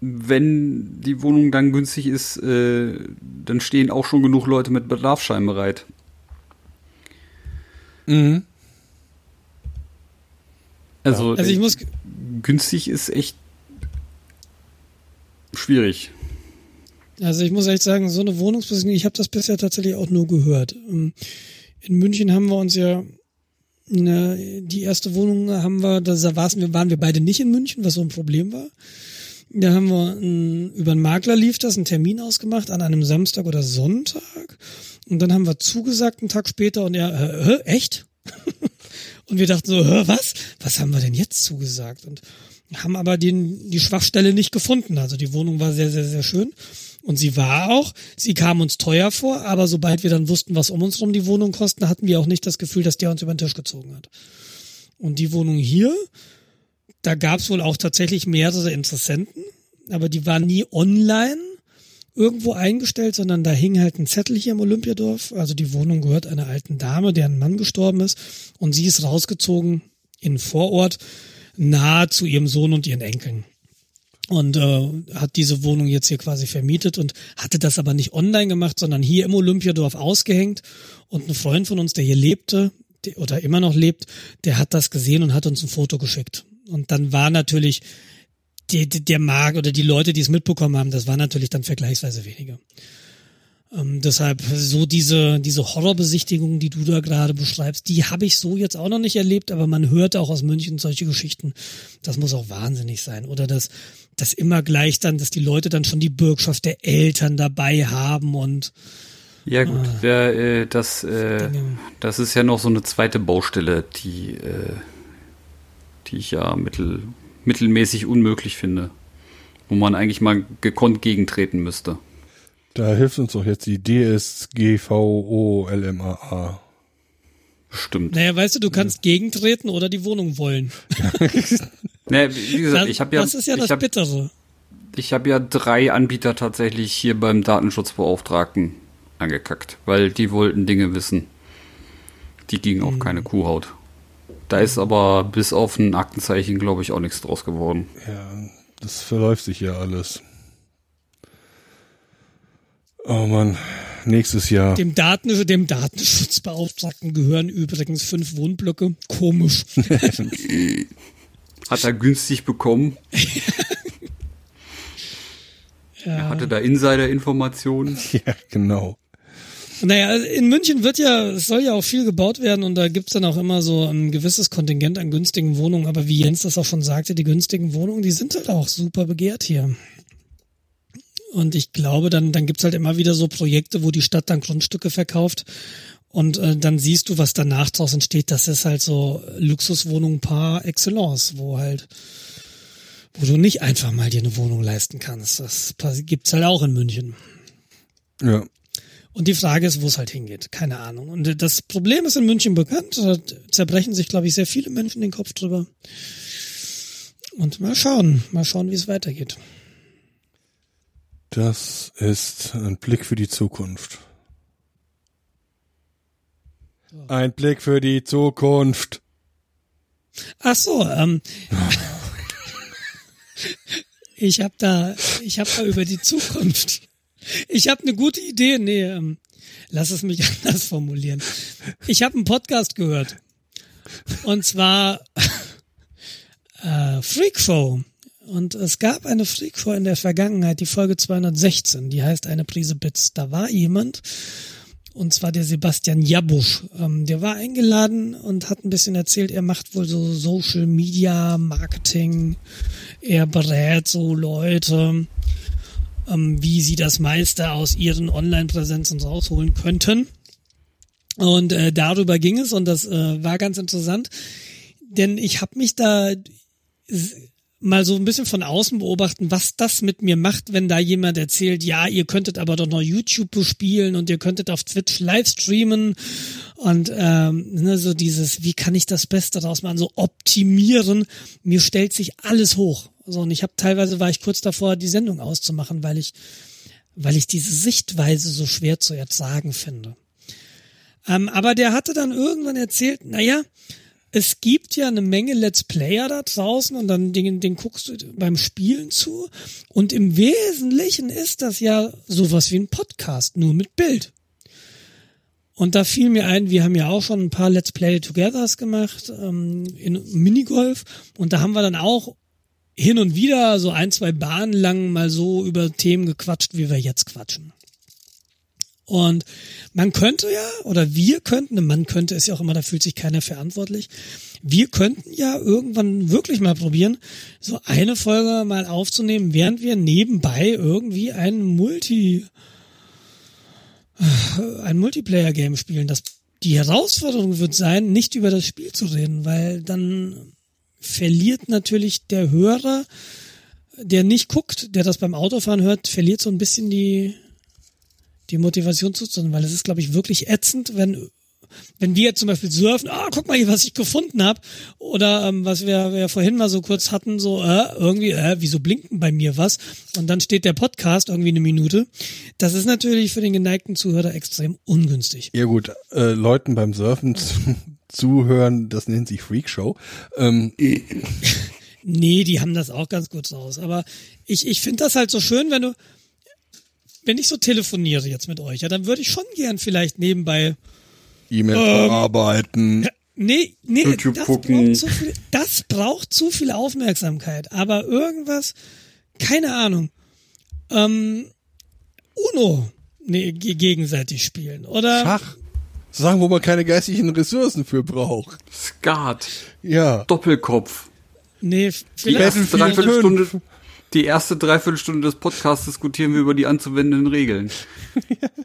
Speaker 3: wenn die Wohnung dann günstig ist, äh, dann stehen auch schon genug Leute mit Bedarfsschein bereit.
Speaker 2: Mhm. Also, also ich muss
Speaker 3: günstig ist echt schwierig.
Speaker 2: Also ich muss echt sagen, so eine Wohnungsbesichtigung, ich habe das bisher tatsächlich auch nur gehört. Ähm, in München haben wir uns ja eine, die erste Wohnung haben wir, da waren wir beide nicht in München, was so ein Problem war. Da haben wir ein, über einen Makler lief das, einen Termin ausgemacht an einem Samstag oder Sonntag. Und dann haben wir zugesagt einen Tag später und er, äh, echt? und wir dachten so, was? Was haben wir denn jetzt zugesagt? Und haben aber den, die Schwachstelle nicht gefunden. Also die Wohnung war sehr, sehr, sehr schön. Und sie war auch, sie kam uns teuer vor, aber sobald wir dann wussten, was um uns rum die Wohnung kosten, hatten wir auch nicht das Gefühl, dass der uns über den Tisch gezogen hat. Und die Wohnung hier, da gab es wohl auch tatsächlich mehrere Interessenten, aber die waren nie online irgendwo eingestellt, sondern da hing halt ein Zettel hier im Olympiadorf. Also die Wohnung gehört einer alten Dame, deren Mann gestorben ist. Und sie ist rausgezogen in Vorort, nahe zu ihrem Sohn und ihren Enkeln und äh, hat diese Wohnung jetzt hier quasi vermietet und hatte das aber nicht online gemacht, sondern hier im Olympiadorf ausgehängt. Und ein Freund von uns, der hier lebte der, oder immer noch lebt, der hat das gesehen und hat uns ein Foto geschickt. Und dann war natürlich die, die, der Markt oder die Leute, die es mitbekommen haben, das war natürlich dann vergleichsweise weniger. Ähm, deshalb so diese, diese Horrorbesichtigung, die du da gerade beschreibst, die habe ich so jetzt auch noch nicht erlebt, aber man hört auch aus München solche Geschichten. Das muss auch wahnsinnig sein. Oder dass das immer gleich dann, dass die Leute dann schon die Bürgschaft der Eltern dabei haben und
Speaker 3: ja gut, ah, der, äh, das, äh, das ist ja noch so eine zweite Baustelle, die, äh, die ich ja mittel, mittelmäßig unmöglich finde, wo man eigentlich mal gekonnt gegentreten müsste.
Speaker 1: Da hilft uns doch jetzt die DSGVOLMAA.
Speaker 3: Stimmt.
Speaker 2: Naja, weißt du, du kannst gegentreten oder die Wohnung wollen.
Speaker 3: naja, wie gesagt, das, ich habe ja.
Speaker 2: Das ist ja das
Speaker 3: hab,
Speaker 2: Bittere.
Speaker 3: Ich habe ja drei Anbieter tatsächlich hier beim Datenschutzbeauftragten angekackt, weil die wollten Dinge wissen. Die gingen auf hm. keine Kuhhaut. Da ist aber bis auf ein Aktenzeichen, glaube ich, auch nichts draus geworden.
Speaker 1: Ja, das verläuft sich ja alles. Oh man, nächstes Jahr.
Speaker 2: Dem, Daten, dem Datenschutzbeauftragten gehören übrigens fünf Wohnblöcke. Komisch.
Speaker 3: Hat er günstig bekommen. ja. Er hatte da Insider-Informationen.
Speaker 1: Ja, genau.
Speaker 2: Naja, in München wird ja, es soll ja auch viel gebaut werden und da gibt's dann auch immer so ein gewisses Kontingent an günstigen Wohnungen. Aber wie Jens das auch schon sagte, die günstigen Wohnungen, die sind halt auch super begehrt hier. Und ich glaube, dann, dann gibt's halt immer wieder so Projekte, wo die Stadt dann Grundstücke verkauft. Und äh, dann siehst du, was danach draus entsteht. Das ist halt so Luxuswohnung par excellence, wo halt, wo du nicht einfach mal dir eine Wohnung leisten kannst. Das gibt's halt auch in München.
Speaker 1: Ja.
Speaker 2: Und die Frage ist, wo es halt hingeht. Keine Ahnung. Und das Problem ist in München bekannt. Da zerbrechen sich, glaube ich, sehr viele Menschen den Kopf drüber. Und mal schauen, mal schauen, wie es weitergeht.
Speaker 1: Das ist ein Blick für die Zukunft. Ein Blick für die Zukunft.
Speaker 2: Ach so, ähm, ich habe da, ich habe da über die Zukunft. Ich habe eine gute Idee. Nee, ähm, lass es mich anders formulieren. Ich habe einen Podcast gehört. Und zwar äh, Freak Show. Und es gab eine Freakshow in der Vergangenheit, die Folge 216, die heißt eine Prise Bits. Da war jemand, und zwar der Sebastian Jabusch. Ähm, der war eingeladen und hat ein bisschen erzählt, er macht wohl so Social Media Marketing. Er berät so Leute, ähm, wie sie das meiste aus ihren Online-Präsenzen rausholen könnten. Und äh, darüber ging es und das äh, war ganz interessant, denn ich habe mich da mal so ein bisschen von außen beobachten, was das mit mir macht, wenn da jemand erzählt, ja, ihr könntet aber doch noch YouTube bespielen und ihr könntet auf Twitch live streamen und ähm, ne, so dieses, wie kann ich das Beste daraus machen, so optimieren. Mir stellt sich alles hoch. So und ich habe teilweise war ich kurz davor, die Sendung auszumachen, weil ich, weil ich diese Sichtweise so schwer zu ertragen finde. Ähm, aber der hatte dann irgendwann erzählt, naja, es gibt ja eine Menge Let's Player da draußen und dann den, den guckst du beim Spielen zu. Und im Wesentlichen ist das ja sowas wie ein Podcast, nur mit Bild. Und da fiel mir ein, wir haben ja auch schon ein paar Let's Play Togethers gemacht ähm, in Minigolf und da haben wir dann auch hin und wieder so ein, zwei Bahnen lang mal so über Themen gequatscht, wie wir jetzt quatschen. Und man könnte ja, oder wir könnten, man könnte es ja auch immer, da fühlt sich keiner verantwortlich. Wir könnten ja irgendwann wirklich mal probieren, so eine Folge mal aufzunehmen, während wir nebenbei irgendwie ein Multi, ein Multiplayer-Game spielen. Das, die Herausforderung wird sein, nicht über das Spiel zu reden, weil dann verliert natürlich der Hörer, der nicht guckt, der das beim Autofahren hört, verliert so ein bisschen die, die Motivation zuzuhören, weil es ist, glaube ich, wirklich ätzend, wenn wenn wir jetzt zum Beispiel surfen, ah, guck mal hier, was ich gefunden habe, oder ähm, was wir, wir vorhin mal so kurz hatten, so äh, irgendwie, äh, wieso blinken bei mir was? Und dann steht der Podcast irgendwie eine Minute. Das ist natürlich für den geneigten Zuhörer extrem ungünstig.
Speaker 1: Ja gut, äh, Leuten beim Surfen zuhören, das nennt sich Freakshow. Ähm.
Speaker 2: nee, die haben das auch ganz kurz raus. Aber ich, ich finde das halt so schön, wenn du, wenn ich so telefoniere jetzt mit euch, ja, dann würde ich schon gern vielleicht nebenbei
Speaker 1: E-Mail ähm, bearbeiten.
Speaker 2: Nee, nee, YouTube das gucken. braucht, zu viel, das braucht zu viel Aufmerksamkeit. Aber irgendwas, keine Ahnung. Ähm, Uno nee, gegenseitig spielen. Oder
Speaker 1: Schach. Sagen, wo man keine geistigen Ressourcen für braucht.
Speaker 3: Skat.
Speaker 1: Ja.
Speaker 3: Doppelkopf.
Speaker 2: Nee,
Speaker 3: vielleicht. Die erste Dreiviertelstunde, die erste Dreiviertelstunde des Podcasts diskutieren wir über die anzuwendenden Regeln.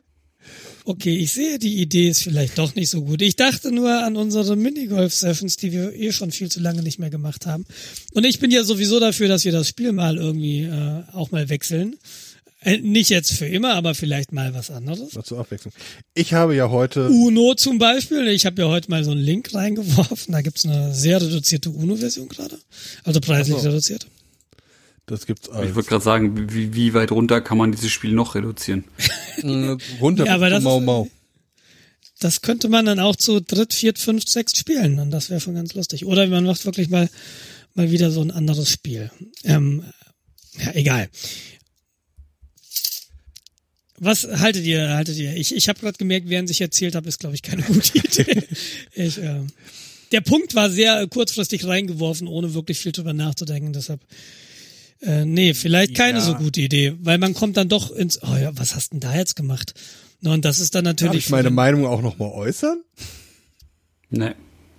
Speaker 2: Okay, ich sehe, die Idee ist vielleicht doch nicht so gut. Ich dachte nur an unsere Minigolf-Sessions, die wir eh schon viel zu lange nicht mehr gemacht haben. Und ich bin ja sowieso dafür, dass wir das Spiel mal irgendwie äh, auch mal wechseln. Äh, nicht jetzt für immer, aber vielleicht mal was anderes.
Speaker 1: Mal zur Abwechslung. Ich habe ja heute.
Speaker 2: Uno zum Beispiel. Ich habe ja heute mal so einen Link reingeworfen. Da gibt's eine sehr reduzierte Uno-Version gerade. Also preislich so. reduziert.
Speaker 1: Das gibt's
Speaker 3: als Ich wollte gerade sagen, wie, wie weit runter kann man dieses Spiel noch reduzieren?
Speaker 1: Äh, runter
Speaker 2: ja, aber das, Mau Mau. Das könnte man dann auch zu dritt, viert, fünft, sechst spielen und das wäre schon ganz lustig. Oder man macht wirklich mal mal wieder so ein anderes Spiel. Ähm, ja, egal. Was haltet ihr, haltet ihr? Ich, ich habe gerade gemerkt, während ich erzählt habe, ist, glaube ich, keine gute Idee. ich, äh, der Punkt war sehr kurzfristig reingeworfen, ohne wirklich viel drüber nachzudenken. Deshalb äh, nee, vielleicht keine ja. so gute Idee, weil man kommt dann doch ins, oh ja, was hast denn da jetzt gemacht? und das ist dann natürlich. Darf
Speaker 1: ich meine Meinung auch nochmal äußern?
Speaker 3: Nee.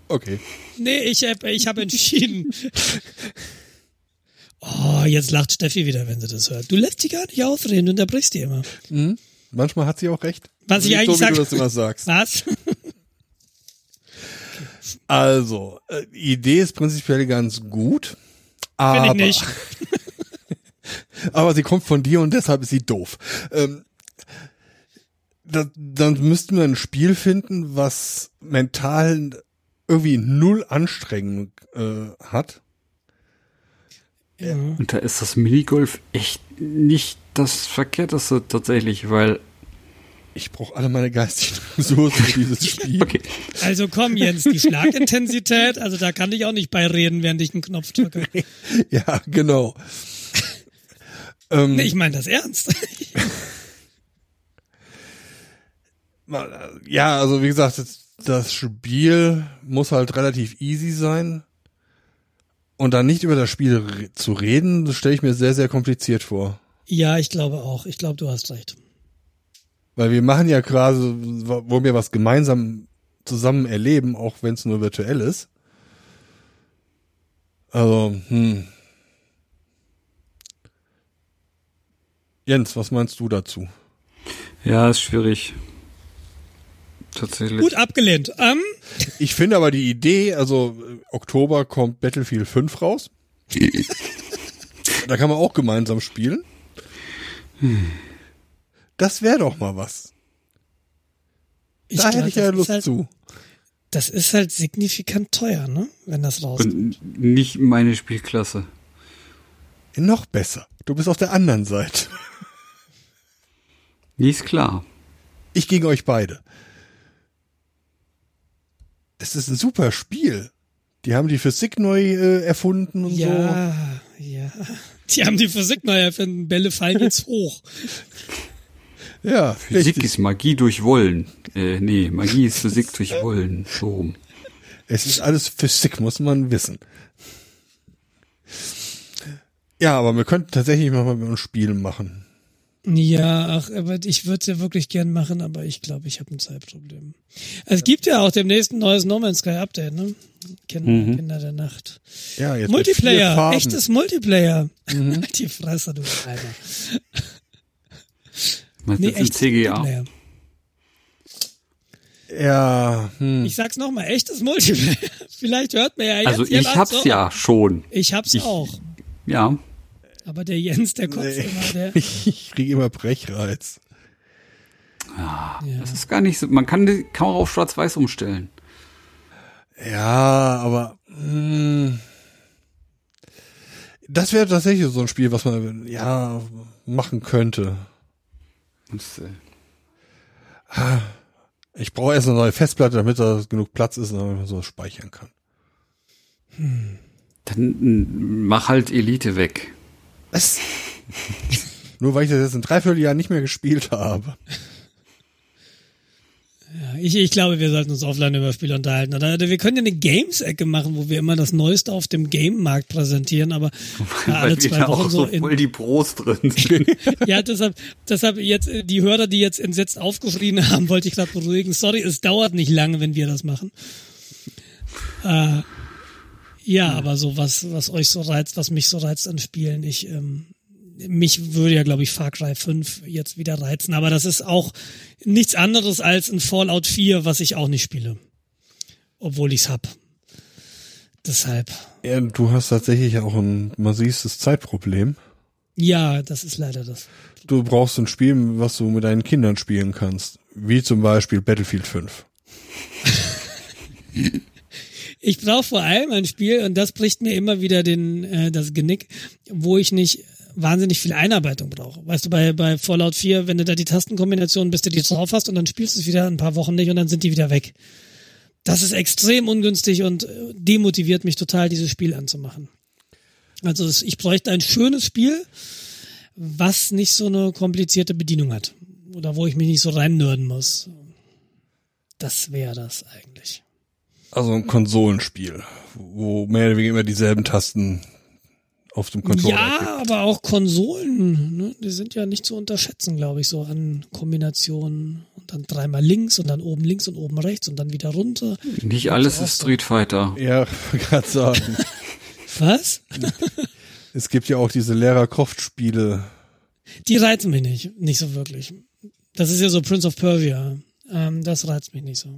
Speaker 1: Okay.
Speaker 2: Nee, ich hab, ich hab entschieden. oh, jetzt lacht Steffi wieder, wenn sie das hört. Du lässt sie gar nicht ausreden, du unterbrichst die immer.
Speaker 1: Mhm. Manchmal hat sie auch recht.
Speaker 2: Was ich eigentlich so,
Speaker 1: wie du das immer sagst.
Speaker 2: Was?
Speaker 1: also, äh, die Idee ist prinzipiell ganz gut. Aber,
Speaker 2: Finde ich nicht.
Speaker 1: aber sie kommt von dir und deshalb ist sie doof. Ähm, da, dann müssten wir ein Spiel finden, was mental irgendwie null Anstrengung äh, hat.
Speaker 3: Ja. Und da ist das Minigolf echt nicht das Verkehrteste tatsächlich, weil
Speaker 1: ich brauche alle meine geistigen Ressourcen für dieses Spiel. Okay.
Speaker 2: Also komm, Jens, die Schlagintensität, also da kann ich auch nicht beireden, während ich einen Knopf drücke.
Speaker 1: ja, genau.
Speaker 2: Ähm, nee, ich meine das ernst.
Speaker 1: ja, also wie gesagt, das Spiel muss halt relativ easy sein. Und dann nicht über das Spiel zu reden, das stelle ich mir sehr, sehr kompliziert vor.
Speaker 2: Ja, ich glaube auch. Ich glaube, du hast recht.
Speaker 1: Weil wir machen ja gerade, wo wir was gemeinsam zusammen erleben, auch wenn es nur virtuell ist. Also, hm. Jens, was meinst du dazu?
Speaker 3: Ja, ist schwierig. Tatsächlich.
Speaker 2: Gut abgelehnt. Um.
Speaker 1: Ich finde aber die Idee, also Oktober kommt Battlefield 5 raus. da kann man auch gemeinsam spielen. Hm. Das wäre doch mal was. Ich da glaub, hätte ich ja Lust
Speaker 2: halt,
Speaker 1: zu.
Speaker 2: Das ist halt signifikant teuer, ne? Wenn das rauskommt.
Speaker 3: Und nicht meine Spielklasse.
Speaker 1: Noch besser. Du bist auf der anderen Seite.
Speaker 3: Nie ist klar.
Speaker 1: Ich gegen euch beide. Es ist ein super Spiel. Die haben die Physik neu äh, erfunden und
Speaker 2: ja,
Speaker 1: so.
Speaker 2: Ja, ja. Die haben die Physik neu erfunden. Bälle fallen jetzt hoch.
Speaker 1: Ja,
Speaker 3: Physik richtig. ist Magie durch Wollen. Äh, nee, Magie ist Physik durch Wollen. So rum.
Speaker 1: Es ist alles Physik, muss man wissen. Ja, aber wir könnten tatsächlich mal mit uns Spielen machen.
Speaker 2: Ja, ach, aber ich würde es ja wirklich gern machen, aber ich glaube, ich habe ein Zeitproblem. Es gibt ja auch demnächst ein neues No Man's Sky Update, ne? Kinder, mhm. Kinder der Nacht.
Speaker 1: Ja, jetzt
Speaker 2: Multiplayer, echtes Multiplayer. Mhm. Die Fresse, du Schreiber.
Speaker 3: Was nee, echtes CGA. Multiplayer.
Speaker 1: Ja.
Speaker 2: Hm. Ich sag's nochmal, echtes Multiplayer. Vielleicht hört man ja jetzt.
Speaker 3: Also ich hab's so. ja schon.
Speaker 2: Ich hab's ich, auch.
Speaker 3: Ja.
Speaker 2: Aber der Jens, der kotzt nee. immer. Der
Speaker 1: ich kriege immer Brechreiz.
Speaker 3: Ja, ja, das ist gar nicht so. Man kann die Kamera auf Schwarz-Weiß umstellen.
Speaker 1: Ja, aber mh, hm. das wäre tatsächlich so ein Spiel, was man ja machen könnte. Das, äh, ah. Ich brauche erst eine neue Festplatte, damit da genug Platz ist, damit man so speichern kann.
Speaker 3: Hm. Dann mach halt Elite weg.
Speaker 1: Was? Nur weil ich das jetzt ein Dreivierteljahr nicht mehr gespielt habe.
Speaker 2: Ja, ich, ich glaube, wir sollten uns offline über Spiele unterhalten. Oder, oder wir können ja eine Games-Ecke machen, wo wir immer das Neueste auf dem Game-Markt präsentieren, aber
Speaker 3: Weil alle zwei Wochen auch so, so voll die Pros drin sind.
Speaker 2: ja, deshalb, deshalb jetzt die Hörer, die jetzt entsetzt aufgeschrien haben, wollte ich gerade beruhigen. Sorry, es dauert nicht lange, wenn wir das machen. Äh, ja, aber so was, was euch so reizt, was mich so reizt an Spielen, ich ähm, mich würde ja, glaube ich, Far Cry 5 jetzt wieder reizen, aber das ist auch nichts anderes als ein Fallout 4, was ich auch nicht spiele. Obwohl ich's hab. Deshalb.
Speaker 1: Ja, du hast tatsächlich auch ein massives Zeitproblem.
Speaker 2: Ja, das ist leider das.
Speaker 1: Du brauchst ein Spiel, was du mit deinen Kindern spielen kannst. Wie zum Beispiel Battlefield 5.
Speaker 2: ich brauche vor allem ein Spiel, und das bricht mir immer wieder den, äh, das Genick, wo ich nicht wahnsinnig viel Einarbeitung brauche. Weißt du, bei, bei Fallout 4, wenn du da die Tastenkombination, bis du die drauf hast und dann spielst du es wieder ein paar Wochen nicht und dann sind die wieder weg. Das ist extrem ungünstig und äh, demotiviert mich total, dieses Spiel anzumachen. Also ich bräuchte ein schönes Spiel, was nicht so eine komplizierte Bedienung hat. Oder wo ich mich nicht so reinnörden muss. Das wäre das eigentlich.
Speaker 1: Also ein Konsolenspiel, wo mehr oder weniger immer dieselben Tasten auf dem Controller.
Speaker 2: Ja, gibt. aber auch Konsolen, ne? die sind ja nicht zu unterschätzen, glaube ich, so an Kombinationen. Und dann dreimal links und dann oben links und oben rechts und dann wieder runter.
Speaker 3: Nicht alles ist Street Fighter.
Speaker 1: Ja, gerade sagen.
Speaker 2: Was?
Speaker 1: es gibt ja auch diese Lara Croft Spiele.
Speaker 2: Die reizen mich nicht, nicht so wirklich. Das ist ja so Prince of Persia. Ähm, das reizt mich nicht so.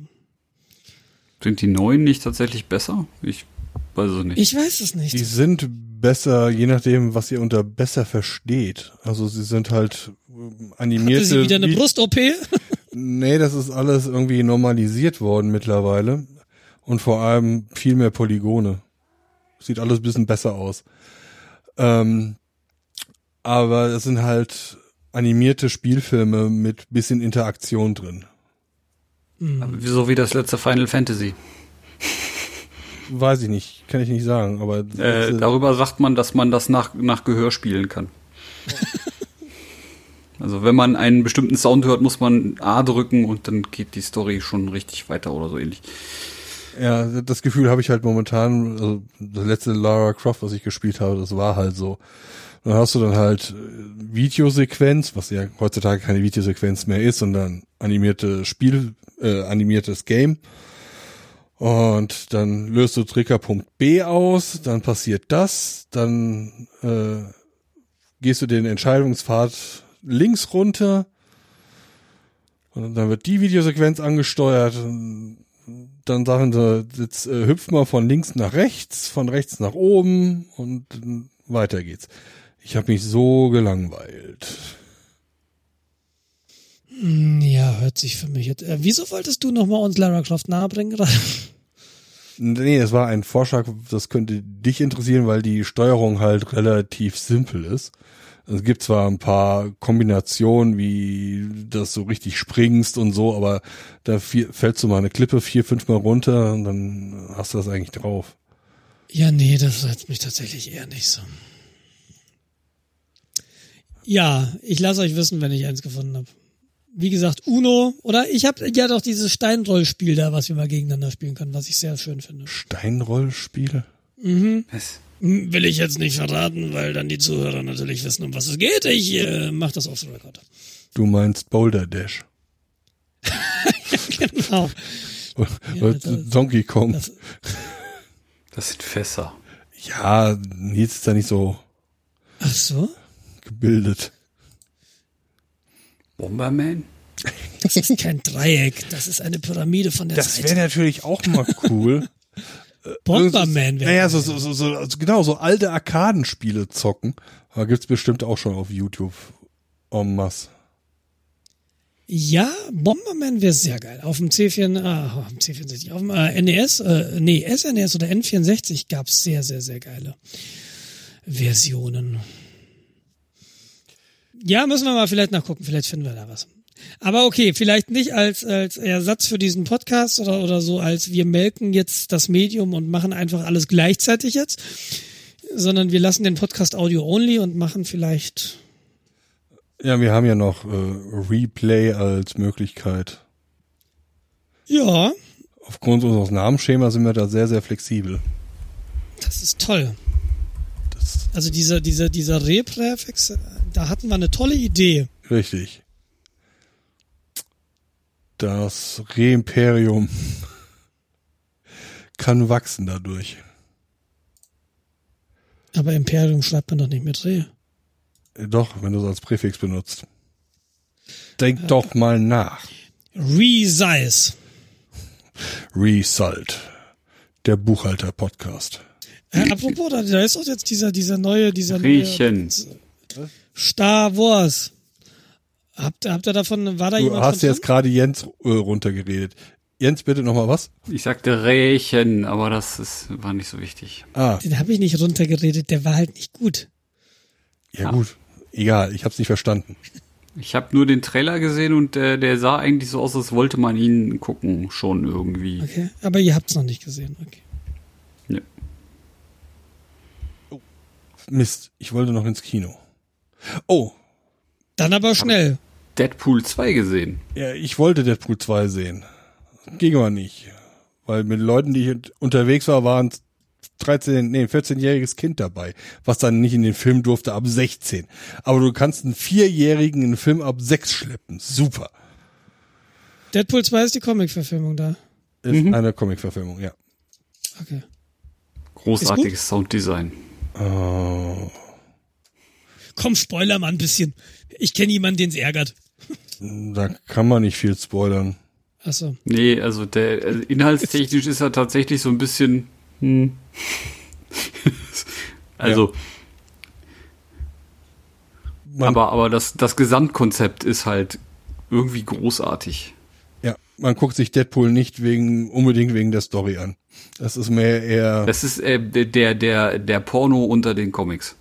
Speaker 3: Sind die neuen nicht tatsächlich besser? Ich weiß es nicht.
Speaker 2: Ich weiß es nicht.
Speaker 1: Die sind besser, je nachdem, was ihr unter besser versteht. Also sie sind halt animierte. Hatte
Speaker 2: sie wieder eine Brust-OP?
Speaker 1: nee, das ist alles irgendwie normalisiert worden mittlerweile. Und vor allem viel mehr Polygone. Sieht alles ein bisschen besser aus. Ähm, aber es sind halt animierte Spielfilme mit bisschen Interaktion drin.
Speaker 3: Mhm. So wie das letzte Final Fantasy.
Speaker 1: Weiß ich nicht, kann ich nicht sagen, aber.
Speaker 3: Äh, darüber sagt man, dass man das nach, nach Gehör spielen kann. also wenn man einen bestimmten Sound hört, muss man A drücken und dann geht die Story schon richtig weiter oder so ähnlich.
Speaker 1: Ja, das Gefühl habe ich halt momentan, also das letzte Lara Croft, was ich gespielt habe, das war halt so. Dann hast du dann halt äh, Videosequenz, was ja heutzutage keine Videosequenz mehr ist, sondern animierte Spiel, äh, animiertes Game. Und dann löst du Triggerpunkt B aus, dann passiert das, dann äh, gehst du den Entscheidungspfad links runter und dann wird die Videosequenz angesteuert. Dann sagen sie, jetzt äh, hüpf mal von links nach rechts, von rechts nach oben und weiter geht's. Ich habe mich so gelangweilt.
Speaker 2: Hm, ja, hört sich für mich jetzt. Äh, wieso wolltest du nochmal uns Lara Croft nahebringen gerade?
Speaker 1: Nee, es war ein Vorschlag, das könnte dich interessieren, weil die Steuerung halt relativ simpel ist. Es gibt zwar ein paar Kombinationen, wie das so richtig springst und so, aber da fällst du mal eine Klippe vier, fünf Mal runter und dann hast du das eigentlich drauf.
Speaker 2: Ja, nee, das reizt mich tatsächlich eher nicht so. Ja, ich lasse euch wissen, wenn ich eins gefunden habe wie gesagt, Uno oder ich habe ja doch dieses Steinrollspiel da, was wir mal gegeneinander spielen können, was ich sehr schön finde.
Speaker 1: Steinrollspiel?
Speaker 2: Mhm. Was? Hm, will ich jetzt nicht verraten, weil dann die Zuhörer natürlich wissen, um was es geht. Ich äh, mach das auf the record.
Speaker 1: Du meinst Boulder Dash.
Speaker 2: genau.
Speaker 1: Ja, Donkey Kong. Das,
Speaker 3: das sind Fässer.
Speaker 1: Ja, Nils ist da nicht so.
Speaker 2: Ach so?
Speaker 1: Gebildet.
Speaker 3: Bomberman?
Speaker 2: Das ist kein Dreieck, das ist eine Pyramide von der
Speaker 1: das Seite. Das wäre natürlich auch mal cool.
Speaker 2: Bomberman wäre.
Speaker 1: Naja, so, so, so, so, genau, so alte Arkadenspiele zocken. Da gibt's bestimmt auch schon auf YouTube en masse.
Speaker 2: Ja, Bomberman wäre sehr geil. Auf dem C4, ah, auf dem C64, auf dem äh, NES, äh, nee, SNES oder N64 gab's sehr, sehr, sehr geile Versionen. Ja, müssen wir mal vielleicht nachgucken, vielleicht finden wir da was. Aber okay, vielleicht nicht als, als Ersatz für diesen Podcast oder, oder so, als wir melken jetzt das Medium und machen einfach alles gleichzeitig jetzt, sondern wir lassen den Podcast Audio only und machen vielleicht
Speaker 1: ja, wir haben ja noch äh, Replay als Möglichkeit.
Speaker 2: Ja.
Speaker 1: Aufgrund unseres Namensschemas sind wir da sehr, sehr flexibel.
Speaker 2: Das ist toll. Das also dieser, dieser, dieser Repräfix, da hatten wir eine tolle Idee.
Speaker 1: Richtig. Das Reimperium kann wachsen dadurch.
Speaker 2: Aber Imperium schreibt man doch nicht mit Re.
Speaker 1: Doch, wenn du es als Präfix benutzt. Denk äh, doch mal nach.
Speaker 2: Resize.
Speaker 1: Result. Der Buchhalter-Podcast.
Speaker 2: Äh, apropos, da, da ist auch jetzt dieser, dieser neue, dieser
Speaker 3: Riechen.
Speaker 2: neue Star Wars. Habt, habt ihr davon, war da
Speaker 1: du
Speaker 2: jemand
Speaker 1: hast jetzt gerade Jens äh, runtergeredet. Jens, bitte nochmal was?
Speaker 3: Ich sagte Rächen, aber das ist, war nicht so wichtig.
Speaker 2: Ah. Den habe ich nicht runtergeredet, der war halt nicht gut.
Speaker 1: Ja, ja. gut. Egal, ich habe es nicht verstanden.
Speaker 3: Ich habe nur den Trailer gesehen und äh, der sah eigentlich so aus, als wollte man ihn gucken, schon irgendwie.
Speaker 2: Okay, aber ihr habt es noch nicht gesehen, okay.
Speaker 3: Ja.
Speaker 1: Oh, Mist, ich wollte noch ins Kino. Oh.
Speaker 2: Dann aber schnell.
Speaker 3: Deadpool 2 gesehen.
Speaker 1: Ja, ich wollte Deadpool 2 sehen. Ging aber nicht. Weil mit Leuten, die ich unterwegs war, waren 13, nee, 14-jähriges Kind dabei, was dann nicht in den Film durfte ab 16. Aber du kannst einen Vierjährigen in den Film ab 6 schleppen. Super.
Speaker 2: Deadpool 2 ist die Comic-Verfilmung da.
Speaker 1: Ist mhm. eine Comic-Verfilmung, ja.
Speaker 2: Okay.
Speaker 3: Großartiges Sounddesign.
Speaker 1: Oh.
Speaker 2: Komm, spoiler mal ein bisschen. Ich kenne jemanden, den es ärgert.
Speaker 1: Da kann man nicht viel spoilern.
Speaker 2: Achso.
Speaker 3: Nee, also der also inhaltstechnisch ist er tatsächlich so ein bisschen hm. also. Ja. aber, aber das, das Gesamtkonzept ist halt irgendwie großartig.
Speaker 1: Ja, man guckt sich Deadpool nicht wegen, unbedingt wegen der Story an. Das ist mehr eher.
Speaker 3: Das ist äh, der, der, der Porno unter den Comics.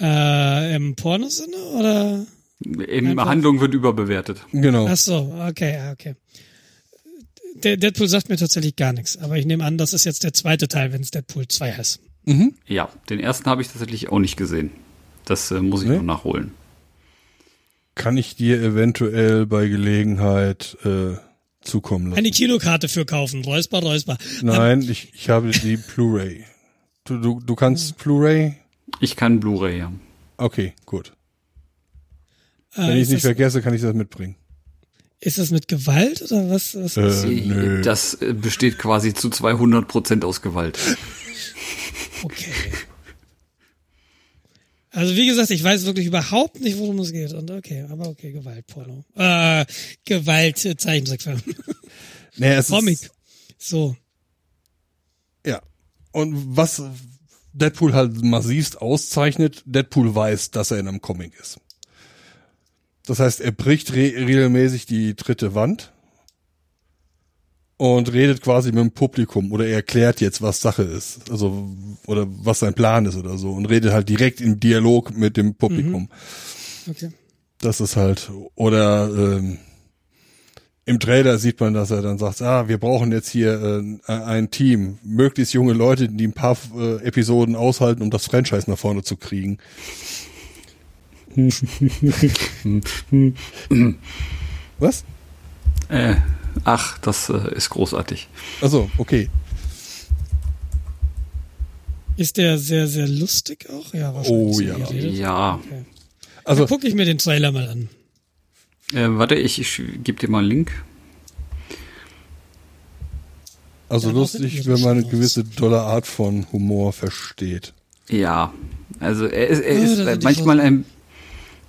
Speaker 2: Äh, im Pornosinne oder?
Speaker 3: In Handlung wird überbewertet.
Speaker 1: Genau.
Speaker 2: Ach so, okay, okay der Deadpool sagt mir tatsächlich gar nichts, aber ich nehme an, das ist jetzt der zweite Teil, wenn es Deadpool 2 heißt.
Speaker 1: Mhm.
Speaker 3: Ja, den ersten habe ich tatsächlich auch nicht gesehen. Das äh, muss ich nee. noch nachholen.
Speaker 1: Kann ich dir eventuell bei Gelegenheit äh, zukommen lassen?
Speaker 2: Eine Kinokarte für kaufen, Räusper, Räusper.
Speaker 1: Nein, um, ich, ich habe die Blu-ray. Du, du, du kannst Blu-ray?
Speaker 3: Ich kann Blu-ray, ja.
Speaker 1: Okay, gut. Äh, Wenn ich es nicht vergesse, kann ich das mitbringen.
Speaker 2: Ist das mit Gewalt oder was? was
Speaker 1: äh, nö.
Speaker 3: Das äh, besteht quasi zu 200 Prozent aus Gewalt.
Speaker 2: Okay. Also wie gesagt, ich weiß wirklich überhaupt nicht, worum es geht. Und okay, aber okay, Gewaltporno. Äh, Gewalt, äh, Zeichentrickfilm.
Speaker 1: Es
Speaker 2: Comic.
Speaker 1: Ist,
Speaker 2: so.
Speaker 1: Ja. Und was Deadpool halt massivst auszeichnet, Deadpool weiß, dass er in einem Comic ist. Das heißt, er bricht re regelmäßig die dritte Wand und redet quasi mit dem Publikum oder er erklärt jetzt, was Sache ist, also oder was sein Plan ist oder so und redet halt direkt im Dialog mit dem Publikum.
Speaker 2: Mhm. Okay.
Speaker 1: Das ist halt oder ähm, im Trailer sieht man, dass er dann sagt, ah, wir brauchen jetzt hier äh, ein Team, möglichst junge Leute, die ein paar äh, Episoden aushalten, um das Franchise nach vorne zu kriegen. Was?
Speaker 3: Äh, ach, das äh, ist großartig.
Speaker 1: Also, okay.
Speaker 2: Ist der sehr, sehr lustig auch? Ja,
Speaker 1: wahrscheinlich. Oh ja.
Speaker 3: Ja. Okay.
Speaker 2: Also gucke ich mir den Trailer mal an.
Speaker 3: Äh, warte, ich, ich gebe dir mal einen Link.
Speaker 1: Also ja, lustig, wenn man eine gewisse tolle Art von Humor versteht.
Speaker 3: Ja, also er ist, er ist äh, manchmal ein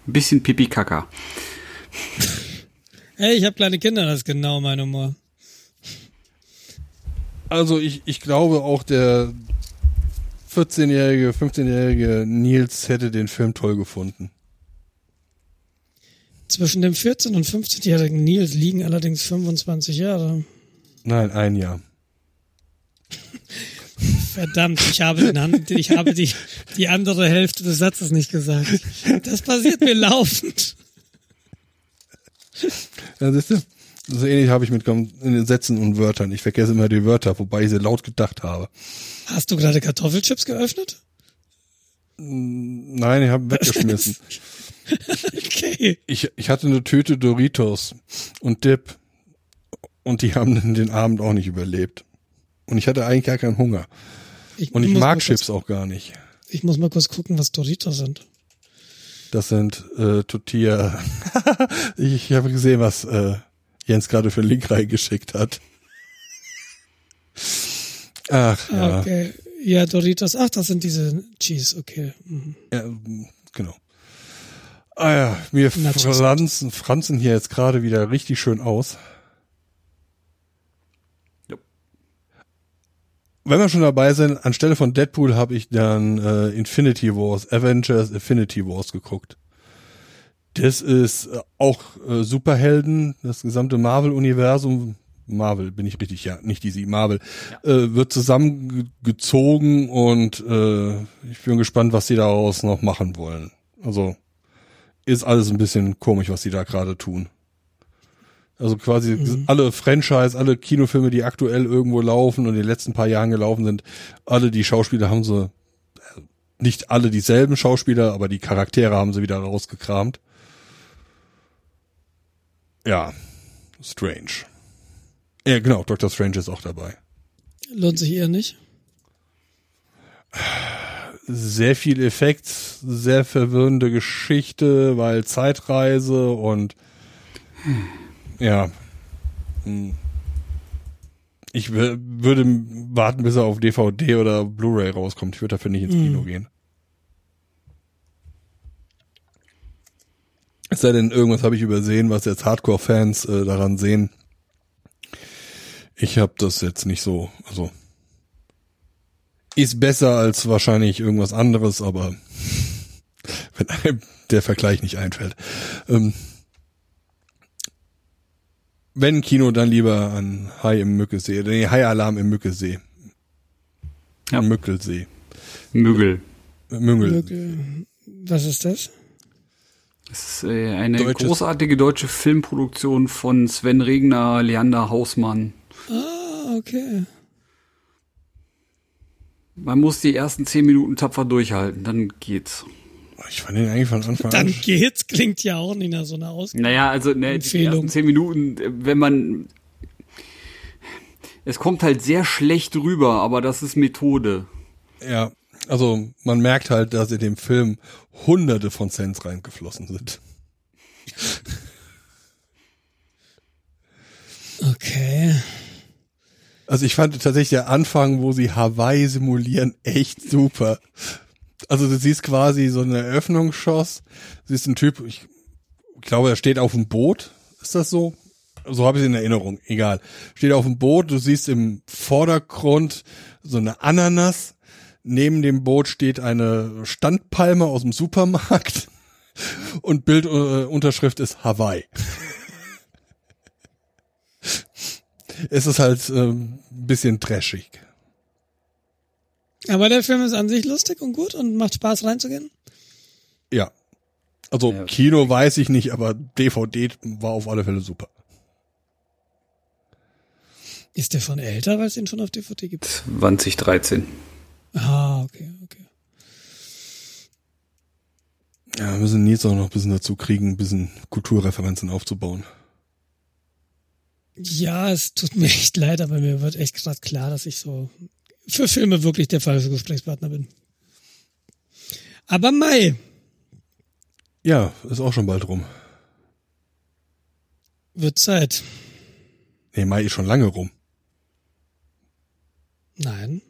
Speaker 3: bisschen pipi-kaka.
Speaker 2: Hey, ich habe kleine Kinder, das ist genau mein Humor.
Speaker 1: Also ich, ich glaube auch der 14-jährige, 15-jährige Nils hätte den Film toll gefunden.
Speaker 2: Zwischen dem 14- und 15-jährigen Nils liegen allerdings 25 Jahre.
Speaker 1: Nein, ein Jahr.
Speaker 2: Verdammt, ich habe, den Hand, ich habe die, die andere Hälfte des Satzes nicht gesagt. Das passiert mir laufend.
Speaker 1: Ja, siehst du? So ähnlich habe ich mit Sätzen und Wörtern. Ich vergesse immer die Wörter, wobei ich sie laut gedacht habe.
Speaker 2: Hast du gerade Kartoffelchips geöffnet?
Speaker 1: Nein, ich habe weggeschmissen.
Speaker 2: okay.
Speaker 1: Ich, ich hatte eine Tüte Doritos und Dip und die haben den Abend auch nicht überlebt. Und ich hatte eigentlich gar keinen Hunger. Ich und ich mag Chips auch gar nicht.
Speaker 2: Ich muss mal kurz gucken, was Doritos sind.
Speaker 1: Das sind äh, Tortilla. ich ich habe gesehen, was äh, Jens gerade für einen Link reingeschickt hat. Ach ja.
Speaker 2: Okay. Ja, Doritos. Ach, das sind diese Cheese. Okay. Mhm.
Speaker 1: Ja, genau. Ah ja, wir pflanzen, franzen hier jetzt gerade wieder richtig schön aus. wenn wir schon dabei sind, anstelle von Deadpool habe ich dann äh, Infinity Wars, Avengers Infinity Wars geguckt. Das ist äh, auch äh, Superhelden, das gesamte Marvel-Universum, Marvel bin ich richtig, ja, nicht DC, Marvel, ja. äh, wird zusammengezogen und äh, ich bin gespannt, was sie daraus noch machen wollen. Also ist alles ein bisschen komisch, was sie da gerade tun. Also quasi mhm. alle Franchise, alle Kinofilme, die aktuell irgendwo laufen und in den letzten paar Jahren gelaufen sind, alle die Schauspieler haben sie, nicht alle dieselben Schauspieler, aber die Charaktere haben sie wieder rausgekramt. Ja, Strange. Ja, genau, Dr. Strange ist auch dabei.
Speaker 2: Lohnt sich eher nicht?
Speaker 1: Sehr viel Effekt, sehr verwirrende Geschichte, weil Zeitreise und ja. Hm. Ich würde warten, bis er auf DVD oder Blu-ray rauskommt. Ich würde dafür nicht ins mhm. Kino gehen. Es sei denn, irgendwas habe ich übersehen, was jetzt Hardcore-Fans äh, daran sehen. Ich habe das jetzt nicht so, also ist besser als wahrscheinlich irgendwas anderes, aber wenn einem der Vergleich nicht einfällt. Ähm, wenn Kino, dann lieber an Hai im Mückelsee. Nee, Hai-Alarm im Mückelsee. Ja. Mückelsee.
Speaker 3: Müggel.
Speaker 1: Müggel. Müggel.
Speaker 2: Was ist das?
Speaker 3: Das ist äh, eine Deutsches großartige deutsche Filmproduktion von Sven Regner, Leander Hausmann.
Speaker 2: Ah, okay.
Speaker 3: Man muss die ersten zehn Minuten tapfer durchhalten, dann geht's.
Speaker 1: Ich fand den eigentlich von Anfang
Speaker 2: an. Dann geht's, klingt ja auch nicht nach so einer Aus
Speaker 3: Naja, also ne, die ersten zehn Minuten, wenn man. Es kommt halt sehr schlecht rüber, aber das ist Methode.
Speaker 1: Ja, also man merkt halt, dass in dem Film hunderte von Cents reingeflossen sind.
Speaker 2: Okay.
Speaker 1: Also ich fand tatsächlich der Anfang, wo sie Hawaii simulieren, echt super. Also du siehst quasi so eine Eröffnungsschoss, siehst einen Typ, ich glaube, er steht auf dem Boot, ist das so? So habe ich es in Erinnerung, egal. Steht auf dem Boot, du siehst im Vordergrund so eine Ananas, neben dem Boot steht eine Standpalme aus dem Supermarkt und Bildunterschrift äh, ist Hawaii. Es ist halt äh, ein bisschen trashig.
Speaker 2: Aber der Film ist an sich lustig und gut und macht Spaß reinzugehen.
Speaker 1: Ja. Also ja. Kino weiß ich nicht, aber DVD war auf alle Fälle super.
Speaker 2: Ist der von älter, weil es ihn schon auf DVD gibt?
Speaker 3: 2013.
Speaker 2: Ah, okay, okay.
Speaker 1: Ja, wir müssen jetzt auch noch ein bisschen dazu kriegen, ein bisschen Kulturreferenzen aufzubauen.
Speaker 2: Ja, es tut mir echt leid, aber mir wird echt gerade klar, dass ich so für Filme wirklich der falsche Gesprächspartner bin. Aber Mai.
Speaker 1: Ja, ist auch schon bald rum.
Speaker 2: Wird Zeit.
Speaker 1: Nee, Mai ist schon lange rum.
Speaker 2: Nein.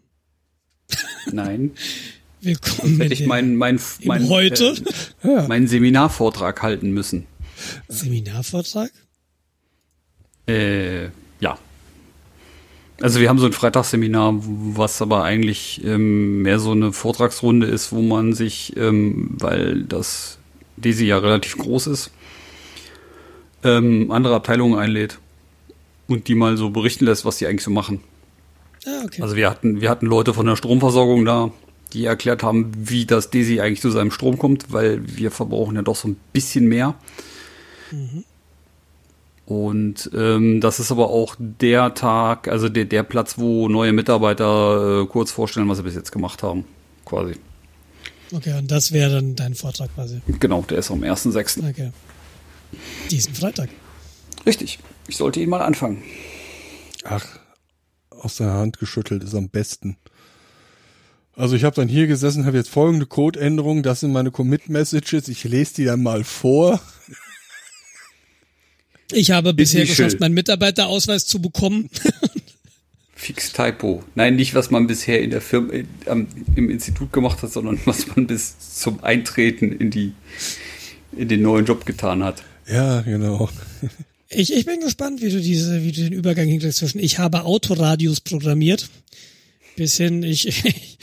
Speaker 3: Nein.
Speaker 2: Willkommen.
Speaker 3: Hätte ich meinen mein, mein,
Speaker 2: heute
Speaker 3: äh, ja. meinen Seminarvortrag halten müssen.
Speaker 2: Seminarvortrag?
Speaker 3: Äh, ja. Also wir haben so ein Freitagsseminar, was aber eigentlich ähm, mehr so eine Vortragsrunde ist, wo man sich, ähm, weil das DESI ja relativ groß ist, ähm, andere Abteilungen einlädt und die mal so berichten lässt, was die eigentlich so machen.
Speaker 2: Ah, okay.
Speaker 3: Also wir hatten, wir hatten Leute von der Stromversorgung da, die erklärt haben, wie das DESI eigentlich zu seinem Strom kommt, weil wir verbrauchen ja doch so ein bisschen mehr. Mhm. Und ähm, das ist aber auch der Tag, also der, der Platz, wo neue Mitarbeiter äh, kurz vorstellen, was sie bis jetzt gemacht haben, quasi.
Speaker 2: Okay, und das wäre dann dein Vortrag quasi.
Speaker 3: Genau, der ist am 1.6.
Speaker 2: Okay. Diesen Freitag.
Speaker 3: Richtig. Ich sollte ihn mal anfangen.
Speaker 1: Ach, aus der Hand geschüttelt ist am besten. Also ich habe dann hier gesessen, habe jetzt folgende Codeänderung, das sind meine Commit-Messages, ich lese die dann mal vor.
Speaker 2: Ich habe bisher geschafft, meinen Mitarbeiterausweis zu bekommen.
Speaker 3: Fix Typo. Nein, nicht was man bisher in der Firma äh, im Institut gemacht hat, sondern was man bis zum Eintreten in die in den neuen Job getan hat.
Speaker 1: Ja, genau.
Speaker 2: Ich, ich bin gespannt, wie du diese, wie du den Übergang hinkriegst zwischen ich habe Autoradios programmiert bis hin ich ich,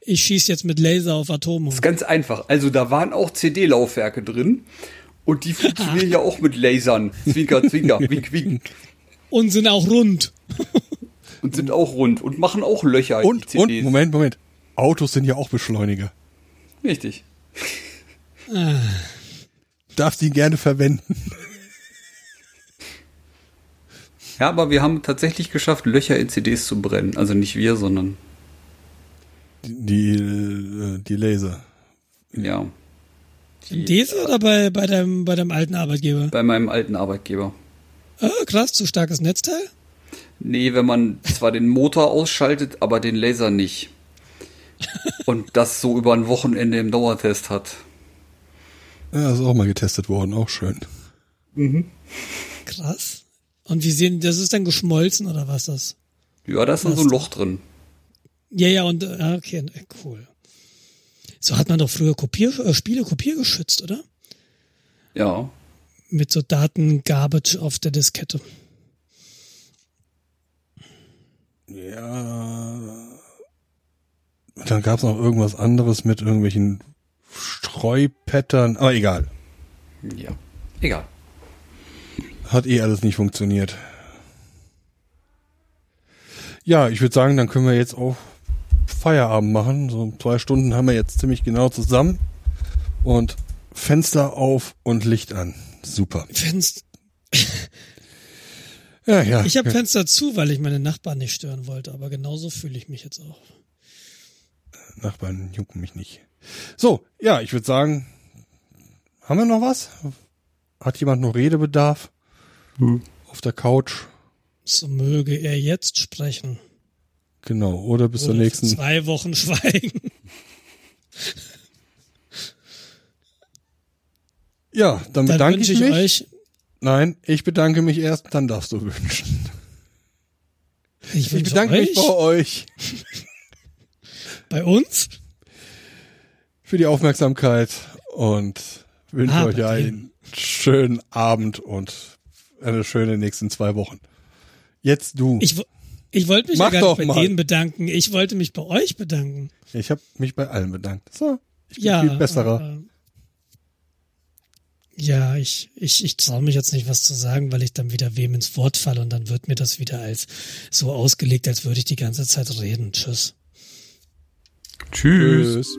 Speaker 2: ich schieße jetzt mit Laser auf Atome.
Speaker 3: Das ist ganz einfach. Also da waren auch CD-Laufwerke drin und die funktionieren ja auch mit Lasern. Zwinker, zwinker, wink, wink.
Speaker 2: Und sind auch rund.
Speaker 3: und sind auch rund und machen auch Löcher.
Speaker 1: Und, und Moment, Moment. Autos sind ja auch Beschleuniger.
Speaker 3: Richtig.
Speaker 1: Ah. Darf die gerne verwenden.
Speaker 3: Ja, aber wir haben tatsächlich geschafft, Löcher in CDs zu brennen. Also nicht wir, sondern
Speaker 1: die, die, äh, die Laser.
Speaker 3: Ja.
Speaker 2: Diese oder bei, bei, deinem, bei deinem alten Arbeitgeber?
Speaker 3: Bei meinem alten Arbeitgeber.
Speaker 2: Ah, krass, zu starkes Netzteil?
Speaker 3: Nee, wenn man zwar den Motor ausschaltet, aber den Laser nicht. Und das so über ein Wochenende im Dauertest hat.
Speaker 1: Ja, ist auch mal getestet worden, auch schön.
Speaker 3: Mhm.
Speaker 2: Krass. Und wie sehen, das ist dann geschmolzen oder was das?
Speaker 3: Ja, da ist dann so ein Loch drin.
Speaker 2: Ja, ja, und, ah, okay, cool. So hat man doch früher Kopier, äh, Spiele kopiergeschützt, oder?
Speaker 3: Ja.
Speaker 2: Mit so Daten-Garbage auf der Diskette.
Speaker 1: Ja. Dann gab es noch irgendwas anderes mit irgendwelchen Streupattern, aber egal.
Speaker 3: Ja, egal.
Speaker 1: Hat eh alles nicht funktioniert. Ja, ich würde sagen, dann können wir jetzt auch Feierabend machen. So zwei Stunden haben wir jetzt ziemlich genau zusammen. Und Fenster auf und Licht an. Super.
Speaker 2: Fenster.
Speaker 1: ja, ja.
Speaker 2: Ich habe Fenster zu, weil ich meine Nachbarn nicht stören wollte, aber genauso fühle ich mich jetzt auch.
Speaker 1: Nachbarn jucken mich nicht. So, ja, ich würde sagen, haben wir noch was? Hat jemand noch Redebedarf? Hm. Auf der Couch?
Speaker 2: So möge er jetzt sprechen.
Speaker 1: Genau, oder bis oder zur nächsten.
Speaker 2: Zwei Wochen schweigen.
Speaker 1: Ja, dann bedanke
Speaker 2: dann
Speaker 1: ich mich.
Speaker 2: Euch
Speaker 1: Nein, ich bedanke mich erst, dann darfst du wünschen.
Speaker 2: Ich,
Speaker 1: ich bedanke
Speaker 2: euch?
Speaker 1: mich bei euch.
Speaker 2: Bei uns?
Speaker 1: Für die Aufmerksamkeit und wünsche ah, euch einen schönen Abend und eine schöne nächsten zwei Wochen. Jetzt du.
Speaker 2: Ich, ich wollte mich
Speaker 1: Mach
Speaker 2: ja
Speaker 1: gar
Speaker 2: nicht bei
Speaker 1: mal.
Speaker 2: denen bedanken. Ich wollte mich bei euch bedanken.
Speaker 1: Ich habe mich bei allen bedankt. So, ich bin
Speaker 2: ja,
Speaker 1: viel besserer.
Speaker 2: Aber, ja, ich, ich, ich traue mich jetzt nicht was zu sagen, weil ich dann wieder wem ins Wort falle und dann wird mir das wieder als so ausgelegt, als würde ich die ganze Zeit reden. Tschüss.
Speaker 3: Tschüss. Tschüss.